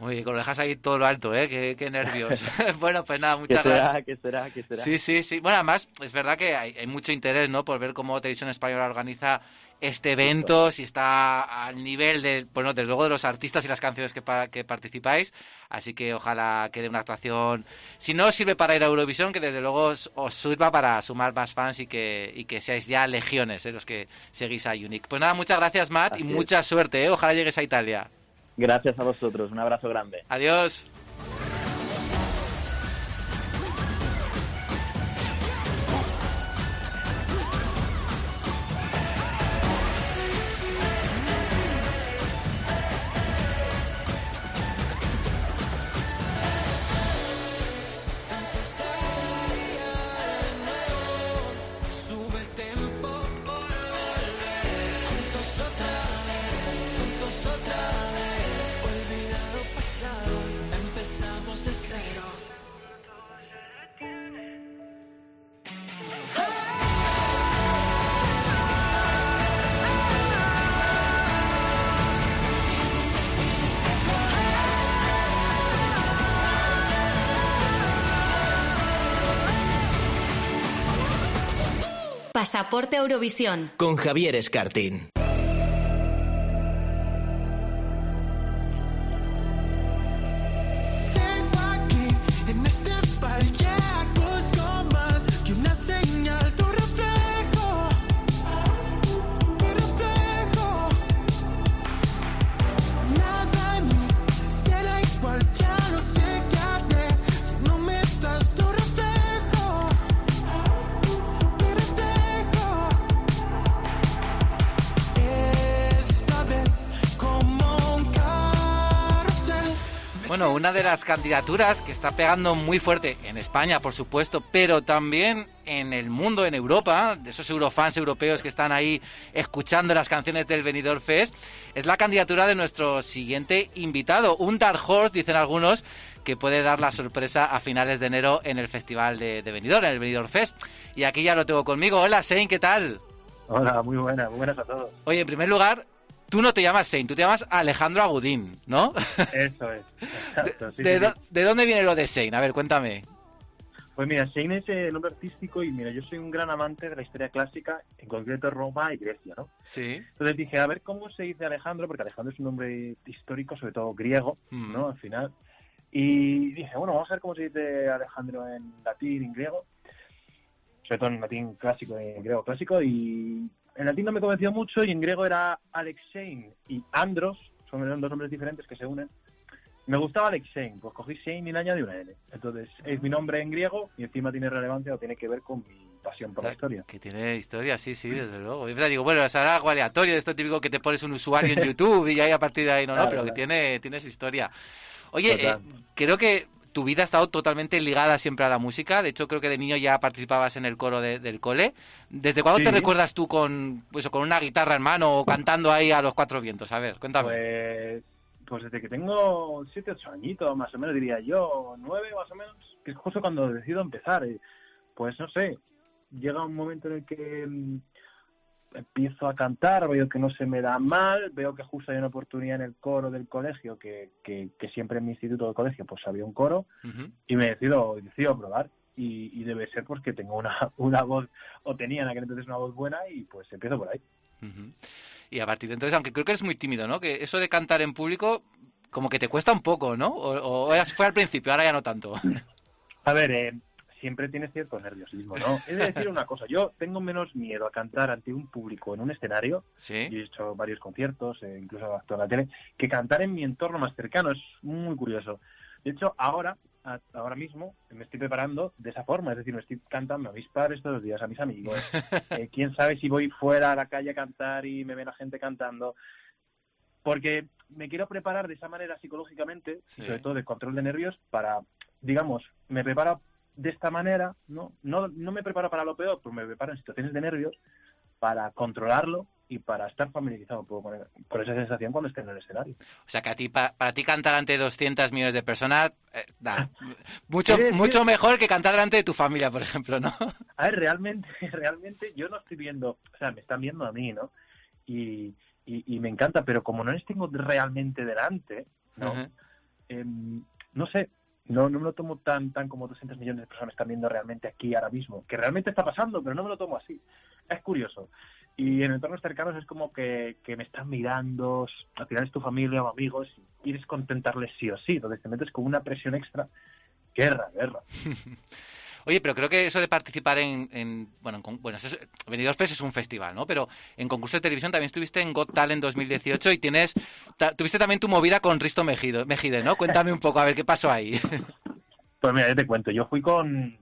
Muy bien, lo dejas ahí todo lo alto, ¿eh? Qué, qué nervios. <laughs> <laughs> bueno, pues nada, muchas
¿Qué será?
gracias.
¿Qué será? ¿Qué será?
Sí, sí, sí. Bueno, además, es verdad que hay, hay mucho interés, ¿no? Por ver cómo Televisión Española organiza este evento, si está al nivel de, bueno, desde luego de los artistas y las canciones que, pa- que participáis. Así que ojalá quede una actuación. Si no os sirve para ir a Eurovisión, que desde luego os, os sirva para sumar más fans y que, y que seáis ya legiones, ¿eh? Los que seguís a Unique. Pues nada, muchas gracias, Matt, y
es.
mucha suerte, ¿eh? Ojalá llegues a Italia.
Gracias a vosotros. Un abrazo grande.
Adiós.
Pasaporte Eurovisión.
Con Javier Escartín.
Bueno, una de las candidaturas que está pegando muy fuerte en España, por supuesto, pero también en el mundo, en Europa, de esos eurofans europeos que están ahí escuchando las canciones del Benidorm Fest, es la candidatura de nuestro siguiente invitado, un Dark Horse, dicen algunos, que puede dar la sorpresa a finales de enero en el Festival de, de Benidorm, en el Benidorm Fest. Y aquí ya lo tengo conmigo. Hola, Sein, ¿qué tal?
Hola, muy buenas, muy buenas a todos.
Oye, en primer lugar, tú no te llamas Sein, tú te llamas Alejandro Agudín, ¿no?
Eso es. Exacto, sí,
¿De,
sí,
do-
sí.
de dónde viene lo de Sein? A ver, cuéntame.
Pues mira, Shane es el nombre artístico y mira, yo soy un gran amante de la historia clásica, en concreto Roma y Grecia, ¿no?
Sí.
Entonces dije, a ver cómo se dice Alejandro, porque Alejandro es un nombre histórico, sobre todo griego,
Mm.
¿no? Al final. Y dije, bueno, vamos a ver cómo se dice Alejandro en latín, en griego, sobre todo en latín clásico y en griego clásico, y en latín no me convenció mucho y en griego era Alexein y Andros, son dos nombres diferentes que se unen. Me gustaba Alexein, pues cogí Shane y le añadí una N. Entonces, es mi nombre en griego y encima tiene relevancia o tiene que ver con mi pasión por la historia.
Que tiene historia, sí, sí, desde luego. Y digo, bueno, será algo aleatorio, de esto típico que te pones un usuario en <laughs> YouTube y ahí a partir de ahí no, no,
Claro,
pero que tiene, tiene su historia. Oye, eh, creo que tu vida ha estado totalmente ligada siempre a la música. De hecho, creo que de niño ya participabas en el coro de- del cole. ¿Desde cuándo te recuerdas tú con, pues, con una guitarra en mano o cantando ahí a los cuatro vientos? A ver, cuéntame.
Pues, pues desde que tengo 7, 8 añitos, más o menos, diría yo, 9 más o menos, que es justo cuando decido empezar. Pues no sé, llega un momento en el que mm, empiezo a cantar, veo que no se me da mal, veo que justo hay una oportunidad en el coro del colegio, que, que, que siempre en mi instituto de colegio pues había un coro,
Ujú.
y me decido, decido probar. Y, y debe ser pues que tengo una, <laughs> una voz, o tenía en aquel entonces una voz buena, y pues empiezo por ahí.
Y a partir de entonces, aunque creo que eres muy tímido, ¿no? Que eso de cantar en público como que te cuesta un poco, ¿no? O, o fue al principio, ahora ya no tanto. <laughs>
A ver, eh, siempre tienes cierto nerviosismo, ¿no? De decir una cosa, yo tengo menos miedo a cantar ante un público en un escenario,
Sí.
he hecho varios conciertos, eh, incluso actuado en la tele, que cantar en mi entorno más cercano, es muy curioso. De hecho, ahora, a- ahora mismo, me estoy preparando de esa forma, es decir, me estoy cantando a mis padres todos los días, a mis amigos. <laughs> Eh, Quién sabe si voy fuera a la calle a cantar y me ve la gente cantando. Porque me quiero preparar de esa manera psicológicamente,
Sí.
y sobre todo de control de nervios, para, digamos, me preparo de esta manera, ¿no? No, no me preparo para lo peor, pero me preparo en situaciones de nervios para controlarlo y para estar familiarizado con, con esa sensación cuando esté en el escenario.
O sea, que a ti, para, para ti cantar ante 200 millones de personas, eh, da, <laughs> mucho,
Sí, sí.
mucho mejor que cantar delante de tu familia, por ejemplo, ¿no? <laughs>
A ver, realmente, <laughs> realmente yo no estoy viendo, o sea, me están viendo a mí, ¿no? Y, y, y me encanta, pero como no les tengo realmente delante, ¿no? Em, no sé, no, no me lo tomo tan, tan como 200 millones de personas están viendo realmente aquí ahora mismo, que realmente está pasando, pero no me lo tomo así. Es curioso. Y en entornos cercanos es como que, que me están mirando, al final es tu familia o amigos, y quieres contentarles sí o sí, entonces te metes con una presión extra. Guerra, guerra. <laughs>
Oye, pero creo que eso de participar en, en- bueno, en bueno, es- Benidorm Fest es un festival, ¿no? Pero en concurso de televisión también estuviste en Got Talent 2018 y tienes, ta- tuviste también tu movida con Risto Mejide, Mejide, ¿no? Cuéntame un poco, a ver qué pasó ahí.
Pues mira, yo te cuento, yo fui con...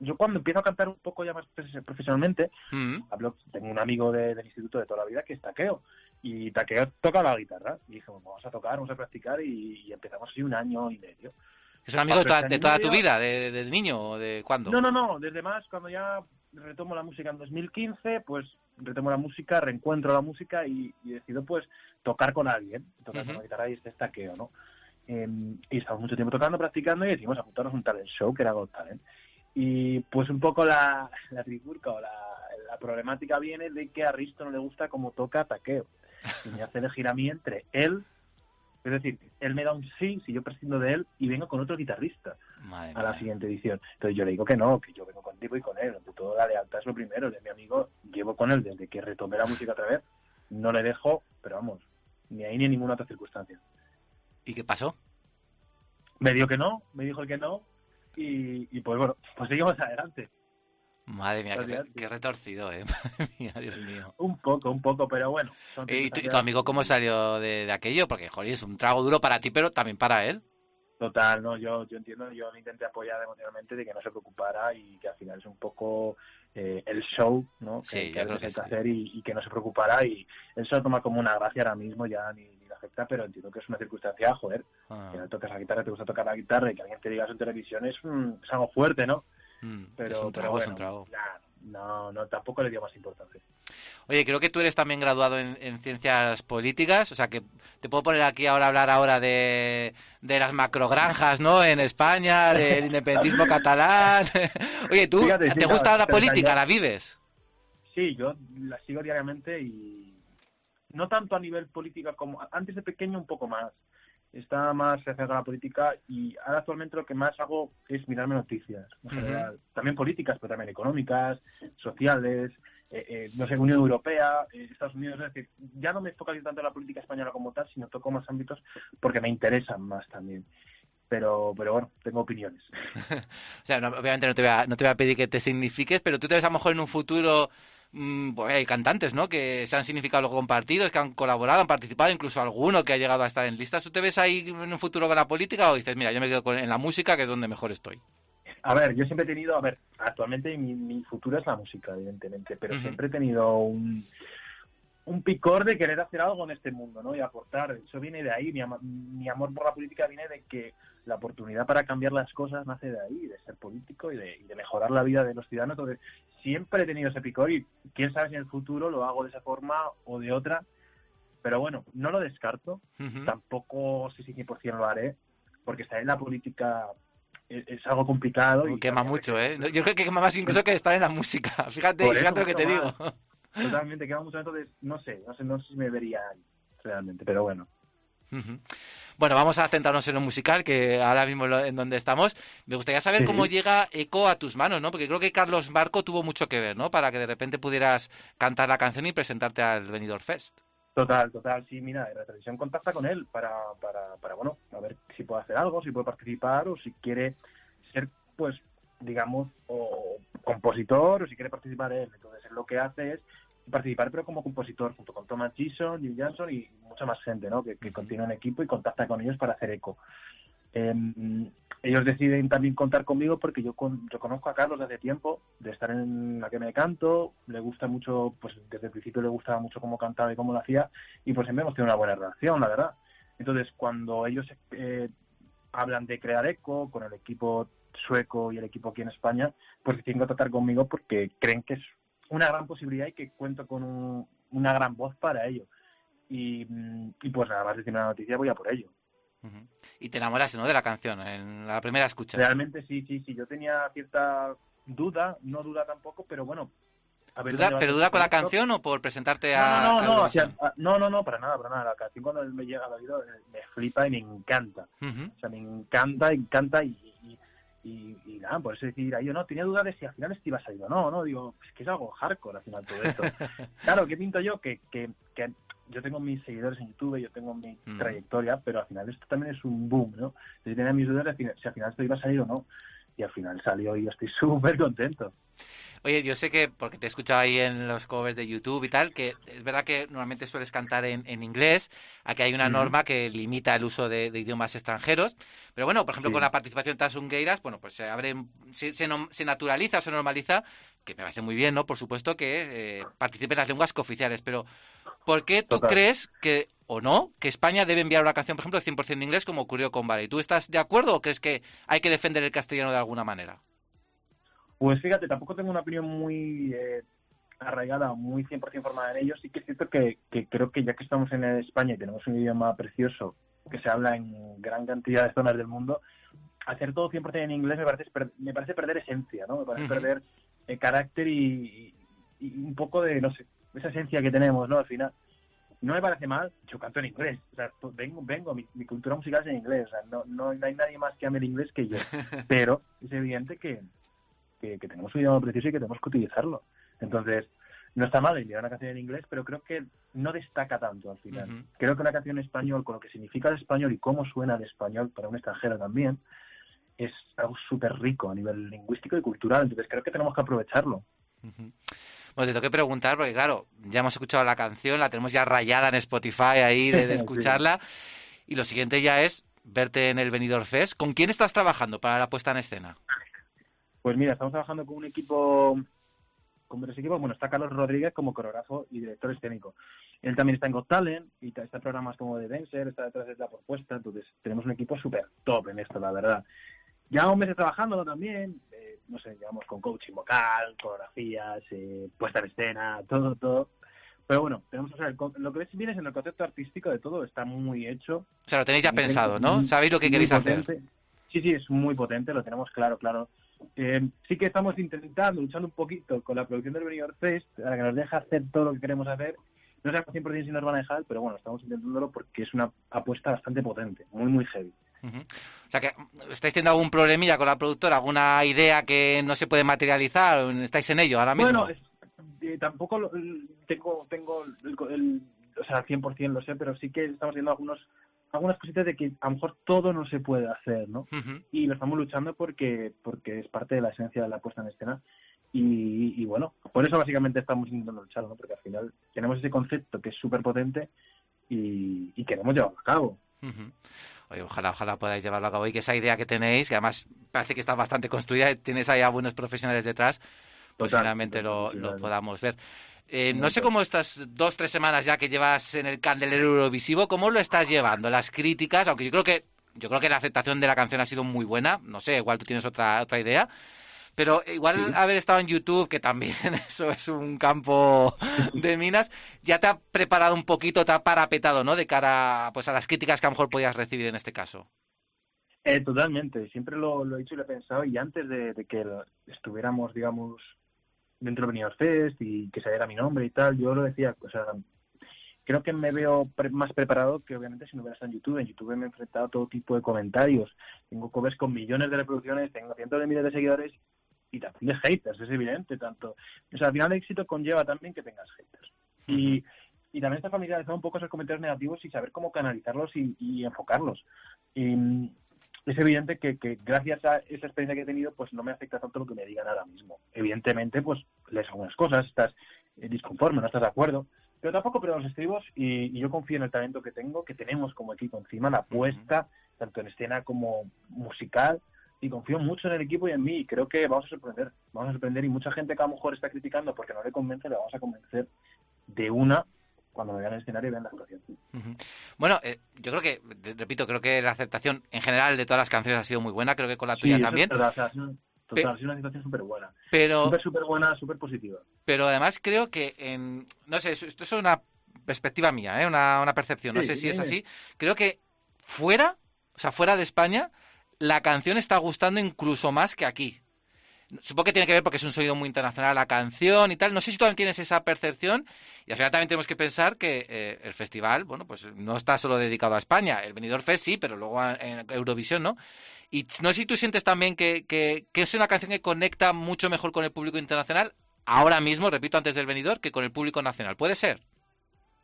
Yo cuando empiezo a cantar un poco ya más profe- profesionalmente,
Mm.
hablo, tengo un amigo de- del instituto de toda la vida que es Taqueo, y Taqueo toca la guitarra, y dije, bueno, vamos a tocar, vamos a practicar, y, y empezamos así un año y medio.
¿Es un amigo de toda, de toda tu vida, de, de niño o de cuándo?
No, no, no, desde más, cuando ya retomo la música en 2015, pues retomo la música, reencuentro la música y, y decido pues tocar con alguien, tocar con
Ujú.
la guitarra y este es Taqueo, ¿no? Em, y estamos mucho tiempo tocando, practicando y decidimos apuntarnos a un talent show que era Got Talent. Y pues un poco la, la trifurca o la, la problemática viene de que a Risto no le gusta cómo toca Taqueo. Y me hace elegir a mí entre él, es decir, él me da un sí si yo prescindo de él y vengo con otro guitarrista
Madre
a la
mía.
siguiente edición. Entonces yo le digo que no, que yo vengo contigo y con él. Ante todo, la lealtad es lo primero. De mi amigo, llevo con él desde que retomé la música otra vez. No le dejo, pero vamos, ni ahí ni en ninguna otra circunstancia.
¿Y qué pasó?
Me dijo que no, me dijo el que no. Y, y pues bueno, pues seguimos adelante.
Madre mía, qué, retorcido, ¿eh? <laughs> Madre mía, Dios mío.
Un poco, un poco, pero bueno.
¿Y tu, y tu amigo cómo salió de, de aquello? Porque, joder, es un trago duro para ti, pero también para él.
Total, no, yo, yo entiendo, yo le intenté apoyar emocionalmente de que no se preocupara y que al final es un poco eh, el show, ¿no? Que,
Sí,
que
yo
a
creo que
que
sí.
hacer y, y que no se preocupara y él se lo toma como una gracia ahora mismo, ya ni, ni le afecta, pero entiendo que es una circunstancia, joder,
Ah,
que no tocas la guitarra, te gusta tocar la guitarra y que alguien te diga eso en televisión es, un- es algo fuerte, ¿no?
Mm,
Pero,
es un trago,
bueno,
es un trago.
nah, no, no, tampoco le dio más importancia.
Oye, creo que tú eres también graduado en, en ciencias políticas, o sea que te puedo poner aquí ahora a hablar ahora de, de las macrogranjas, ¿no? En España, del independentismo <laughs> catalán. <laughs> Oye, ¿tú
Fíjate, sí,
te
no,
gusta la política? ¿La vives?
Sí, yo la sigo diariamente y no tanto a nivel política como antes de pequeño un poco más. Estaba más cerca a la política y ahora actualmente lo que más hago es mirarme noticias en general. También políticas, pero también económicas, sociales, eh, eh, no sé, Unión Europea, eh, Estados Unidos. Es decir, ya no me focalizo tanto en la política española como tal, sino toco más ámbitos porque me interesan más también. Pero, pero bueno, tengo opiniones. <laughs>
O sea, no- obviamente no te, voy a, no te voy a pedir que te signifiques, pero tú te ves a lo mejor en un futuro... mm, pues hay cantantes, ¿no? Que se han significado luego con partidos, que han colaborado, han participado, incluso alguno que ha llegado a estar en listas. ¿Tú te ves ahí en un futuro con la política o dices, mira, yo me quedo con- en la música, que es donde mejor estoy?
A ver, yo siempre he tenido, a ver, actualmente mi, mi futuro es la música, evidentemente, pero siempre he tenido un, un picor de querer hacer algo en este mundo, ¿no? Y aportar. Eso viene de ahí. Mi, mi amor por la política viene de que la oportunidad para cambiar las cosas nace de ahí, de ser político y de, y de mejorar la vida de los ciudadanos. Entonces, siempre he tenido ese picor y quién sabe si en el futuro lo hago de esa forma o de otra. Pero bueno, no lo descarto.
Ujú.
Tampoco sé si 100% lo haré, porque estar en la política es, es algo complicado. y
Quema mucho, ¿eh? Yo creo que quema más incluso que estar en la música. <laughs> Fíjate,
eso,
fíjate lo que te
mucho
digo.
más. Totalmente, queda mucho. Entonces, no sé, no sé, no sé si me vería ahí, realmente, pero bueno.
Ujú. Bueno, vamos a centrarnos en lo musical, que ahora mismo lo- en donde estamos. Me gustaría saber cómo llega Eco a tus manos, ¿no? Porque creo que Carlos Barco tuvo mucho que ver, ¿no? Para que de repente pudieras cantar la canción y presentarte al Benidorm Fest.
Total, total, sí, mira, la televisión contacta con él para, para, para, bueno, a ver si puede hacer algo, si puede participar o si quiere ser, pues, digamos, o compositor o si quiere participar él. Entonces, él lo que hace es participar, pero como compositor, junto con Thomas Gison, Jim Johnson y mucha más gente, ¿no? Que, que continúa en equipo y contacta con ellos para hacer eco. Em, ellos deciden también contar conmigo porque yo, con- yo conozco a Carlos desde tiempo, de estar en la que me canto, le gusta mucho, pues desde el principio le gustaba mucho cómo cantaba y cómo lo hacía, y pues siempre hemos tenido una buena relación, la verdad. Entonces, cuando ellos eh, hablan de crear eco con el equipo sueco y el equipo aquí en España, pues deciden contactar conmigo porque creen que es una gran posibilidad y que cuento con un, una gran voz para ello. Y, mm, y pues nada más decir una noticia, voy a por ello.
Y te enamoraste, ¿no? De la canción, en la primera escucha.
Realmente sí, sí, sí. Yo tenía cierta duda, no duda tampoco, pero bueno. a ver
¿Duda- ¿Pero duda con la canción o por presentarte
No,
a,
no, no, no,
Eurovisión?
o sea, no, no, no, para nada, para nada. La canción cuando me llega al oído eh, me flipa y me encanta. O sea, me encanta, encanta y, y, y, nada, por eso decir, ahí yo no tenía duda de si al final este iba a salir o no, ¿no? Digo, es que es algo hardcore al final todo esto. <laughs> claro, ¿qué pinto yo? Que, que, que yo tengo mis seguidores en YouTube, yo tengo mi
Mm.
trayectoria, pero al final esto también es un boom, ¿no? Yo tenía mis dudas de si si al final esto iba a salir o no. Y al final salió y yo estoy <laughs> súper contento.
Oye, yo sé que, porque te he escuchado ahí en los covers de YouTube y tal, que es verdad que normalmente sueles cantar en, en inglés, aquí hay una norma que limita el uso de, de idiomas extranjeros, pero bueno, por ejemplo,
Sí.
con la participación de Tasungueiras, bueno, pues se abre, se, se, nom- se naturaliza, se normaliza, que me parece muy bien, ¿no? Por supuesto que eh, participen las lenguas cooficiales, pero ¿por qué tú
Total.
crees que, o no, que España debe enviar una canción, por ejemplo, 100% en inglés, como ocurrió con Vale? ¿Tú estás de acuerdo o crees que hay que defender el castellano de alguna manera?
Pues fíjate, tampoco tengo una opinión muy eh, arraigada, muy 100% formada en ello. Sí que es cierto que, que creo que ya que estamos en España y tenemos un idioma precioso que se habla en gran cantidad de zonas del mundo, hacer todo 100% en inglés me parece, me parece perder esencia, ¿no? Me parece perder eh, carácter y, y- y un poco de, no sé, esa esencia que tenemos, ¿no? Al final. No me parece mal, yo canto en inglés, o sea, vengo, vengo mi, mi cultura musical es en inglés, o sea, no, no, no hay nadie más que ame el inglés que yo, <laughs> pero es evidente que, que, que tenemos un idioma precioso y que tenemos que utilizarlo. Entonces, no está mal enviar una canción en inglés, pero creo que no destaca tanto al final. Creo que una canción en español, con lo que significa el español y cómo suena el español para un extranjero también, es algo súper rico a nivel lingüístico y cultural. Entonces, creo que tenemos que aprovecharlo.
Ujú. Bueno, te tengo que preguntar, porque claro, ya hemos escuchado la canción, la tenemos ya rayada en Spotify ahí de, de
Sí. <laughs>
escucharla. Y lo siguiente ya es verte en el Benidorm Fest. ¿Con quién estás trabajando para la puesta en escena?
Pues mira, estamos trabajando con un equipo, con varios equipos. Bueno, está Carlos Rodríguez como coreógrafo y director escénico. Él también está en Got Talent y está en programas como de Dancer, está detrás de la propuesta. Entonces, tenemos un equipo súper top en esto, la verdad. Llevamos meses trabajando también, eh, no sé, llevamos con coaching vocal, coreografías, eh, puesta en escena, todo, todo. Pero bueno, tenemos, o sea, el lo que ves bien es en el concepto artístico de todo, está muy hecho.
O sea, lo tenéis ya
Muy-
pensado, ¿no? Sabéis lo que queréis hacer.
Sí, sí, es muy potente, lo tenemos claro, claro. Eh, sí que estamos intentando, luchando un poquito con la producción del Benidorm Fest para que nos deje hacer todo lo que queremos hacer. No sabemos 100% si nos van a dejar, pero bueno, estamos intentándolo porque es una apuesta bastante potente, muy, muy heavy.
Ujú. O sea, que mm, estáis teniendo algún problemilla con la productora, alguna idea que no se puede materializar, estáis en ello ahora mismo.
Bueno, es- eh, tampoco lo- tengo, tengo el, el- o sea, al 100% lo sé, pero sí que estamos viendo algunos algunas cositas de que a lo mejor todo no se puede hacer, ¿no?
Ujú.
y lo estamos luchando porque porque es parte de la esencia de la puesta en escena y, y bueno, por eso básicamente estamos intentando luchar, ¿no? porque al final tenemos ese concepto que es súper potente y, y queremos llevarlo a cabo.
Ujú. Oye, ojalá, ojalá podáis llevarlo a cabo y que esa idea que tenéis, que además parece que está bastante construida, tienes ahí a buenos profesionales detrás, pues
Total,
finalmente lo,
total,
lo podamos ver. Eh, no sé cómo estas dos, tres semanas ya que llevas en el candelero Eurovisivo, ¿cómo lo estás llevando? Las críticas, aunque yo creo que yo creo que la aceptación de la canción ha sido muy buena, no sé, igual tú tienes otra, otra idea, pero igual
Sí.
haber estado en YouTube, que también <laughs> eso es un campo de minas, ya te ha preparado un poquito, te ha parapetado, ¿no? De cara pues, a las críticas que a lo mejor podías recibir en este caso.
Eh, totalmente, siempre lo, lo he dicho y lo he pensado y antes de, de que estuviéramos, digamos, dentro del Benidorm Fest y que saliera mi nombre y tal, yo lo decía, o sea, creo que me veo pre- más preparado que obviamente si no hubiera estado en YouTube. En YouTube me he enfrentado a todo tipo de comentarios. Tengo covers con millones de reproducciones, tengo cientos de miles de seguidores y también de haters, es evidente. tanto O sea, al final el éxito conlleva también que tengas haters. Y, y también está familiarizado un poco esos comentarios negativos y saber cómo canalizarlos y, y enfocarlos. Y es evidente que, gracias a esa experiencia que he tenido, pues no me afecta tanto lo que me digan ahora mismo. Evidentemente, pues lees algunas cosas, estás eh, disconforme, no estás de acuerdo, pero tampoco pero los estribos y, y yo confío en el talento que tengo, que tenemos como equipo encima, la apuesta, tanto en escena como musical, y confío mucho en el equipo y en mí, y creo que vamos a sorprender, vamos a sorprender, y mucha gente que a lo mejor está criticando porque no le convence, le vamos a convencer de una cuando me vean el escenario y vean la actuación.
Bueno, eh, yo creo que, repito, creo que la aceptación en general de todas las canciones ha sido muy buena, creo que con la
Sí,
tuya
es
también.
verdad, o sea, mm, Total,
Pe-
ha sido una situación súper buena.
Pero-
Súper, súper buena, súper positiva.
Pero además creo que en... No sé, esto es una perspectiva mía, ¿eh? una, una percepción, no
Sí,
sé si es así. Creo que fuera, o sea, fuera de España, la canción está gustando incluso más que aquí. Supongo que tiene que ver porque es un sonido muy internacional la canción y tal. No sé si tú también tienes esa percepción. Y al final también tenemos que pensar que eh, el festival, bueno, pues no está solo dedicado a España. El Benidorm Fest sí, pero luego a- en Eurovisión, ¿no? Y no sé si tú sientes también que, que, que es una canción que conecta mucho mejor con el público internacional ahora mismo, repito, antes del venidor, que con el público nacional. ¿Puede ser?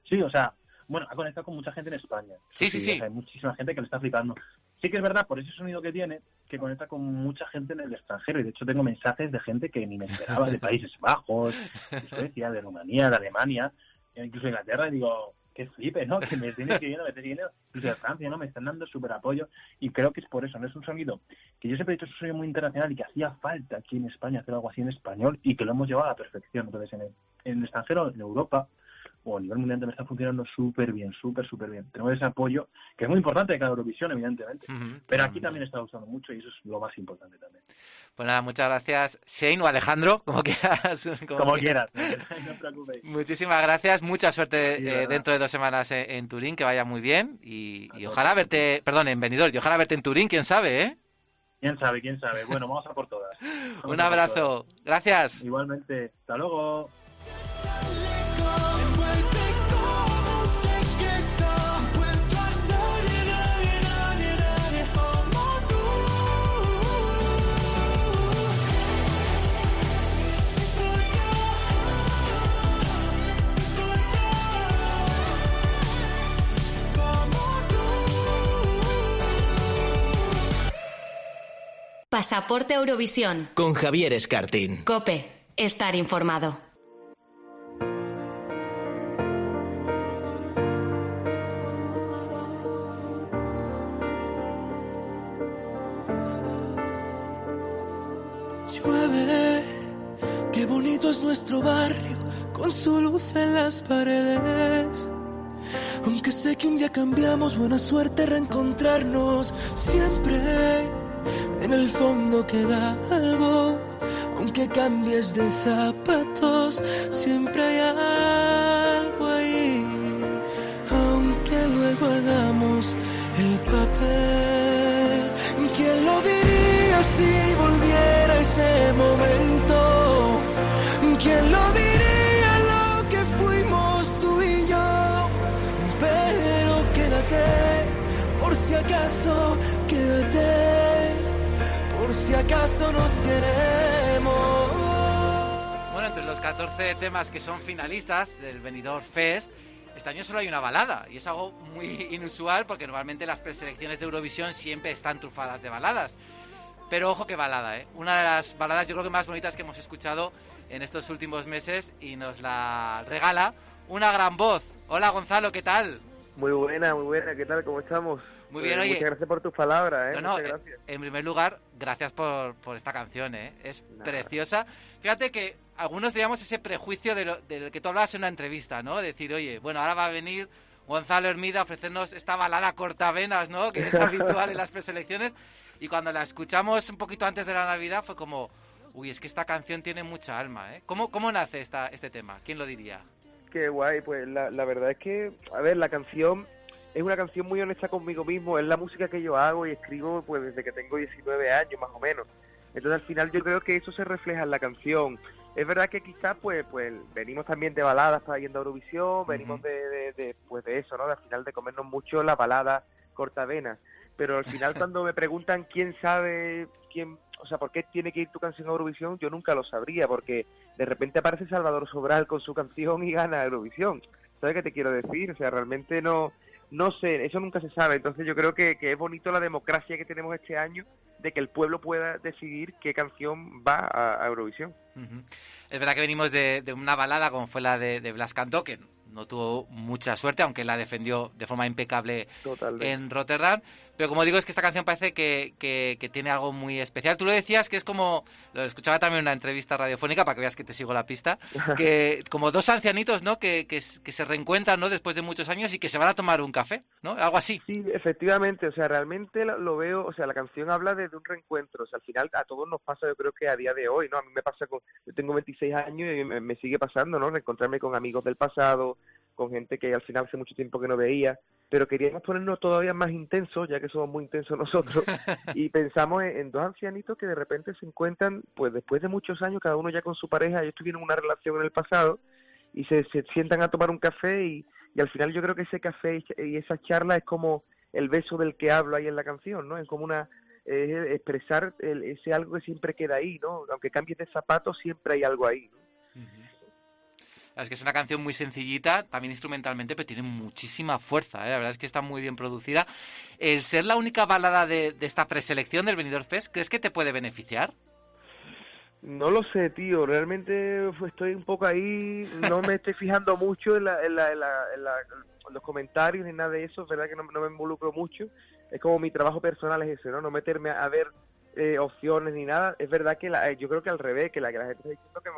Sí, o sea, bueno, ha conectado con mucha gente en España.
Sí, sí, sí.
o sea, hay muchísima gente que le está flipando. Sí que es verdad, por ese sonido que tiene, que conecta con mucha gente en el extranjero. Y de hecho tengo mensajes de gente que ni me esperaba, de Países Bajos, de Suecia, de Rumanía, de Alemania, e incluso Inglaterra. Y digo, qué flipe, ¿no? Que me estén escribiendo, me estén siguiendo. Incluso de Francia, ¿no? Me están dando súper apoyo. Y creo que es por eso, ¿no? Es un sonido que yo siempre he dicho, es un sonido muy internacional y que hacía falta aquí en España hacer algo así en español y que lo hemos llevado a la perfección. Entonces, en el, en el extranjero, en Europa, o a nivel mundial también está funcionando súper bien, súper, súper bien. Tenemos ese apoyo, que es muy importante de cada Eurovisión, evidentemente. Pero aquí también está gustando mucho y eso es lo más importante también.
Pues nada, muchas gracias, Shane o Alejandro, <laughs> como quieras.
Como quieras, <laughs> no os preocupéis.
Muchísimas gracias, mucha suerte
Sí,
eh, dentro de dos semanas en, en Turín, que vaya muy bien y, y ojalá verte, perdón, en Benidorm, y ojalá verte en Turín, quién sabe, ¿eh?
¿Quién sabe, quién sabe? Bueno, vamos a por todas. <laughs> Vamos
Un abrazo,
todas.
gracias.
Igualmente, hasta luego.
Pasaporte Eurovisión.
Con Javier Escartín.
Cope. Estar informado.
Llueve, qué bonito es nuestro barrio, con su luz en las paredes. Aunque sé que un día cambiamos, buena suerte reencontrarnos. Siempre en el fondo queda algo. Aunque cambies de zapatos, siempre hay algo ahí. Aunque luego hagamos el papel. ¿Quién lo diría si volviera ese momento? Si acaso nos queremos.
Bueno, entre los 14 temas que son finalistas del Benidorm Fest, este año solo hay una balada y es algo muy <laughs> inusual porque normalmente las preselecciones de Eurovisión siempre están trufadas de baladas. Pero ojo que balada, ¿eh? Una de las baladas yo creo que más bonitas que hemos escuchado en estos últimos meses y nos la regala una gran voz. Hola Gonzalo, ¿qué tal?
Muy buena, muy buena. ¿Qué tal? ¿Cómo estamos?
Muy bien,
Eh,
oye.
Muchas gracias por tus palabras, ¿eh?
No, no,
Muchas
eh,
gracias.
en primer lugar, gracias por, por esta canción, ¿eh? Es preciosa. Fíjate que algunos teníamos ese prejuicio de lo, del que tú hablabas en una entrevista, ¿no? Decir, oye, bueno, ahora va a venir Gonzalo Hermida a ofrecernos esta balada cortavenas, ¿no? Que es <laughs> habitual en las preselecciones. Y cuando la escuchamos un poquito antes de la Navidad fue como, uy, es que esta canción tiene mucha alma, ¿eh? ¿Cómo, cómo nace esta, este tema? ¿Quién lo diría?
Qué guay, pues la, la verdad es que, a ver, la canción es una canción muy honesta conmigo mismo, es la música que yo hago y escribo pues desde que tengo 19 años más o menos. Entonces al final yo creo que eso se refleja en la canción. Es verdad que quizás pues pues venimos también de baladas para yendo a Eurovisión, venimos de, de, de, pues de eso, ¿no? De al final de comernos mucho la balada cortavena. Pero al final <laughs> cuando me preguntan quién sabe, quién, o sea, por qué tiene que ir tu canción a Eurovisión, yo nunca lo sabría, porque de repente aparece Salvador Sobral con su canción y gana Eurovisión. ¿Sabes qué te quiero decir? O sea, realmente no, no sé, eso nunca se sabe. Entonces yo creo que, que es bonito la democracia que tenemos este año de que el pueblo pueda decidir qué canción va a, a Eurovisión.
Es verdad que venimos de, de una balada como fue la de, de Blas Cantó, que no tuvo mucha suerte, aunque la defendió de forma impecable
Totalmente.
en Rotterdam. Pero como digo, es que esta canción parece que, que, que tiene algo muy especial. Tú lo decías que es como, lo escuchaba también en una entrevista radiofónica, para que veas que te sigo la pista, <laughs> que como dos ancianitos, ¿no? Que, que, se reencuentran, ¿no? Después de muchos años y que se van a tomar un café, ¿no? Algo así.
Sí, efectivamente, o sea, realmente lo, lo veo, o sea, la canción habla de, de un reencuentro, o sea, al final a todos nos pasa, yo creo que a día de hoy, ¿no? A mí me pasa con, yo tengo 26 años y me, me sigue pasando, ¿no? Reencontrarme con amigos del pasado, con gente que al final hace mucho tiempo que no veía, pero queríamos ponernos todavía más intensos, ya que somos muy intensos <laughs> nosotros, y pensamos en, dos ancianitos que de repente se encuentran, pues después de muchos años, cada uno ya con su pareja, ellos tuvieron una relación en el pasado, y se, se sientan a tomar un café y, y al final yo creo que ese café y- esa charla es como el beso del que hablo ahí en la canción, ¿no? Es como una es expresar el- ese algo que siempre queda ahí, ¿no? Aunque cambies de zapatos, siempre hay algo ahí. ¿no?
Es que es una canción muy sencillita, también instrumentalmente, pero tiene muchísima fuerza, ¿eh? La verdad es que está muy bien producida. El ser la única balada de, esta preselección del Benidorm Fest, ¿crees que te puede beneficiar?
No lo sé, tío. Realmente estoy un poco ahí. No me estoy fijando mucho en, la, en, la, en, la- en los comentarios ni nada de eso. Es verdad que no, me involucro mucho. Es como mi trabajo personal es ese, ¿no? No meterme a ver eh, opciones ni nada. Es verdad que la- eh, yo creo que al revés, que la, que la gente está diciendo que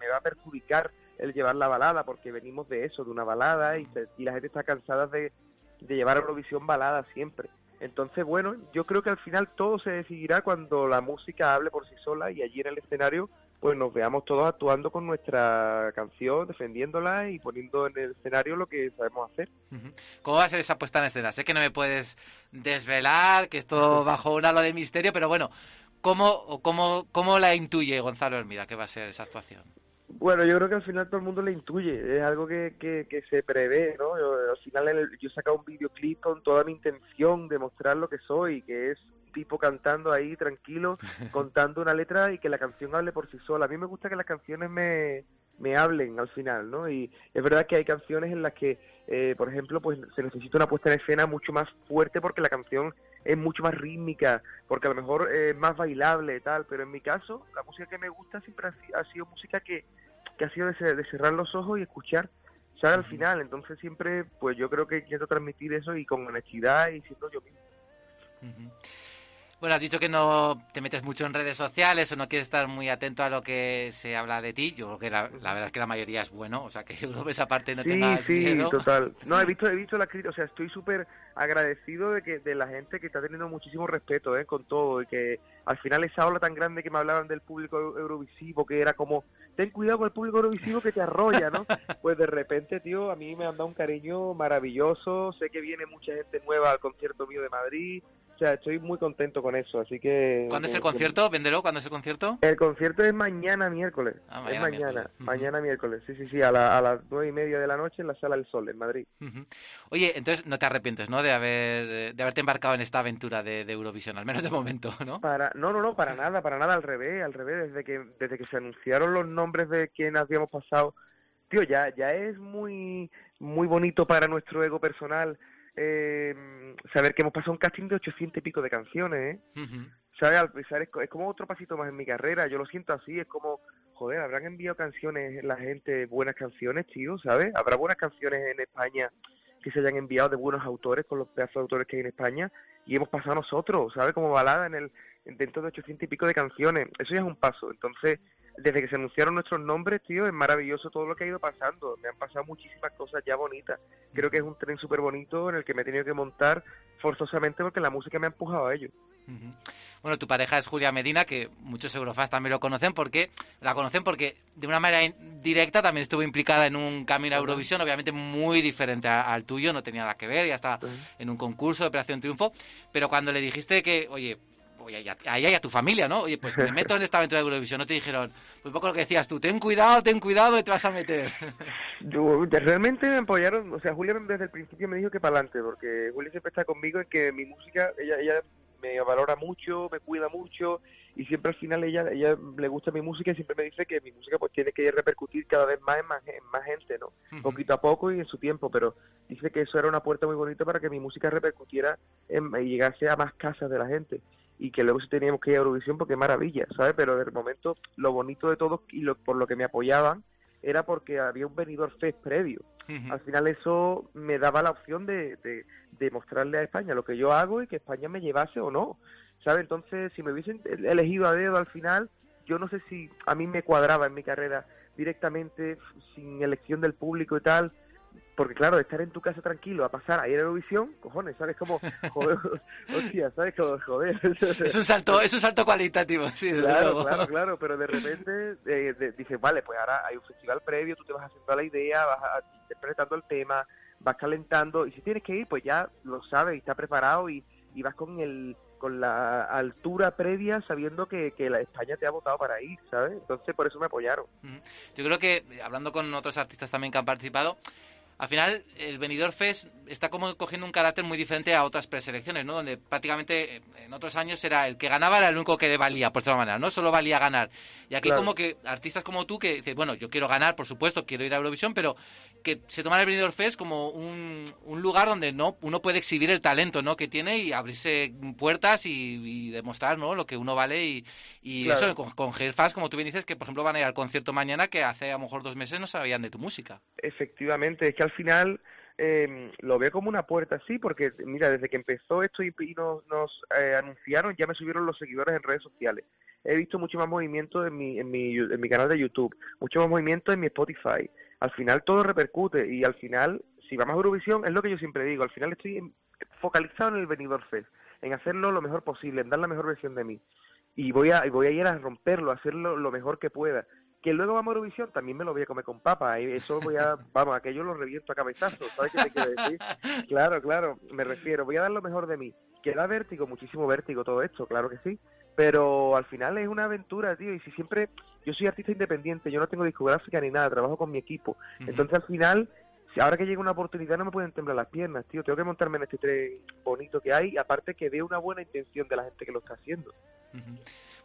me, va a perjudicar el llevar la balada, porque venimos de eso, de una balada, y, se- y la gente está cansada de, de llevar a Eurovisión balada siempre. Entonces, bueno, yo creo que al final todo se decidirá cuando la música hable por sí sola y allí en el escenario pues nos veamos todos actuando con nuestra canción, defendiéndola y poniendo en el escenario lo que sabemos hacer.
¿Cómo va a ser esa puesta en escena? Sé que no me puedes desvelar, que esto <laughs> bajo un halo de misterio, pero bueno, ¿cómo, cómo, cómo la intuye Gonzalo Hermida que va a ser esa actuación?
Bueno, yo creo que al final todo el mundo le intuye, es algo que, que, que se prevé, ¿no? Yo, al final el- yo he sacado un videoclip con toda mi intención de mostrar lo que soy, que es tipo cantando ahí tranquilo, <laughs> contando una letra y que la canción hable por sí sola. A mí me gusta que las canciones me, me hablen al final, ¿no? Y es verdad que hay canciones en las que, eh, por ejemplo, pues se necesita una puesta en escena mucho más fuerte porque la canción es mucho más rítmica, porque a lo mejor es más bailable y tal, pero en mi caso, la música que me gusta siempre ha, si- ha sido música que, que ha sido de, de cerrar los ojos y escuchar, ¿sabes? Al final, entonces siempre, pues yo creo que quiero transmitir eso y con honestidad y siendo yo mismo.
Ujú. Bueno, has dicho que no te metes mucho en redes sociales o no quieres estar muy atento a lo que se habla de ti. Yo creo que la, la verdad es que la mayoría es bueno, o sea que <laughs> yo creo que esa parte no
sí,
tengas
sí,
miedo.
total. No, he <laughs> visto, he visto la crítica, o sea, estoy súper agradecido de que de la gente que está teniendo muchísimo respeto, ¿eh? Con todo y que al final esa ola tan grande que me hablaban del público eu- eurovisivo, que era como, ten cuidado con el público eurovisivo que te arrolla, ¿no? <laughs> Pues de repente, tío, a mí me han dado un cariño maravilloso, sé que viene mucha gente nueva al concierto mío de Madrid, o sea, estoy muy contento con eso, así que...
¿Cuándo es el concierto? Véndelo, ¿cuándo es el concierto?
El concierto es mañana miércoles.
Ah,
es
mañana
mañana,
miércoles.
Mañana. Sí, sí, sí, a, la- a las nueve y media de la noche en la Sala del Sol, en Madrid.
Ujú. Oye, entonces no te arrepientes, ¿no? De haber de haberte embarcado en esta aventura de, de Eurovisión, al menos de momento, ¿no?
Para, no, no, no, para nada, para nada, al revés, al revés, desde que, desde que se anunciaron los nombres de quienes habíamos pasado, tío, ya, ya es muy, muy bonito para nuestro ego personal eh, saber que hemos pasado un casting de 800 y pico de canciones, ¿eh? ¿Sabes? Al pensar, es como otro pasito más en mi carrera, yo lo siento así, es como, joder, habrán enviado canciones la gente, buenas canciones, tío, ¿sabes? Habrá buenas canciones en España que se hayan enviado de buenos autores, con los pedazos de autores que hay en España, y hemos pasado nosotros, ¿sabes? Como balada en el dentro de 800 y pico de canciones, eso ya es un paso, entonces, desde que se anunciaron nuestros nombres, tío, es maravilloso todo lo que ha ido pasando, me han pasado muchísimas cosas ya bonitas, creo que es un tren súper bonito en el que me he tenido que montar forzosamente porque la música me ha empujado a ello.
Bueno, tu pareja es Julia Medina, que muchos eurofans también lo conocen porque la conocen porque de una manera directa también estuvo implicada en un camino a Eurovisión, obviamente muy diferente a- al tuyo, no tenía nada que ver, ya estaba en un concurso de Operación Triunfo, pero cuando le dijiste que, oye, oye, y a, tu familia, ¿no? Oye, pues me <laughs> meto en esta aventura de Eurovisión, no te dijeron, pues un poco lo que decías tú, ten cuidado, ten cuidado, te vas a meter. <laughs>
Yo, realmente me apoyaron, o sea, Julia desde el principio me dijo que para adelante, porque Julia siempre está conmigo en que mi música, ella, ella me valora mucho, me cuida mucho y siempre al final ella, ella le gusta mi música y siempre me dice que mi música pues tiene que repercutir cada vez más en más, en más gente, ¿no? Poquito a poco y en su tiempo, pero dice que eso era una puerta muy bonita para que mi música repercutiera en- y llegase a más casas de la gente y que luego sí teníamos que ir a Eurovisión porque maravilla, ¿sabes? Pero de momento lo bonito de todo y lo, por lo que me apoyaban era porque había un venidor fest previo. Al final eso me daba la opción de, de, de mostrarle a España lo que yo hago y que España me llevase o no. ¿Sabes? Entonces, si me hubiesen elegido a dedo al final, yo no sé si a mí me cuadraba en mi carrera directamente, sin elección del público y tal, porque claro, estar en tu casa tranquilo a pasar a ir a Eurovisión, cojones, ¿sabes? Como, <laughs> joder, hostia, ¿sabes? Como, joder.
Es un salto, es un salto cualitativo, sí, desde
Claro,
luego.
claro, claro, pero de repente eh, de- dices, vale, pues ahora hay un festival previo, tú te vas haciendo la idea, vas a- interpretando el tema, vas calentando, y si tienes que ir, pues ya lo sabes y está preparado y, y vas con el con la altura previa sabiendo que, que la España te ha votado para ir, ¿sabes? Entonces por eso me apoyaron.
Yo creo que, hablando con otros artistas también que han participado, al final el Benidorm Fest está como cogiendo un carácter muy diferente a otras preselecciones, ¿no? Donde prácticamente eh, en otros años era el que ganaba era el único que le valía, por otra manera, ¿no? Solo valía ganar. Y aquí
Claro.
como que artistas como tú que dices, bueno, yo quiero ganar, por supuesto, quiero ir a Eurovisión, pero que se toman el Benidorm Fest como un, un lugar donde no uno puede exhibir el talento, ¿no? Que tiene y abrirse puertas y, y demostrar, ¿no? Lo que uno vale y, y
Claro.
eso con, con Hairfast, como tú bien dices, que por ejemplo van a ir al concierto mañana que hace a lo mejor dos meses no sabían de tu música.
Efectivamente, es que al final eh, lo veo como una puerta así, porque mira, desde que empezó esto y, nos, nos eh, anunciaron, ya me subieron los seguidores en redes sociales. He visto mucho más movimiento en mi, en mi, en mi canal de YouTube, mucho más movimiento en mi Spotify. Al final todo repercute y al final, si vamos a Eurovisión, es lo que yo siempre digo, al final estoy focalizado en el Benidorm Fest, en hacerlo lo mejor posible, en dar la mejor versión de mí. Y voy a, voy a ir a romperlo, a hacerlo lo mejor que pueda. Que luego vamos a Eurovisión, también me lo voy a comer con papa. y Eso voy a, <laughs> vamos, aquello lo reviento a cabezazos, ¿sabes qué te quiero decir? <laughs> Claro, claro, me refiero, voy a dar lo mejor de mí. Que da vértigo, muchísimo vértigo todo esto, claro que sí. Pero al final es una aventura, tío, y si siempre, yo soy artista independiente, yo no tengo discográfica ni nada, trabajo con mi equipo. Entonces al final, ahora que llega una oportunidad no me pueden temblar las piernas, tío, tengo que montarme en este tren bonito que hay, aparte que veo una buena intención de la gente que lo está haciendo.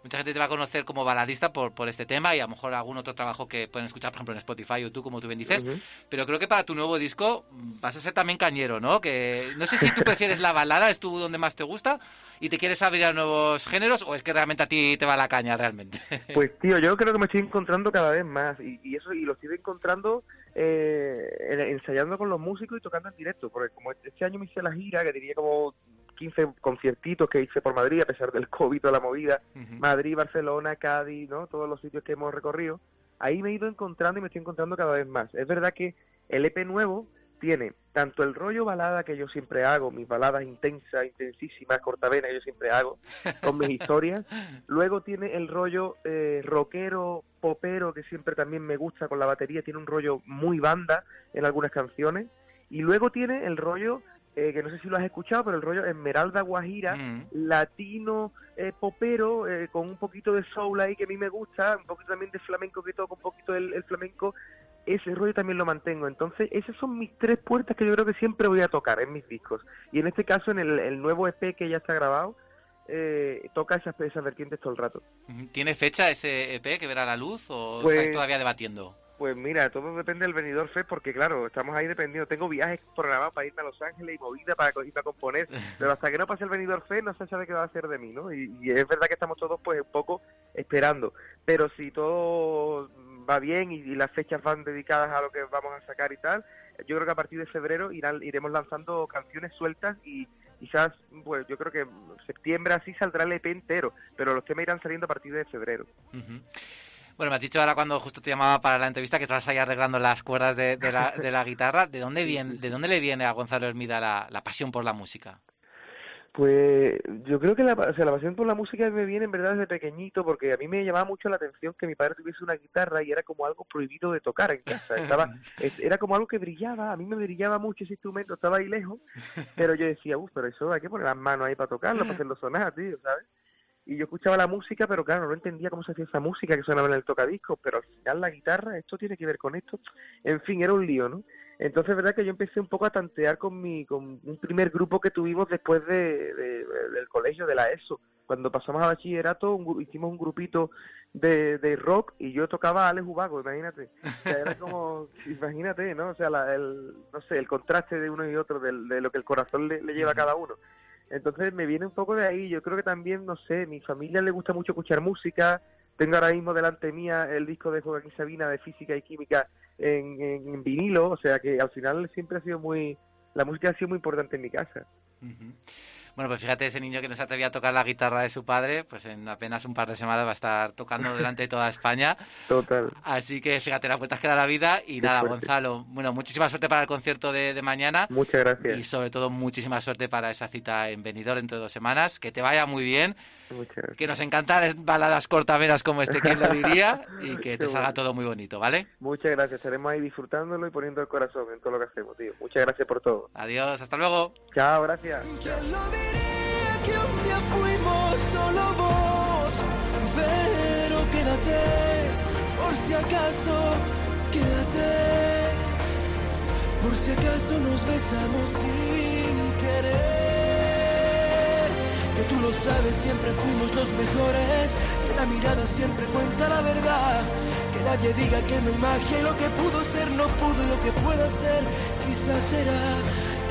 Mucha gente te va a conocer como baladista por, por este tema y a lo mejor algún otro trabajo que pueden escuchar, por ejemplo, en Spotify o tú, como tú bien dices.
Ujú.
Pero creo que para tu nuevo disco vas a ser también cañero, ¿no? Que no sé si tú prefieres la balada, es tú donde más te gusta, y te quieres abrir a nuevos géneros, o es que realmente a ti te va la caña realmente.
Pues tío, yo creo que me estoy encontrando cada vez más y, y eso y lo estoy encontrando eh, en- ensayando con los músicos y tocando en directo, porque como este año me hice la gira, que diría como 15 conciertitos que hice por Madrid a pesar del COVID toda la movida, Madrid, Barcelona, Cádiz, ¿no? Todos los sitios que hemos recorrido. Ahí me he ido encontrando y me estoy encontrando cada vez más. Es verdad que el EP nuevo tiene tanto el rollo balada que yo siempre hago, mis baladas intensas, intensísimas, cortavenas que yo siempre hago, con mis <laughs> historias. Luego tiene el rollo eh, rockero, popero, que siempre también me gusta con la batería, tiene un rollo muy banda en algunas canciones. Y luego tiene el rollo, eh, que no sé si lo has escuchado, pero el rollo Esmeralda Guajira, latino, eh, popero, eh, con un poquito de soul ahí que a mí me gusta, un poquito también de flamenco que toco, un poquito el, el flamenco, ese rollo también lo mantengo. Entonces, esas son mis tres puertas que yo creo que siempre voy a tocar en mis discos. Y en este caso, en el, el nuevo EP que ya está grabado, eh, toca esas, esas vertientes todo el rato.
¿Tiene fecha ese EP que verá la luz o
Pues-
estáis todavía debatiendo?
Pues mira, todo depende del venidor Fest porque claro, estamos ahí dependiendo. Tengo viajes programados para irme a Los Ángeles y movida para irme a componer, <laughs> pero hasta que no pase el venidor Fest no se sabe qué va a hacer de mí, ¿no? Y, y es verdad que estamos todos pues un poco esperando. Pero si todo va bien y, y las fechas van dedicadas a lo que vamos a sacar y tal, yo creo que a partir de febrero irán, iremos lanzando canciones sueltas y quizás, pues yo creo que septiembre así saldrá el EP entero, pero los temas irán saliendo a partir de febrero.
Bueno, me has dicho ahora cuando justo te llamaba para la entrevista que estabas ahí arreglando las cuerdas de, de la, de la guitarra. ¿De dónde, <laughs> viene, ¿De dónde le viene a Gonzalo Hermida la, la pasión por la música?
Pues yo creo que la, o sea, la pasión por la música me viene en verdad desde pequeñito, porque a mí me llamaba mucho la atención que mi padre tuviese una guitarra y era como algo prohibido de tocar en casa. Estaba, <laughs> es- era como algo que brillaba, a mí me brillaba mucho ese instrumento, estaba ahí lejos, pero yo decía, uff, pero eso hay que poner las manos ahí para tocarlo, para hacerlo sonar, tío, ¿sabes? Y yo escuchaba la música, pero claro, no entendía cómo se hacía esa música que sonaba en el tocadiscos, pero al final la guitarra, esto tiene que ver con esto. En fin, era un lío, ¿no? Entonces, es verdad que yo empecé un poco a tantear con mi con un primer grupo que tuvimos después de, de- del colegio, de la ESO. Cuando pasamos a bachillerato, un hicimos un grupito de, de rock y yo tocaba a Alex Ubago, imagínate. O sea, era como, <laughs> imagínate, ¿no? O sea, la- el, no sé, el contraste de uno y otro, de, lo que el corazón le, le lleva a cada uno. Entonces me viene un poco de ahí. Yo creo que también, no sé, mi familia le gusta mucho escuchar música. Tengo ahora mismo delante mía el disco de Joaquín Sabina de Física y Química en, en, en vinilo, o sea que al final siempre ha sido muy, la música ha sido muy importante en mi casa.
Bueno, pues fíjate, ese niño que no se atrevía a tocar la guitarra de su padre, pues en apenas un par de semanas va a estar tocando <laughs> delante de toda España.
Total.
Así que fíjate, las vueltas que da la vida. Y nada,
fuerte.
Gonzalo, bueno, muchísima suerte para el concierto de, de mañana.
Muchas gracias.
Y sobre todo, muchísima suerte para esa cita en Benidorm dentro de dos semanas. Que te vaya muy bien.
Muchas gracias.
Que nos encantan baladas cortavenas como este, ¿quién lo diría? Y <laughs> que te salga
bueno.
todo muy bonito, ¿vale?
Muchas gracias, estaremos ahí disfrutándolo y poniendo el corazón en todo lo que hacemos, tío. Muchas gracias por todo.
Adiós, hasta luego.
Chao, gracias.
¿Quién lo diría que un día fuimos solo vos? Pero quédate, por si acaso, quédate. Por si acaso nos besamos sin querer. Que tú lo sabes, siempre fuimos los mejores. Que la mirada siempre cuenta la verdad. Que nadie diga que no hay lo que pudo ser no pudo y lo que pueda ser quizás será.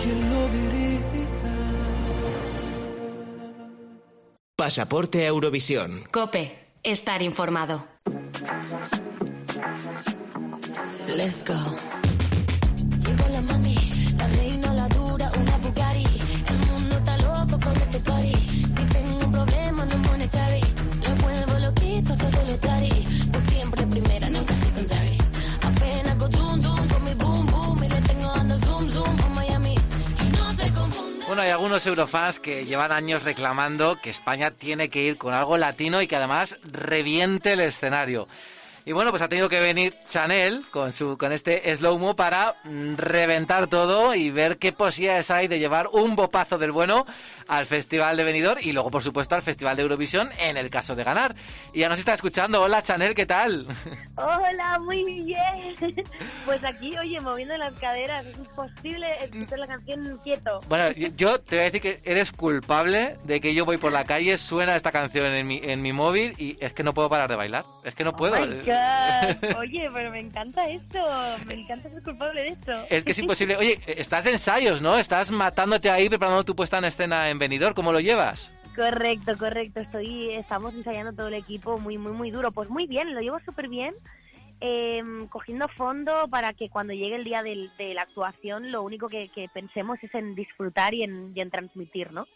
¿Quién lo diría?
Pasaporte a Eurovisión.
Cope, estar informado.
Let's go. Llegó la mami, la reina, la dura, una Bugatti. El mundo está loco con este party. Si tengo un problema, no monetary. Le vuelvo loquito todo lo tari.
Hay algunos eurofans que llevan años reclamando que España tiene que ir con algo latino y que además reviente el escenario. Y bueno, pues ha tenido que venir Chanel con su con este slow-mo para mm, reventar todo y ver qué posibilidades hay de llevar un bopazo del bueno al Festival de Benidorm y luego, por supuesto, al Festival de Eurovisión en el caso de ganar. Y ya nos está escuchando. Hola, Chanel, ¿qué tal? <laughs>
Hola, muy bien. <laughs> Pues aquí, oye, moviendo las caderas, es imposible escuchar la canción quieto.
Bueno, yo- te voy a decir que eres culpable de que yo voy por la calle, suena esta canción en mi, en mi móvil y es que no puedo parar de bailar. Es que no puedo.
Oh my <laughs> God. Oye, pero me encanta esto. Me encanta ser culpable de esto.
Es que es imposible. Oye, estás de ensayos, ¿no? Estás matándote ahí preparando tu puesta en escena en Benidorm. ¿Cómo lo llevas?
Correcto, correcto. Estoy, estamos ensayando todo el equipo muy, muy, muy duro. Pues muy bien, lo llevo súper bien. eh, cogiendo fondo para que cuando llegue el día del- de la actuación lo único que, que pensemos es en disfrutar y en, y en transmitir, ¿no?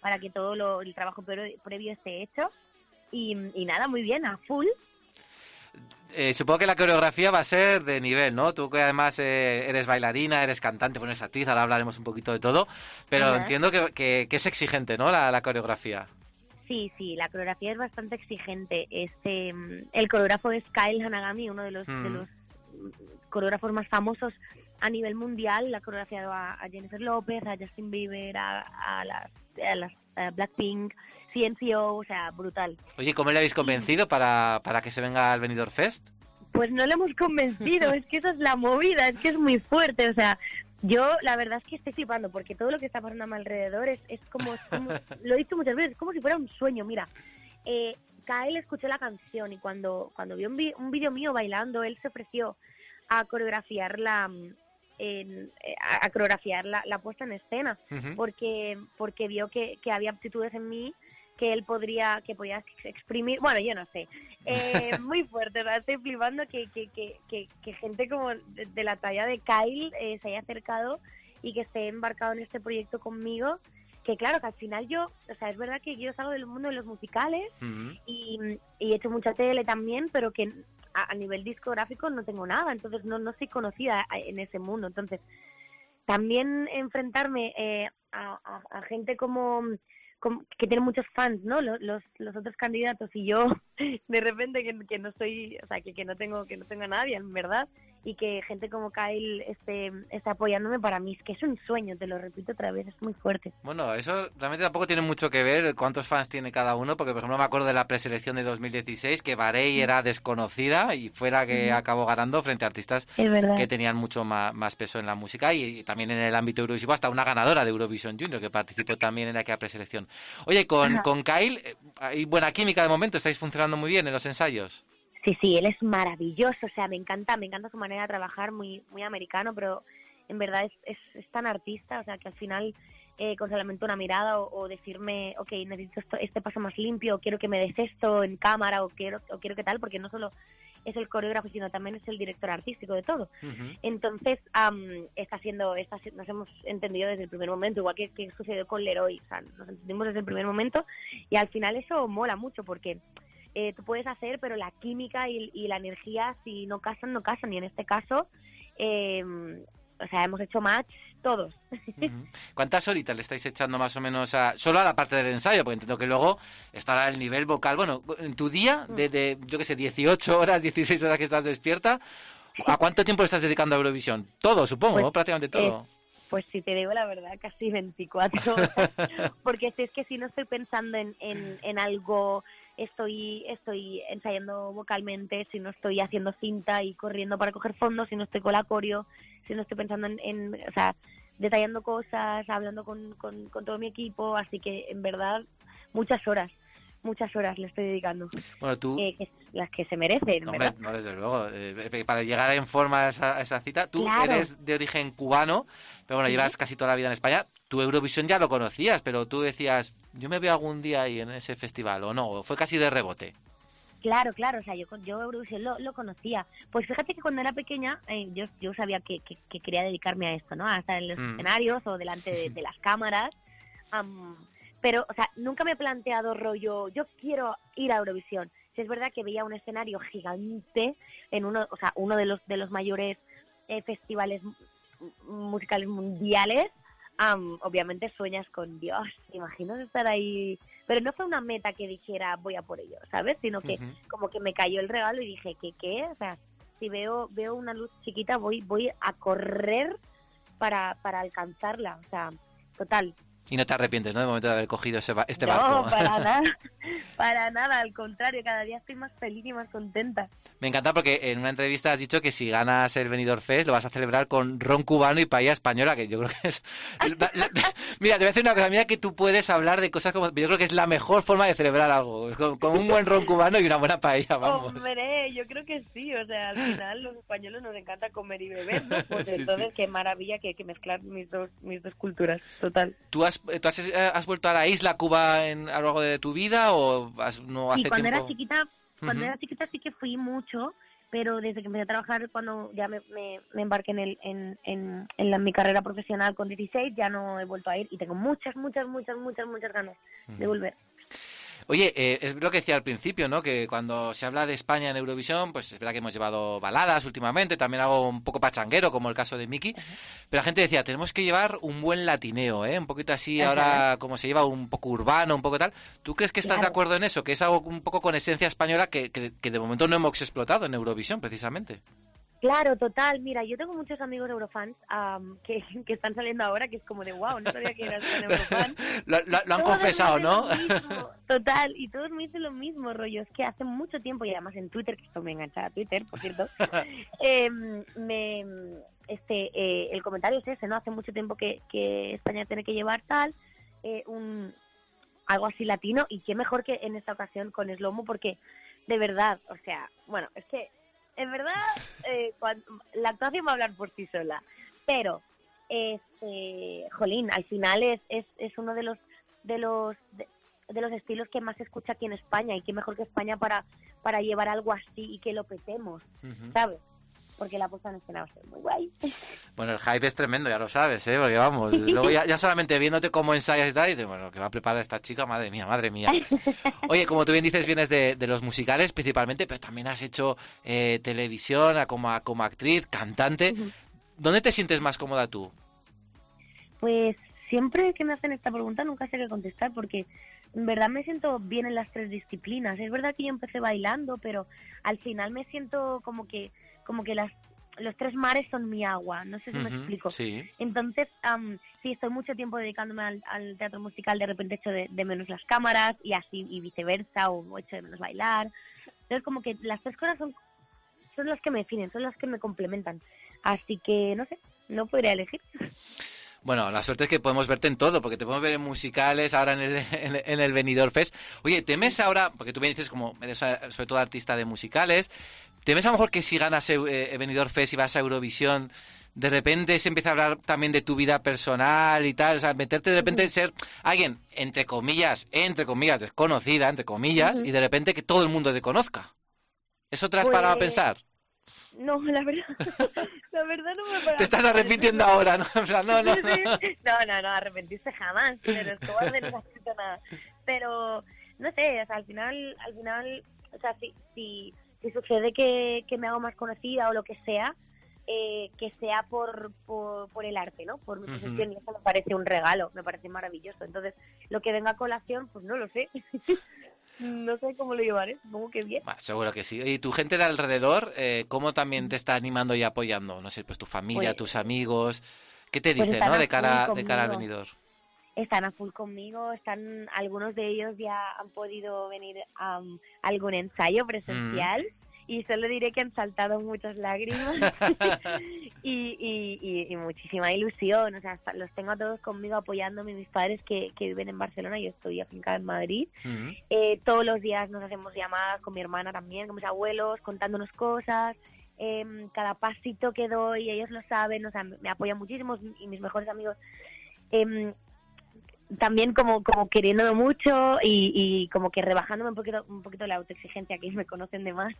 Para que todo lo- el trabajo pre- previo esté hecho. Y, y nada, muy bien, a full.
Eh, supongo que la coreografía va a ser de nivel, ¿no? Tú que además eh, eres bailarina, eres cantante, bueno, eres actriz, ahora hablaremos un poquito de todo, pero
Ajá.
entiendo que, que- que es exigente, ¿no? La, la coreografía.
Sí, sí, la coreografía es bastante exigente. Este, mm, el coreógrafo es Kyle Hanagami, uno de los, de
Mm.
los coreógrafos más famosos a nivel mundial. La ha coreografiado a, a Jennifer López, a Justin Bieber, a, a las, a las a Blackpink, CNCO, o sea, brutal.
Oye, ¿cómo le habéis convencido para, para que se venga al Benidorm Fest?
Pues no le hemos convencido, <laughs> es que esa es la movida, es que es muy fuerte, o sea, yo la verdad es que estoy flipando porque todo lo que está pasando a mi alrededor es, es como, es como- <laughs> lo he dicho muchas veces, es como si fuera un sueño, mira, eh, Kael escuchó la canción y cuando, cuando vio un, vi- un vídeo mío bailando, él se ofreció a coreografiar la, mm, en- eh, a, a coreografiar la, la puesta en escena porque porque vio que, que había aptitudes en mí que él podría que podía ex- exprimir bueno yo no sé eh, <laughs> muy fuerte o sea, estoy flipando que, que, que, que, que gente como de, de la talla de Kyle eh, se haya acercado y que esté embarcado en este proyecto conmigo que claro que al final yo o sea es verdad que yo salgo del mundo de los musicales y, y he hecho mucha tele también, pero que a, a nivel discográfico no tengo nada, entonces no, no soy conocida a- en ese mundo. Entonces, también enfrentarme eh, a, a- a gente como- que tiene muchos fans, ¿no? Los, los, otros candidatos y yo <laughs> de repente que, que no soy, o sea, que, que no tengo que no tengo a nadie, en verdad, y que gente como Kyle esté, esté apoyándome para mí es que es un sueño, te lo repito otra vez, es muy fuerte.
Bueno, eso realmente tampoco tiene mucho que ver cuántos fans tiene cada uno, porque por ejemplo me acuerdo de la preselección de 2016 que Barey era desconocida y fuera que
Ujú.
acabó ganando frente a artistas que tenían mucho más, más peso en la música y, y también en el ámbito eurovisivo, hasta una ganadora de Eurovision Junior que participó también en aquella preselección. Oye, con,
Ajá.
con Kyle eh, hay buena química de momento, estáis funcionando muy bien en los ensayos.
Sí, sí, él es maravilloso, o sea, me encanta, me encanta su manera de trabajar, muy, muy americano, pero en verdad es, es, es tan artista, o sea, que al final eh, con solamente una mirada o, o decirme, ok, necesito esto- este paso más limpio, o quiero que me des esto en cámara o quiero, o quiero que tal, porque no solo es el coreógrafo, sino también es el director artístico de todo. Entonces, am, está siendo, está, nos hemos entendido desde el primer momento, igual que, que sucedió con Leroy, o sea, nos entendimos desde el primer momento y al final eso mola mucho porque eh, tú puedes hacer, pero la química y, y la energía, si no casan, no casan. Y en este caso, eh, o sea, hemos hecho match todos. <laughs>
¿Cuántas horitas le estáis echando más o menos a solo a la parte del ensayo? Porque entiendo que luego estará el nivel vocal. Bueno, en tu día, de, de, yo qué sé, 18 horas, 16 horas que estás despierta, ¿a cuánto tiempo le estás dedicando a Eurovisión? Todo, supongo,
Pues,
¿no? prácticamente todo.
Pues si te digo la verdad, casi 24 <laughs> horas. Porque si es que si no estoy pensando en, en, en algo, estoy, estoy ensayando vocalmente, si no estoy haciendo cinta y corriendo para coger fondos, si no estoy con la coreo, si no estoy pensando en, en o sea, detallando cosas, hablando con, con, con todo mi equipo. Así que en verdad, muchas horas, muchas horas le estoy dedicando.
Bueno, tú...
Eh, que las que se merecen, ¿verdad?
no, desde luego. Eh, para llegar en forma a esa, a esa cita, tú
Claro.
eres de origen cubano, pero bueno, llevas casi toda la vida en España. Tu Eurovisión ya lo conocías, pero tú decías, yo me veo algún día ahí en ese festival, o no, fue casi de rebote.
Claro, claro, o sea, yo, yo Eurovisión lo, lo conocía. Pues fíjate que cuando era pequeña eh, yo, yo sabía que, que, que quería dedicarme a esto, ¿no? A estar en los
Mm.
escenarios o delante de, <laughs> de las cámaras. am, pero, o sea, nunca me he planteado rollo, yo quiero ir a Eurovisión. Si es verdad que veía un escenario gigante en uno, o sea, uno de los de los mayores eh, festivales m- musicales mundiales, am, obviamente sueñas con Dios, ¿te imaginas estar ahí? Pero no fue una meta que dijera voy a por ello, ¿sabes? Sino que como que me cayó el regalo y dije, ¿qué qué? O sea, si veo veo una luz chiquita voy voy a correr para, para alcanzarla, o sea, total.
Y no te arrepientes, ¿no? De momento de haber cogido ese ba- este
no,
barco.
para <laughs> nada, para nada, al contrario, cada día estoy más feliz y más contenta.
Me encanta porque en una entrevista has dicho que si ganas el Benidorm Fest lo vas a celebrar con ron cubano y paella española, que yo creo que es... <laughs> mira, te voy a decir una cosa, mira que tú puedes hablar de cosas como... Yo creo que es la mejor forma de celebrar algo, con, con un buen ron cubano y una buena paella, vamos.
Hombre, yo creo que sí, o sea, al final los españoles nos encanta comer y beber, ¿no? <laughs> Pues
Sí,
entonces
sí.
qué maravilla que, que mezclar mis dos mis dos culturas, total.
¿Tú has, tú has, eh, has vuelto a la isla Cuba en, a lo largo de tu vida o has- no hace
y cuando
tiempo?
era chiquita, cuando era chiquita sí que fui mucho, pero desde que empecé a trabajar, cuando ya me, me, me embarqué en, el, en, en, en la- mi carrera profesional con 16, ya no he vuelto a ir y tengo muchas, muchas, muchas, muchas, muchas ganas de volver.
Oye, eh, es lo que decía al principio, ¿no? Que cuando se habla de España en Eurovisión, pues es verdad que hemos llevado baladas últimamente, también algo un poco pachanguero, como el caso de Miki, pero la gente decía, tenemos que llevar un buen latineo, ¿eh? Un poquito así
Ajá.
ahora como se lleva un poco urbano, un poco tal. ¿Tú crees que estás de acuerdo en eso? Que es algo un poco con esencia española que, que, que de momento no hemos explotado en Eurovisión, precisamente.
Claro, total. Mira, yo tengo muchos amigos eurofans am, que, <laughs> que están saliendo ahora, que es como de wow, no sabía que eras tan eurofan. <laughs>
Lo, lo- lo han
Todos
confesado, ¿no?
mismo, <laughs> Total, y todos me dicen lo mismo, rollo. Es que hace mucho tiempo, y además en Twitter, que esto me engancha a Twitter, por cierto, eh, me, este, eh, el comentario es ese, ¿no? Hace mucho tiempo que, que España tiene que llevar tal, eh, un algo así latino, y qué mejor que en esta ocasión con Slomo, porque de verdad, o sea, bueno, es que en verdad eh, cuan- la actuación va a hablar por sí sola, pero este, jolín, al final es, es, es uno de los de los de, de los estilos que más se escucha aquí en España y qué mejor que España para para llevar algo así y que lo petemos, ¿sabes? Porque la puesta en escena va a ser muy guay. <laughs>
Bueno, el hype es tremendo, ya lo sabes, ¿eh? Porque vamos, <laughs> luego ya, ya solamente viéndote cómo ensayas y tal, y dices, bueno, que va a preparar esta chica, madre mía, madre mía. <laughs> Oye, como tú bien dices, vienes de, de los musicales principalmente, pero también has hecho eh, televisión como, como actriz, cantante. ¿Dónde te sientes más cómoda tú?
Pues siempre que me hacen esta pregunta nunca sé qué contestar porque en verdad me siento bien en las tres disciplinas. Es verdad que yo empecé bailando, pero al final me siento como que como que las los tres mares son mi agua. No sé si me explico.
Sí.
Entonces, am, sí, estoy mucho tiempo dedicándome al, al teatro musical, de repente echo de, de menos las cámaras y así y viceversa, o echo de menos bailar. Entonces, como que las tres cosas son, son las que me definen, son las que me complementan. Así que, no sé, no podría elegir.
Bueno, la suerte es que podemos verte en todo, porque te podemos ver en musicales, ahora en el, <laughs> en, el- en el Benidorm Fest. Oye, ¿temes ahora, porque tú me dices como eres eh, sobre todo artista de musicales, ¿temes a lo mejor que si ganas eh, Benidorm Fest y vas a Eurovisión, de repente se empieza a hablar también de tu vida personal y tal, o sea, meterte de repente en ser alguien, entre comillas, entre comillas, desconocida, entre comillas, y de repente que todo el mundo te conozca. ¿Eso te has parado a
Pues,
pensar?
No, la verdad, <laughs> la verdad no me para
Te estás arrepintiendo ahora, ¿no? No, no, no.
No, no, no, arrepentirse jamás, pero Escobar de no ha escrito nada. Pero, no sé, o sea, al final, al final, o sea, si, si, si sucede que, que me hago más conocida o lo que sea, eh, que sea por, por, por el arte, ¿no? Por mi profesión, y eso me parece un regalo, me parece maravilloso. Entonces, lo que venga a colación, pues no lo sé. <laughs> no sé cómo lo llevaré, supongo que bien.
Bah, seguro que sí. Y tu gente de alrededor, eh, ¿cómo también te está animando y apoyando? No sé, pues tu familia,
Pues-
tus amigos. ¿Qué te
Pues
dicen, no? De cara, de cara al venidor.
Están a full conmigo, están algunos de ellos ya han podido venir a um, algún ensayo presencial y solo diré que han saltado muchas lágrimas. <laughs> Y, y, y- y muchísima ilusión, o sea, los tengo a todos conmigo apoyándome, mis padres que, que viven en Barcelona, yo estoy afincada en Madrid, eh, todos los días nos hacemos llamadas con mi hermana también, con mis abuelos, contándonos cosas. em, cada pasito que doy, ellos lo saben, o sea, me apoyan muchísimo y mis mejores amigos. Em, también como como queriéndome mucho y, y como que rebajándome un poquito un poquito la autoexigencia que me conocen de más.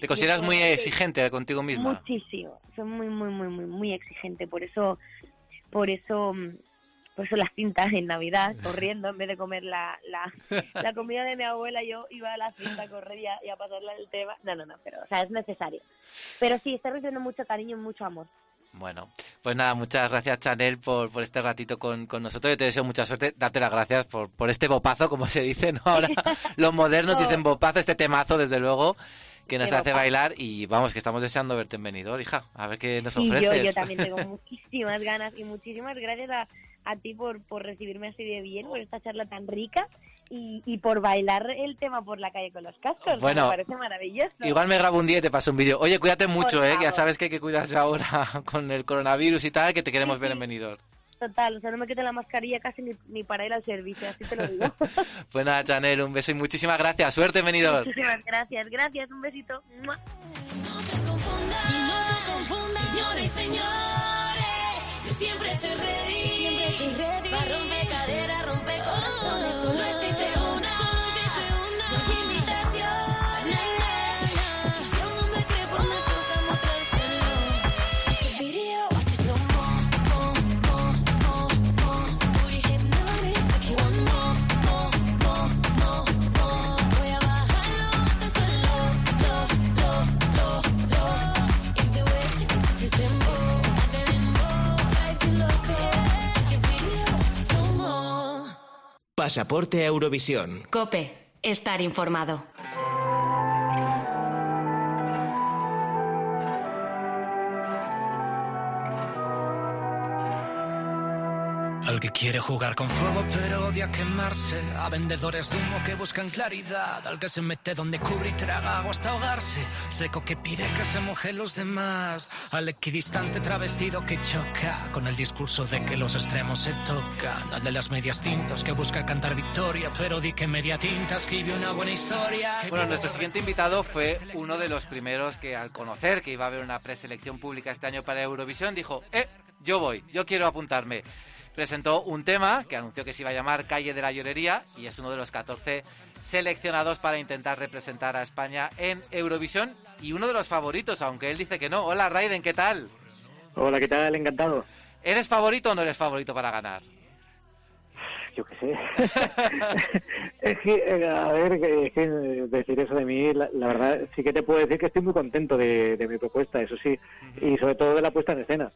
¿Te consideras muy exigente contigo misma?
muchísimo. Soy muy muy muy muy muy exigente. Por eso por eso por eso las cintas en Navidad <laughs> corriendo en vez de comer la, la, la comida de mi abuela yo iba a la cinta a correr y a, y a pasarle el tema. No no no pero o sea es necesario. Pero sí estoy recibiendo mucho cariño y mucho amor
Bueno, pues nada, muchas gracias Chanel por, por este ratito con, con nosotros. Yo te deseo mucha suerte. Date las gracias por, por este bopazo, como se dice, ¿no? Ahora <laughs> los modernos
No.
dicen bopazo, este temazo, desde luego, que nos
Qué
hace
bopazo.
bailar. Y vamos, que estamos deseando verte en hija. A ver qué nos
Y yo,
ofreces.
yo también tengo <laughs> muchísimas ganas y muchísimas gracias a, a ti por, por recibirme así de bien, por esta charla tan rica y, y por bailar el tema por la calle con los cascos.
Bueno,
me parece maravilloso.
Igual me grabo un día y te paso un vídeo. Oye, cuídate mucho, ¿eh? Que ya sabes que hay que cuidarse ahora <laughs> con el coronavirus y tal, que te queremos ver en venidor.
Total, o sea, no me quito la mascarilla casi ni, ni para ir al servicio, así te lo digo. <laughs>
Pues nada, Chanel, un beso y muchísimas gracias. Suerte en venidor.
Muchísimas gracias, gracias, un besito. ¡Mua!
No se confundan, señores y señores. Yo siempre estoy ready, siempre estoy ready. Pa' romper caderas, romper corazones, solo existe una.
Pasaporte Eurovisión.
Cope, estar informado.
Al que quiere jugar con fuego pero odia quemarse. A vendedores de humo que buscan claridad. Al que se mete donde cubre y traga agua hasta ahogarse. Seco que pide que se mojen los demás. Al equidistante travestido que choca. Con el discurso de que los extremos se tocan. Al de las medias tintas que busca cantar victoria. Pero di que media tinta escribe una buena historia.
Bueno, nuestro siguiente invitado fue uno de los primeros que al conocer que iba a haber una preselección pública este año para Eurovisión dijo, eh, yo voy, yo quiero apuntarme. Presentó un tema que anunció que se iba a llamar Calle de la Llorería y es uno de los 14 seleccionados para intentar representar a España en Eurovisión y uno de los favoritos, aunque él dice que no. Hola Raiden, ¿qué tal?
Hola, ¿qué tal? Encantado.
¿Eres favorito o no eres favorito para ganar?
Yo qué sé. <laughs> es que, eh, a ver, es que eh, decir eso de mí, la, la verdad, sí que te puedo decir que estoy muy contento de, de mi propuesta, eso sí, y sobre todo de la puesta en escena.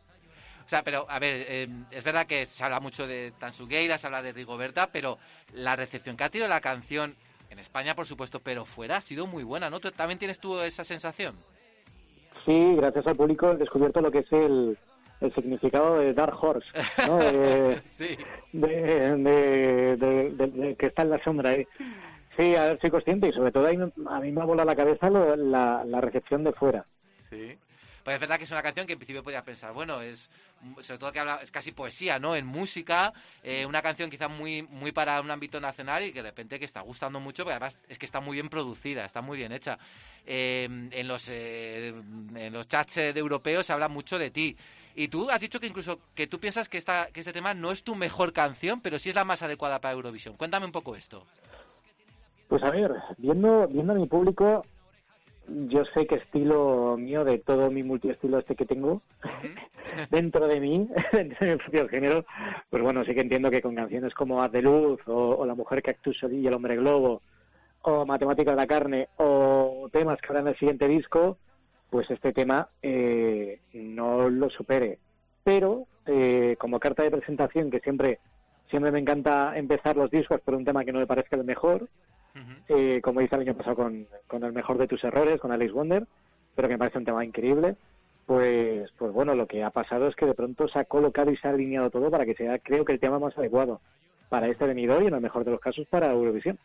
O sea, pero a ver, eh, es verdad que se habla mucho de Tansugueira, se habla de Rigoberta, pero la recepción que ha tenido la canción en España, por supuesto, pero fuera ha sido muy buena, ¿no? ¿Tú ¿También tienes tú esa sensación?
Sí, gracias al público he descubierto lo que es el, el significado de Dark Horse, ¿no? <laughs> De,
Sí.
de, de- de- de- de que está en la sombra ahí. Sí, a ver, soy consciente y sobre todo ahí a mí me ha volado la cabeza lo- la, la recepción de fuera.
Sí. Pues es verdad que es una canción que en principio podías pensar, bueno, es sobre todo que habla, es casi poesía, ¿no? En música, eh, una canción quizá muy, muy para un ámbito nacional y que de repente que está gustando mucho, porque además es que está muy bien producida, está muy bien hecha. Eh, en los eh, en los chats eh, de europeos se habla mucho de ti. Y tú has dicho que incluso que tú piensas que, esta, que este tema no es tu mejor canción, pero sí es la más adecuada para Eurovisión. Cuéntame un poco esto.
Pues a ver, viendo, viendo a mi público, yo sé que estilo mío, de todo mi multiestilo este que tengo <laughs> dentro de mí, <laughs> dentro de mi propio género, pues bueno, sí que entiendo que con canciones como Haz de Luz o, o La Mujer que actúa y El Hombre Globo o Matemáticas de la Carne o temas que habrá en el siguiente disco, pues este tema eh, no lo supere. Pero eh, como carta de presentación, que siempre siempre me encanta empezar los discos por un tema que no me parezca el mejor, eh, como hice el año pasado con, con el mejor de tus errores, con Alex Wonder, pero que me parece un tema increíble. Pues, pues bueno, lo que ha pasado es que de pronto se ha colocado y se ha alineado todo para que sea, creo que el tema más adecuado para este venidor y en el mejor de los casos para Eurovisión.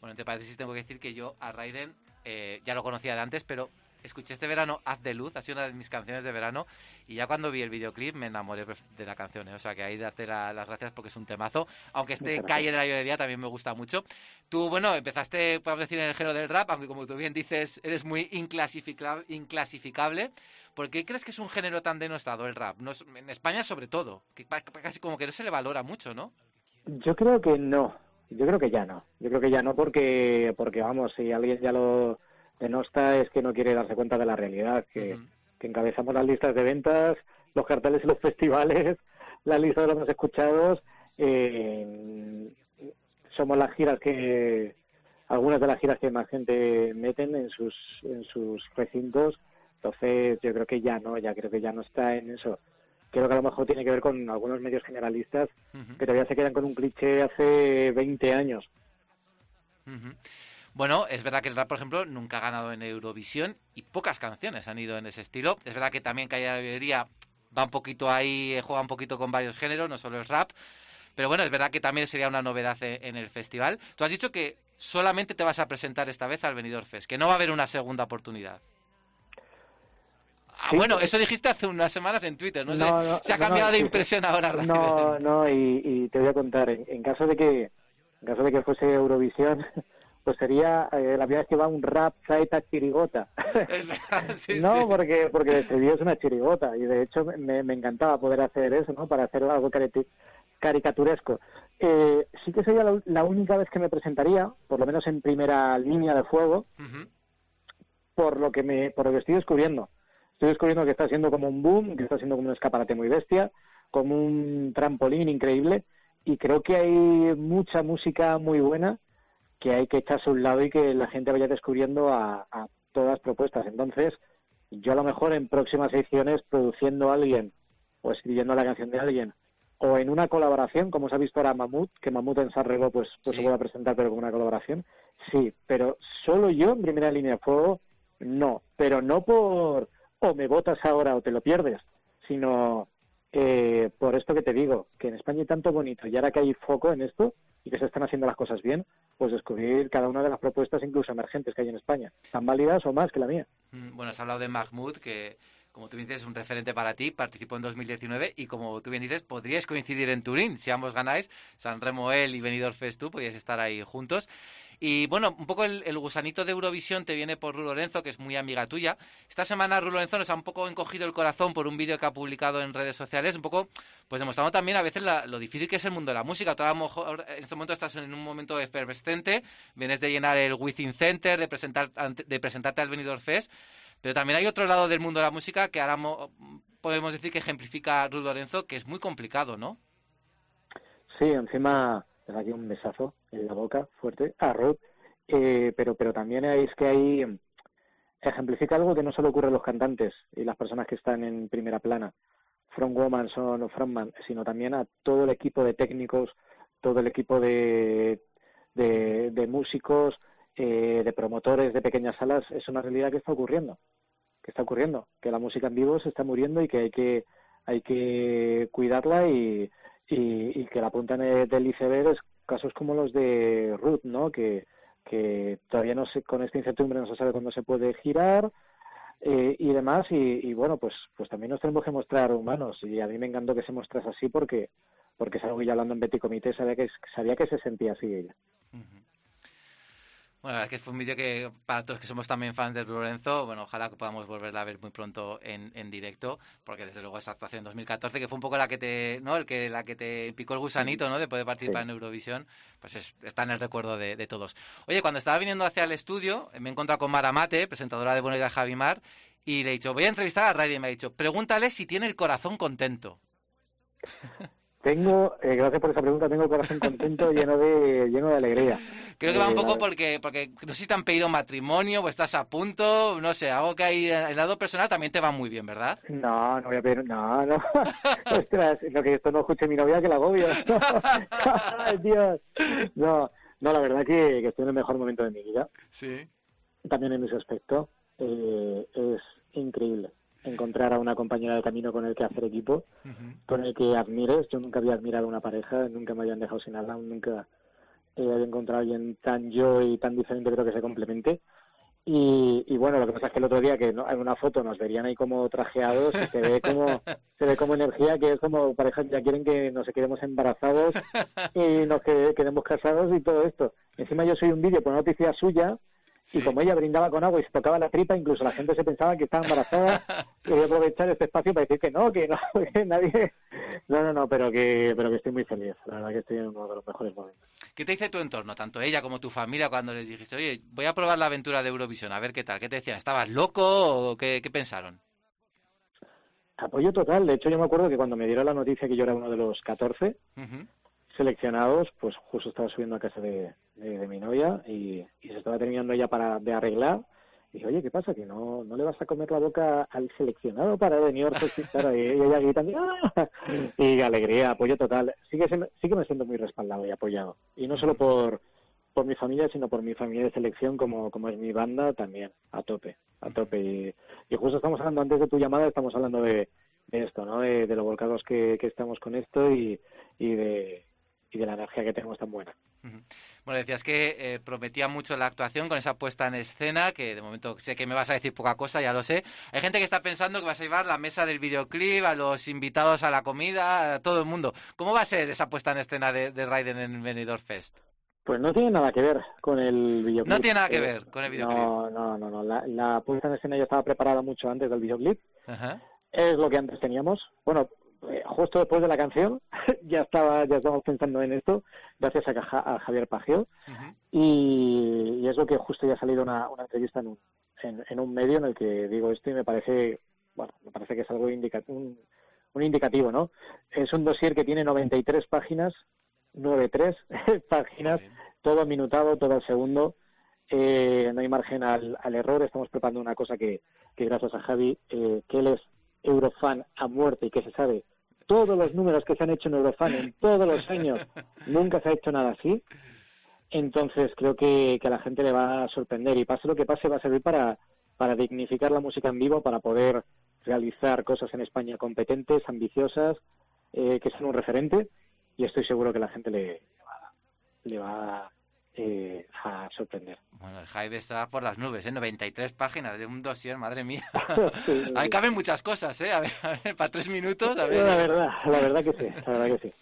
Bueno, te parece si tengo que decir que yo a Raiden eh, ya lo conocía de antes, pero escuché este verano Haz de Luz, ha sido una de mis canciones de verano, y ya cuando vi el videoclip me enamoré de la canción, ¿eh? o sea que ahí darte la- las gracias porque es un temazo, aunque este Calle de la Llorería también me gusta mucho. Tú, bueno, empezaste, podemos decir, en el género del rap, aunque como tú bien dices, eres muy inclasifica- inclasificable. ¿Por qué crees que es un género tan denostado el rap? No es- en España sobre todo, que casi como que no se le valora mucho, ¿no?
Yo creo que no. Yo creo que ya no. Yo creo que ya no porque, porque vamos, si alguien ya lo denosta es que no quiere darse cuenta de la realidad, que, que encabezamos las listas de ventas, los carteles y los <laughs> festivales, la lista de los más escuchados. eh, somos las giras que, algunas de las giras que más gente meten en sus, en sus recintos. Entonces, yo creo que ya no, ya creo que ya no está en eso. Creo que a lo mejor tiene que ver con algunos medios generalistas que todavía se quedan con un cliché hace 20 años.
Bueno, es verdad que el rap, por ejemplo, nunca ha ganado en Eurovisión y pocas canciones han ido en ese estilo. Es verdad que también Calle de la Librería va un poquito ahí, eh, juega un poquito con varios géneros, no solo es rap. Pero bueno, es verdad que también sería una novedad eh, en el festival. Tú has dicho que solamente te vas a presentar esta vez al Benidorm Fest, que no va a haber una segunda oportunidad. Ah,
Sí.
bueno, eso dijiste hace unas semanas en Twitter, no, sé,
No, no,
se ha cambiado
no,
de impresión ahora.
No, no, y, y te voy a contar, en, en caso de que en caso de que fuese Eurovisión, pues sería eh, la primera vez que va un rap zaita chirigota. <laughs>
Sí,
no,
sí.
porque porque estribillo es una chirigota y de hecho me, me encantaba poder hacer eso, ¿no? Para hacer algo caricaturesco. Eh, sí que sería la, la única vez que me presentaría, por lo menos en primera línea de fuego, por lo que me por lo que estoy descubriendo. Estoy descubriendo que está siendo como un boom, que está siendo como un escaparate muy bestia, como un trampolín increíble y creo que hay mucha música muy buena que hay que echarse a un lado y que la gente vaya descubriendo a, a todas las propuestas. Entonces, yo a lo mejor en próximas ediciones produciendo a alguien o escribiendo la canción de alguien o en una colaboración, como se ha visto ahora Mamut, que Mamut en San Rego pues, pues se puede presentar pero con una colaboración, sí, pero solo yo en primera línea de fuego, no, pero no por o me votas ahora o te lo pierdes, sino eh, por esto que te digo, que en España hay tanto bonito y ahora que hay foco en esto y que se están haciendo las cosas bien, pues descubrir cada una de las propuestas incluso emergentes que hay en España, tan válidas o más que la mía.
Mm, Bueno, has hablado de Mahmoud, que como tú dices es un referente para ti, participó en 2019 y como tú bien dices, podríais coincidir en Turín. Si ambos ganáis, San Remo él y Benidorm Fest tú, podríais estar ahí juntos. Y bueno, un poco el, el gusanito de Eurovisión te viene por Ru Lorenzo, que es muy amiga tuya. Esta semana Ru Lorenzo nos ha un poco encogido el corazón por un vídeo que ha publicado en redes sociales, un poco pues demostrando también a veces la- lo difícil que es el mundo de la música. Tú a lo mejor en este momento estás en un momento efervescente, vienes de llenar el Within Center, de, presentar, de presentarte al Benidorm Fest, pero también hay otro lado del mundo de la música que ahora mo- podemos decir que ejemplifica Ruth Lorenzo, que es muy complicado, ¿no?
Sí, encima le da un besazo en la boca fuerte a Ruth, eh, pero, pero también es que ahí ejemplifica algo que no solo ocurre a los cantantes y las personas que están en primera plana, frontwoman son o frontman, sino también a todo el equipo de técnicos, todo el equipo de, de, de músicos, eh, de promotores de pequeñas salas, es una realidad que está ocurriendo, que está ocurriendo, que la música en vivo se está muriendo y que hay que hay que cuidarla y, y, y que la punta de- del iceberg es casos como los de Ruth, ¿no? Que, que todavía no se, con esta incertidumbre no se sabe cuándo se puede girar eh, y demás y, bueno pues pues también nos tenemos que mostrar humanos y a mí me encantó que se mostrase así porque porque es algo ya hablando en Betty Comité sabía que sabía que se sentía así ella
Bueno, la verdad es que fue un vídeo que para todos que somos también fans de Lorenzo, bueno, ojalá que podamos volverla a ver muy pronto en, en directo, porque desde luego esa actuación en 2014, que fue un poco la que te, ¿no? El que, la que te picó el gusanito, ¿no? De poder participar en Eurovisión, pues es- está en el recuerdo de, de todos. Oye, cuando estaba viniendo hacia el estudio, me he encontrado con Mara Mate, presentadora de Buena Javimar, y le he dicho, voy a entrevistar a Raiden, y me ha dicho, pregúntale si tiene el corazón contento. <laughs>
Tengo, eh, gracias por esa pregunta, tengo el corazón contento, <laughs> lleno de, lleno de alegría.
Creo que va un
Eh,
poco porque, porque no sé si te han pedido matrimonio o estás a punto, no sé, algo que hay en el lado personal también te va muy bien, ¿verdad?
No, no voy a pedir, no, no. <laughs> Ostras, lo que esto no escuche mi novia que la agobio. <laughs> Ay, Dios. No, no, la verdad que, que estoy en el mejor momento de mi vida.
Sí.
También en ese aspecto. Eh, es increíble encontrar a una compañera de camino con el que hacer equipo, con el que admires. Yo nunca había admirado a una pareja, nunca me habían dejado sin nada, nunca eh, había encontrado a alguien tan yo y tan diferente, creo que se complemente. Y, y bueno, lo que pasa es que el otro día que no- en una foto nos verían ahí como trajeados y se ve como <laughs> se ve como energía que es como parejas que ya quieren que nos quedemos embarazados y nos que- quedemos casados y todo esto. Encima yo soy un vídeo por noticia suya y como ella brindaba con agua y se tocaba la tripa, incluso la gente se pensaba que estaba embarazada. y voy a aprovechar este espacio para decir que no, que no, <laughs> que nadie... No, no, no, pero que, pero que estoy muy feliz. La verdad que estoy en uno de los mejores momentos.
¿Qué te dice tu entorno, tanto ella como tu familia, cuando les dijiste, oye, voy a probar la aventura de Eurovisión, a ver qué tal? ¿Qué te decían? ¿Estabas loco o qué, qué pensaron?
Apoyo total. De hecho, yo me acuerdo que cuando me dieron la noticia que yo era uno de los 14
Ujú.
Seleccionados, pues justo estaba subiendo a casa de, mi novia y, se estaba terminando ella para de arreglar. Y dije, oye, ¿qué pasa? ¿Que no, no le vas a comer la boca al seleccionado para venir a Y ella gritando, ¡ah! Y alegría, apoyo total. Sí que, me- siento muy respaldado y apoyado. Y no solo por, por mi familia, sino por mi familia de selección, como, como es mi banda, también, a tope, a tope. Y, y justo estamos hablando, antes de tu llamada, estamos hablando de, de esto, ¿no? De, de lo volcados que, que estamos con esto y, y, de, y de la energía que tenemos tan buena.
Bueno, decías que eh, prometía mucho la actuación con esa puesta en escena, que de momento sé que me vas a decir poca cosa, ya lo sé. Hay gente que está pensando que vas a llevar la mesa del videoclip, a los invitados a la comida, a todo el mundo. ¿Cómo va a ser esa puesta en escena de, de Raiden en Benidorm Fest?
Pues no tiene nada que ver con el videoclip.
No tiene nada que
Eh,
ver con el videoclip.
No, no, no, no. La, la puesta en escena ya estaba preparada mucho antes del videoclip.
Ajá.
Es lo que antes teníamos. Bueno, eh, justo después de la canción <laughs> ya estaba ya estábamos pensando en esto, gracias a, Javier Pagio. Y, y es lo que justo ya ha salido una, una entrevista en un, en, en un medio en el que digo esto y me parece, bueno, me parece que es algo indica, un, un indicativo, ¿no? Es un dossier que tiene 93 páginas, 93 <laughs> páginas, todo minutado, todo al segundo. Eh, no hay margen al, al error. Estamos preparando una cosa que, que gracias a Javi, eh, que él es Eurofan a muerte y que se sabe todos los números que se han hecho en Eurofan en todos los años, <laughs> nunca se ha hecho nada así. Entonces creo que, que a la gente le va a sorprender y pase lo que pase va a servir para, para dignificar la música en vivo, para poder realizar cosas en España competentes, ambiciosas, eh, que sean un referente y estoy seguro que la gente le, le va eh, a sorprender.
Bueno, el Jaime está por las nubes, ¿eh? 93 páginas de un dossier, madre mía. <laughs>
Sí, <laughs>
Ahí caben muchas cosas, ¿eh? A ver, a ver, para tres minutos, a ver.
La verdad, la verdad que sí, la verdad que sí.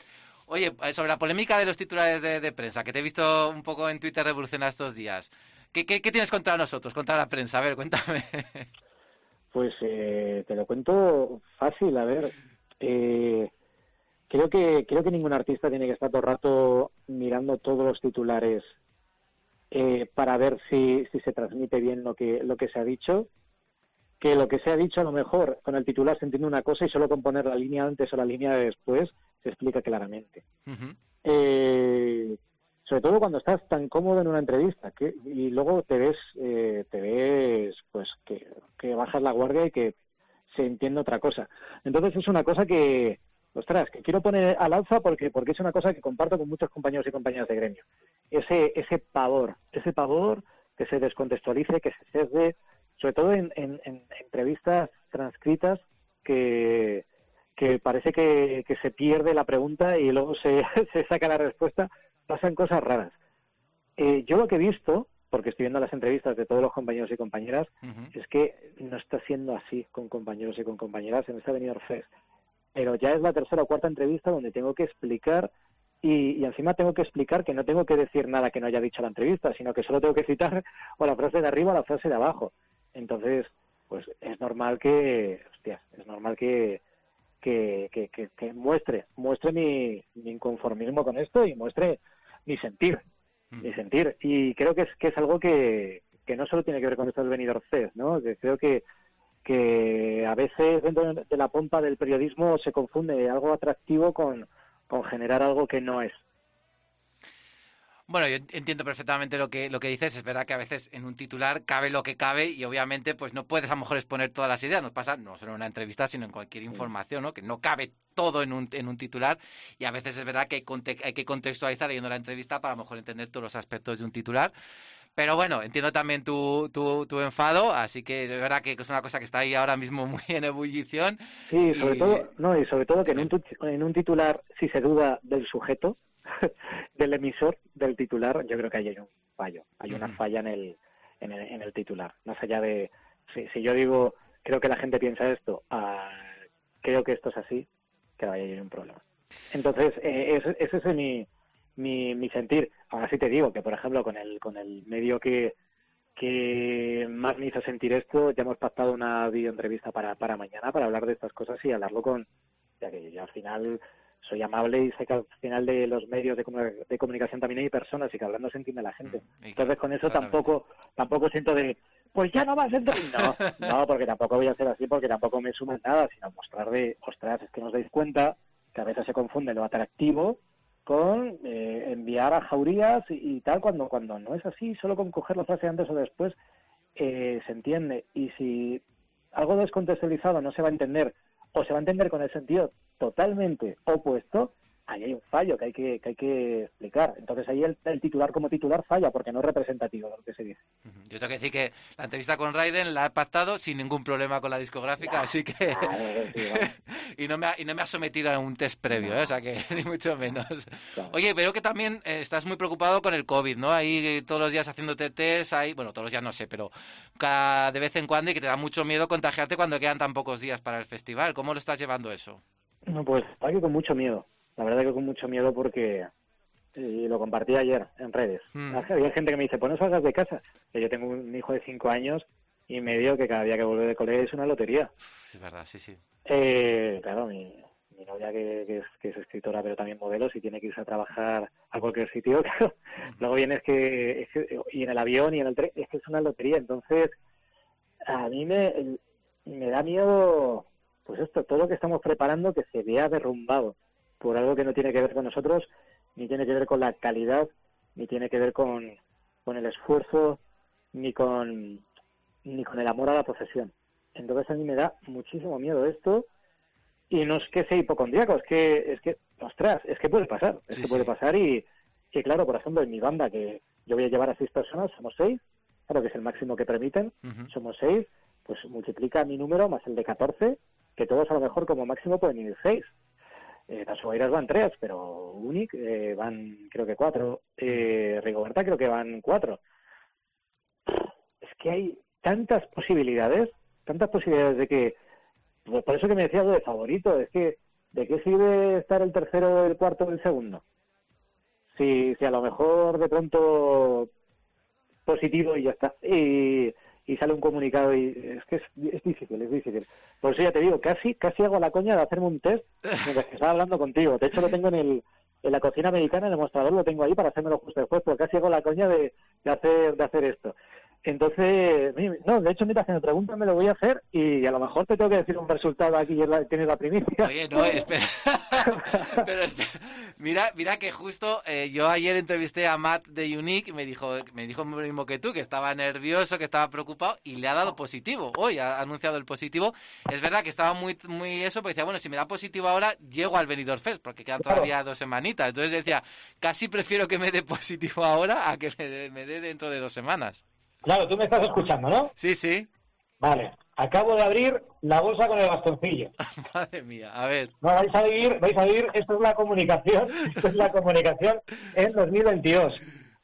Oye, eh, sobre la polémica de los titulares de, de prensa, que te he visto un poco en Twitter revolucionar estos días. ¿Qué, qué, qué tienes contra nosotros, contra la prensa? A ver, cuéntame. <laughs>
Pues eh, te lo cuento fácil, a ver. Eh, creo que creo que ningún artista tiene que estar todo el rato mirando todos los titulares eh, para ver si, si se transmite bien lo que lo que se ha dicho. Que lo que se ha dicho a lo mejor con el titular se entiende una cosa y solo con poner la línea antes o la línea de después se explica claramente. Eh, sobre todo cuando estás tan cómodo en una entrevista que, y luego te ves eh, te ves pues que, que bajas la guardia y que se entiende otra cosa entonces es una cosa que ostras que quiero poner al alza porque porque es una cosa que comparto con muchos compañeros y compañeras de gremio ese ese pavor ese pavor que se descontextualice que se sesgue sobre todo en, en- en entrevistas transcritas que que parece que, que se pierde la pregunta y luego se, <laughs> se saca la respuesta, pasan cosas raras. Eh, yo lo que he visto, porque estoy viendo las entrevistas de todos los compañeros y compañeras, es que no está siendo así con compañeros y con compañeras en esta Benidorm Fest. Pero ya es la tercera o cuarta entrevista donde tengo que explicar y, y encima tengo que explicar que no tengo que decir nada que no haya dicho la entrevista, sino que solo tengo que citar <laughs> o la frase de arriba o la frase de abajo. Entonces, pues es normal que, hostias, es normal que, que, que, que- que muestre, muestre mi, mi inconformismo con esto y muestre mi sentir, mi sentir. Y creo que es, que es algo que, que no solo tiene que ver con esto del venidor CES, ¿no? Que creo que, que a veces dentro de la pompa del periodismo se confunde algo atractivo con, con generar algo que no es.
Bueno, yo entiendo perfectamente lo que, lo que dices. Es verdad que a veces en un titular cabe lo que cabe y obviamente pues no puedes a lo mejor exponer todas las ideas. Nos pasa no solo en una entrevista, sino en cualquier información, ¿no? Que no cabe todo en un, en un titular y a veces es verdad que hay, hay que contextualizar leyendo la entrevista para a lo mejor entender todos los aspectos de un titular. Pero bueno, entiendo también tu, tu, tu enfado, así que es verdad que es una cosa que está ahí ahora mismo muy en ebullición.
Sí, sobre
Y-
todo, no, y sobre todo que en un, en un titular, si se duda del sujeto, <laughs> del emisor del titular, yo creo que ahí hay un fallo, hay una falla en el, en el, en el titular. Más allá de, si, si yo digo, creo que la gente piensa esto, ah, creo que esto es así, que ahí hay un problema. Entonces, eh, ese, ese es mi, mi, mi sentir. Ahora sí te digo que, por ejemplo, con el, con el medio que, que más me hizo sentir esto, ya hemos pactado una videoentrevista para, para mañana para hablar de estas cosas y hablarlo con, ya que yo al final soy amable y sé que al final de los medios de, comu- de comunicación también hay personas y que hablando se entiende la gente. Entonces con eso tampoco tampoco siento de, pues ya no vas a entrar. No, <laughs> no, porque tampoco voy a ser así, porque tampoco me suma en nada, sino mostrar de, ostras, es que nos dais cuenta que a veces se confunde lo atractivo con eh, enviar a jaurías y, tal, cuando, cuando no es así, solo con coger la frase antes o después eh, se entiende. Y si algo descontextualizado no se va a entender o se va a entender con el sentido totalmente opuesto, ahí hay un fallo que hay que, que hay que explicar. Entonces ahí el, el titular como titular falla porque no es representativo de lo que se dice.
Yo tengo que decir que la entrevista con Raiden la he pactado sin ningún problema con la discográfica, así que... <laughs> <laughs> y, no me ha, y no me ha sometido a un test previo, ¿eh? o sea que <laughs> ni mucho menos. Oye, veo que también eh, estás muy preocupado con el COVID, ¿no? Ahí eh, todos los días haciéndote test, ahí, bueno, todos los días no sé, pero cada, de vez en cuando y que te da mucho miedo contagiarte cuando quedan tan pocos días para el festival. ¿Cómo lo estás llevando eso?
No, pues hay que con mucho miedo. La verdad que con mucho miedo porque y lo compartí ayer en redes.
Mm.
Había gente que me dice, pues no salgas de casa. Que yo tengo un hijo de cinco años y medio que cada día que vuelve de colegio es una lotería.
Es verdad, sí, sí.
Eh, claro, mi, mi novia que, que es, que es escritora pero también modelo, si tiene que irse a trabajar a cualquier sitio, <laughs> claro. Luego viene es que, es que- y en el avión y en el tren, es que es una lotería. Entonces, a mí me da miedo, pues esto, todo lo que estamos preparando que se vea derrumbado por algo que no tiene que ver con nosotros, ni tiene que ver con la calidad, ni tiene que ver con, con el esfuerzo, ni con, ni con el amor a la profesión. Entonces a mí me da muchísimo miedo esto y no es que sea hipocondríaco, es que, es que, ostras, es que puede pasar, es
Sí,
que puede
sí.
pasar y, y claro, por ejemplo, en mi banda que yo voy a llevar a seis personas, somos seis, claro que es el máximo que permiten, somos seis, pues multiplica mi número más el de 14, que todos a lo mejor como máximo pueden ir seis. Eh, las van tres, pero Unic eh, van creo que cuatro. Eh, Rigoberta creo que van cuatro. Es que hay tantas posibilidades, tantas posibilidades de que, pues por eso que me decía algo de favorito, es que, ¿de qué sirve estar el tercero, el cuarto o el segundo? Si, si a lo mejor de pronto positivo y ya está. Y, y sale un comunicado y es que es, es difícil, es difícil. Por eso ya te digo, casi casi hago la coña de hacerme un test mientras que estaba hablando contigo. De hecho lo tengo en el en la cocina americana, en el mostrador lo tengo ahí para hacérmelo justo después, porque casi hago la coña de, de hacer de hacer esto. Entonces, no, de hecho, mira, si me preguntan, me lo voy a hacer y a lo mejor te tengo que decir un resultado aquí y tienes la primicia.
Oye, no, espera. <laughs> Pero espera. Mira, mira que justo eh, yo ayer entrevisté a Matt de Unique y me dijo, me dijo lo mismo que tú, que estaba nervioso, que estaba preocupado y le ha dado positivo. Hoy ha anunciado el positivo. Es verdad que estaba muy, muy eso, porque decía, bueno, si me da positivo ahora, llego al Benidorm Fest, porque quedan todavía dos semanitas. Entonces decía, casi prefiero que me dé positivo ahora a que me dé dentro de dos semanas.
Claro, tú me estás escuchando, ¿no?
Sí, sí.
Vale. Acabo de abrir la bolsa con el bastoncillo. <laughs>
Madre mía, a ver.
No, vais a vivir, vais a vivir, esto es la comunicación, <laughs> esto es la comunicación en 2022.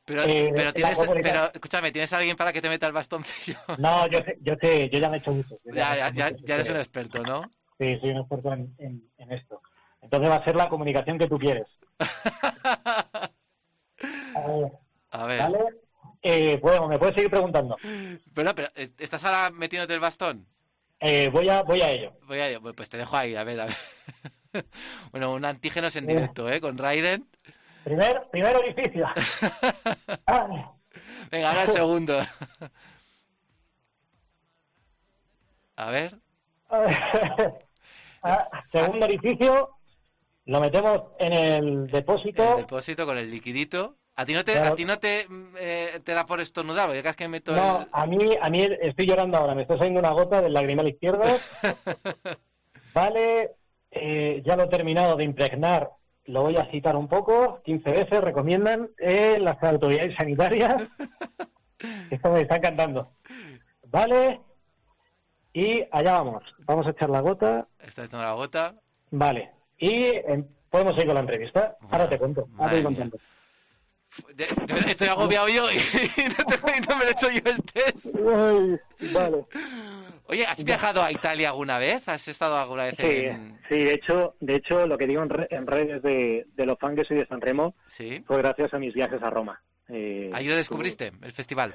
Pero,
Eh,
pero tienes, pero escúchame, ¿tienes a alguien para que te meta el bastoncillo? <laughs>
No, yo sé, yo sé, yo ya me he hecho mucho.
Ya, ya, ya,
mucho,
ya eres un experto, ¿no?
Sí, soy un experto en, en- en esto.
Entonces va a ser la comunicación que tú quieres. A ver,
A ver.
¿vale? Eh, bueno, me puedes seguir preguntando.
Pero, pero, ¿eh, ¿estás ahora metiéndote el bastón?
Eh, voy, a, voy a ello.
Voy a, pues te dejo ahí, a ver, a ver. <laughs> Bueno, un antígenos en directo, ¿eh? Con Raiden.
Primer, primer orificio. <laughs> Ah,
Venga, ahora el <laughs> segundo. A ver.
ah, segundo orificio, lo metemos en el depósito.
El depósito con el liquidito. ¿A ti no te,
Claro.
a ti no te, mm, eh, te da por estornudar? Porque cada vez que meto
No,
el...
a mí, a mí estoy llorando ahora, me está saliendo una gota del lagrimal izquierdo. <laughs> Vale, eh, ya lo he terminado de impregnar, lo voy a citar un poco, 15 veces, recomiendan eh, las autoridades sanitarias. <laughs> Esto me está encantando. Vale, y allá vamos, vamos a echar la gota.
Está echando la gota.
Vale, y em, podemos ir con la entrevista. Ahora te cuento, ahora te voy
mía.
Contando.
De- de verdad, Estoy agobiado yo y <laughs> no, te- y no me lo he hecho yo el test.
vale.
Oye, ¿has viajado a Italia alguna vez? ¿Has estado alguna vez
Sí,
en...?
sí, de hecho, de hecho, lo que digo en, re- en redes de, de los fans que soy de San Remo
Sí.
fue gracias a mis viajes a Roma. Eh,
Ahí lo descubriste, el festival.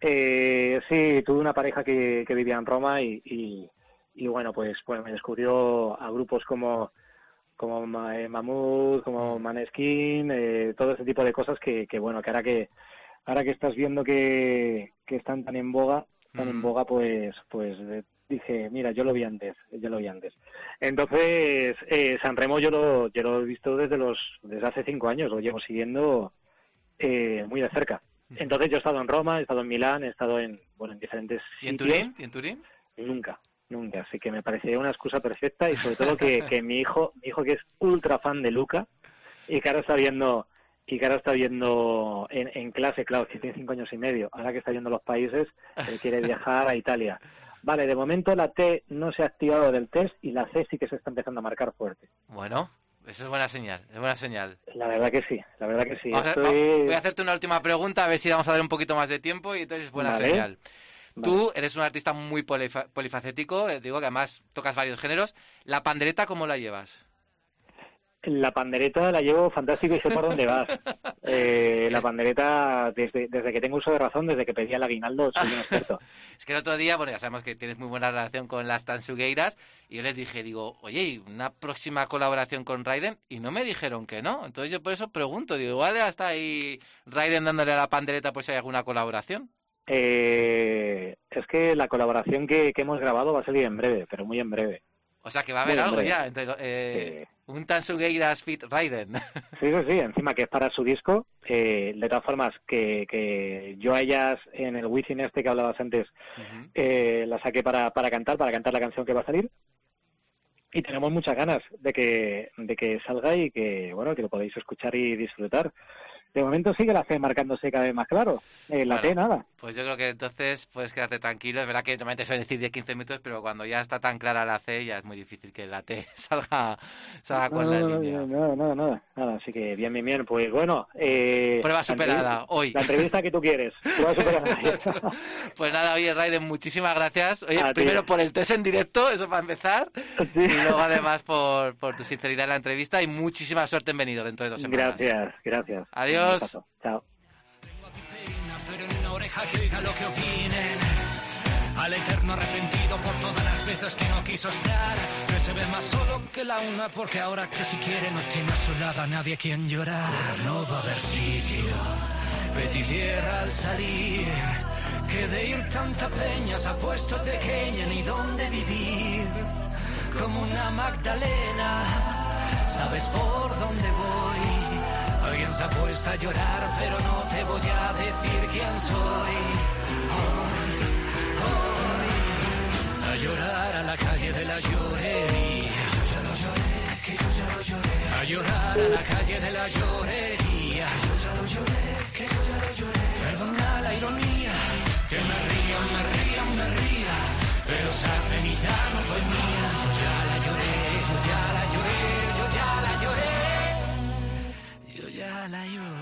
eh, sí, tuve una pareja que, que vivía en Roma y, y, y bueno, pues, pues me descubrió a grupos como como Ma- eh, como Maneskin, eh, todo ese tipo de cosas que, que bueno, que ahora que ahora que estás viendo que, que están tan en boga, tan en
Mm.
boga, pues pues eh, dije, mira, yo lo vi antes, yo lo vi antes. Entonces, eh, San Remo yo lo, yo lo he visto desde los desde hace cinco años, lo llevo siguiendo eh, muy de cerca. Entonces yo he estado en Roma, he estado en Milán, he estado en bueno en diferentes
¿Y en
sitios.
Turín? ¿Y en Turín?
Nunca, nunca. Así que me parecía una excusa perfecta y sobre todo que, <laughs> que mi hijo, mi hijo que es ultra fan de Luca y que ahora está viendo y que ahora está viendo en, en clase, claro, que tiene cinco años y medio, ahora que está viendo los países, él quiere viajar a Italia. Vale, de momento la T no se ha activado del test y la C sí que se está empezando a marcar fuerte.
Bueno, eso es buena señal, es buena señal.
La verdad que sí, la verdad que sí.
A- Voy a hacerte una última pregunta, a ver si vamos a dar un poquito más de tiempo y entonces es buena
Vale.
señal. Tú eres un artista muy polifa- polifacético, eh, digo que además tocas varios géneros. ¿La pandereta cómo la llevas?
La pandereta la llevo fantástico y sé por dónde vas. <laughs> Eh, la pandereta, desde, desde que tengo uso de razón, desde que pedí el aguinaldo, soy un experto. <laughs>
Es que el otro día, bueno, ya sabemos que tienes muy buena relación con las Tansugueiras y yo les dije, digo, oye, ¿y una próxima colaboración con Raiden y no me dijeron que no. Entonces yo por eso pregunto, digo, igual hasta ahí Raiden dándole a la pandereta pues hay alguna colaboración.
Eh, es que la colaboración que, que hemos grabado va a salir en breve, pero muy en breve.
O sea que va a haber
Muy
algo ya. Entonces, eh, Un Tansugueiras fit Raiden. <laughs>
Sí, sí, sí, encima que es para su disco. Eh, de todas formas, que, que yo a ellas en el Wizzing este que hablabas antes, eh, la saqué para, para cantar, para cantar la canción que va a salir. Y tenemos muchas ganas de que, de que salga y que, bueno, que lo podáis escuchar y disfrutar. De momento sigue la C marcándose cada vez más claro. Eh, la
Bueno.
T nada.
Pues yo creo que entonces puedes quedarte tranquilo. Es verdad que normalmente suelen decir 10-15 minutos, pero cuando ya está tan clara la C ya es muy difícil que la T <laughs> salga, salga con la
No, no,
línea.
no, no, nada, nada, nada. Así que bien, bien, bien. Pues bueno. Eh,
Prueba superada, hoy.
La entrevista que tú quieres. Prueba <laughs> superada.
Pues nada, oye, Raiden, muchísimas gracias. Oye,
A
primero por el test en directo, eso para empezar. Y luego además por, por tu sinceridad en la entrevista y muchísima suerte en venido dentro de dos semanas.
Gracias, gracias.
Adiós.
Besazo. Chao.
pero en una oreja que oiga lo que opinen. Al eterno arrepentido por todas las veces que no quiso estar, que se ve más solo que la una, porque ahora que si quiere no tiene a su lado a nadie quien llorar. No va a haber sitio, Betty cierra al salir, que de ir tanta peña se ha puesto pequeña ni dónde vivir. Como una Magdalena, sabes por dónde voy. Alguien se ha puesto a llorar, pero no te voy a decir quién soy. Hoy, hoy, a llorar a la calle de la llorería. Yo ya lo lloré, que yo ya lo lloré. A llorar a la calle de la llorería. Yo ya lo lloré, que yo ya lo lloré. Malayo.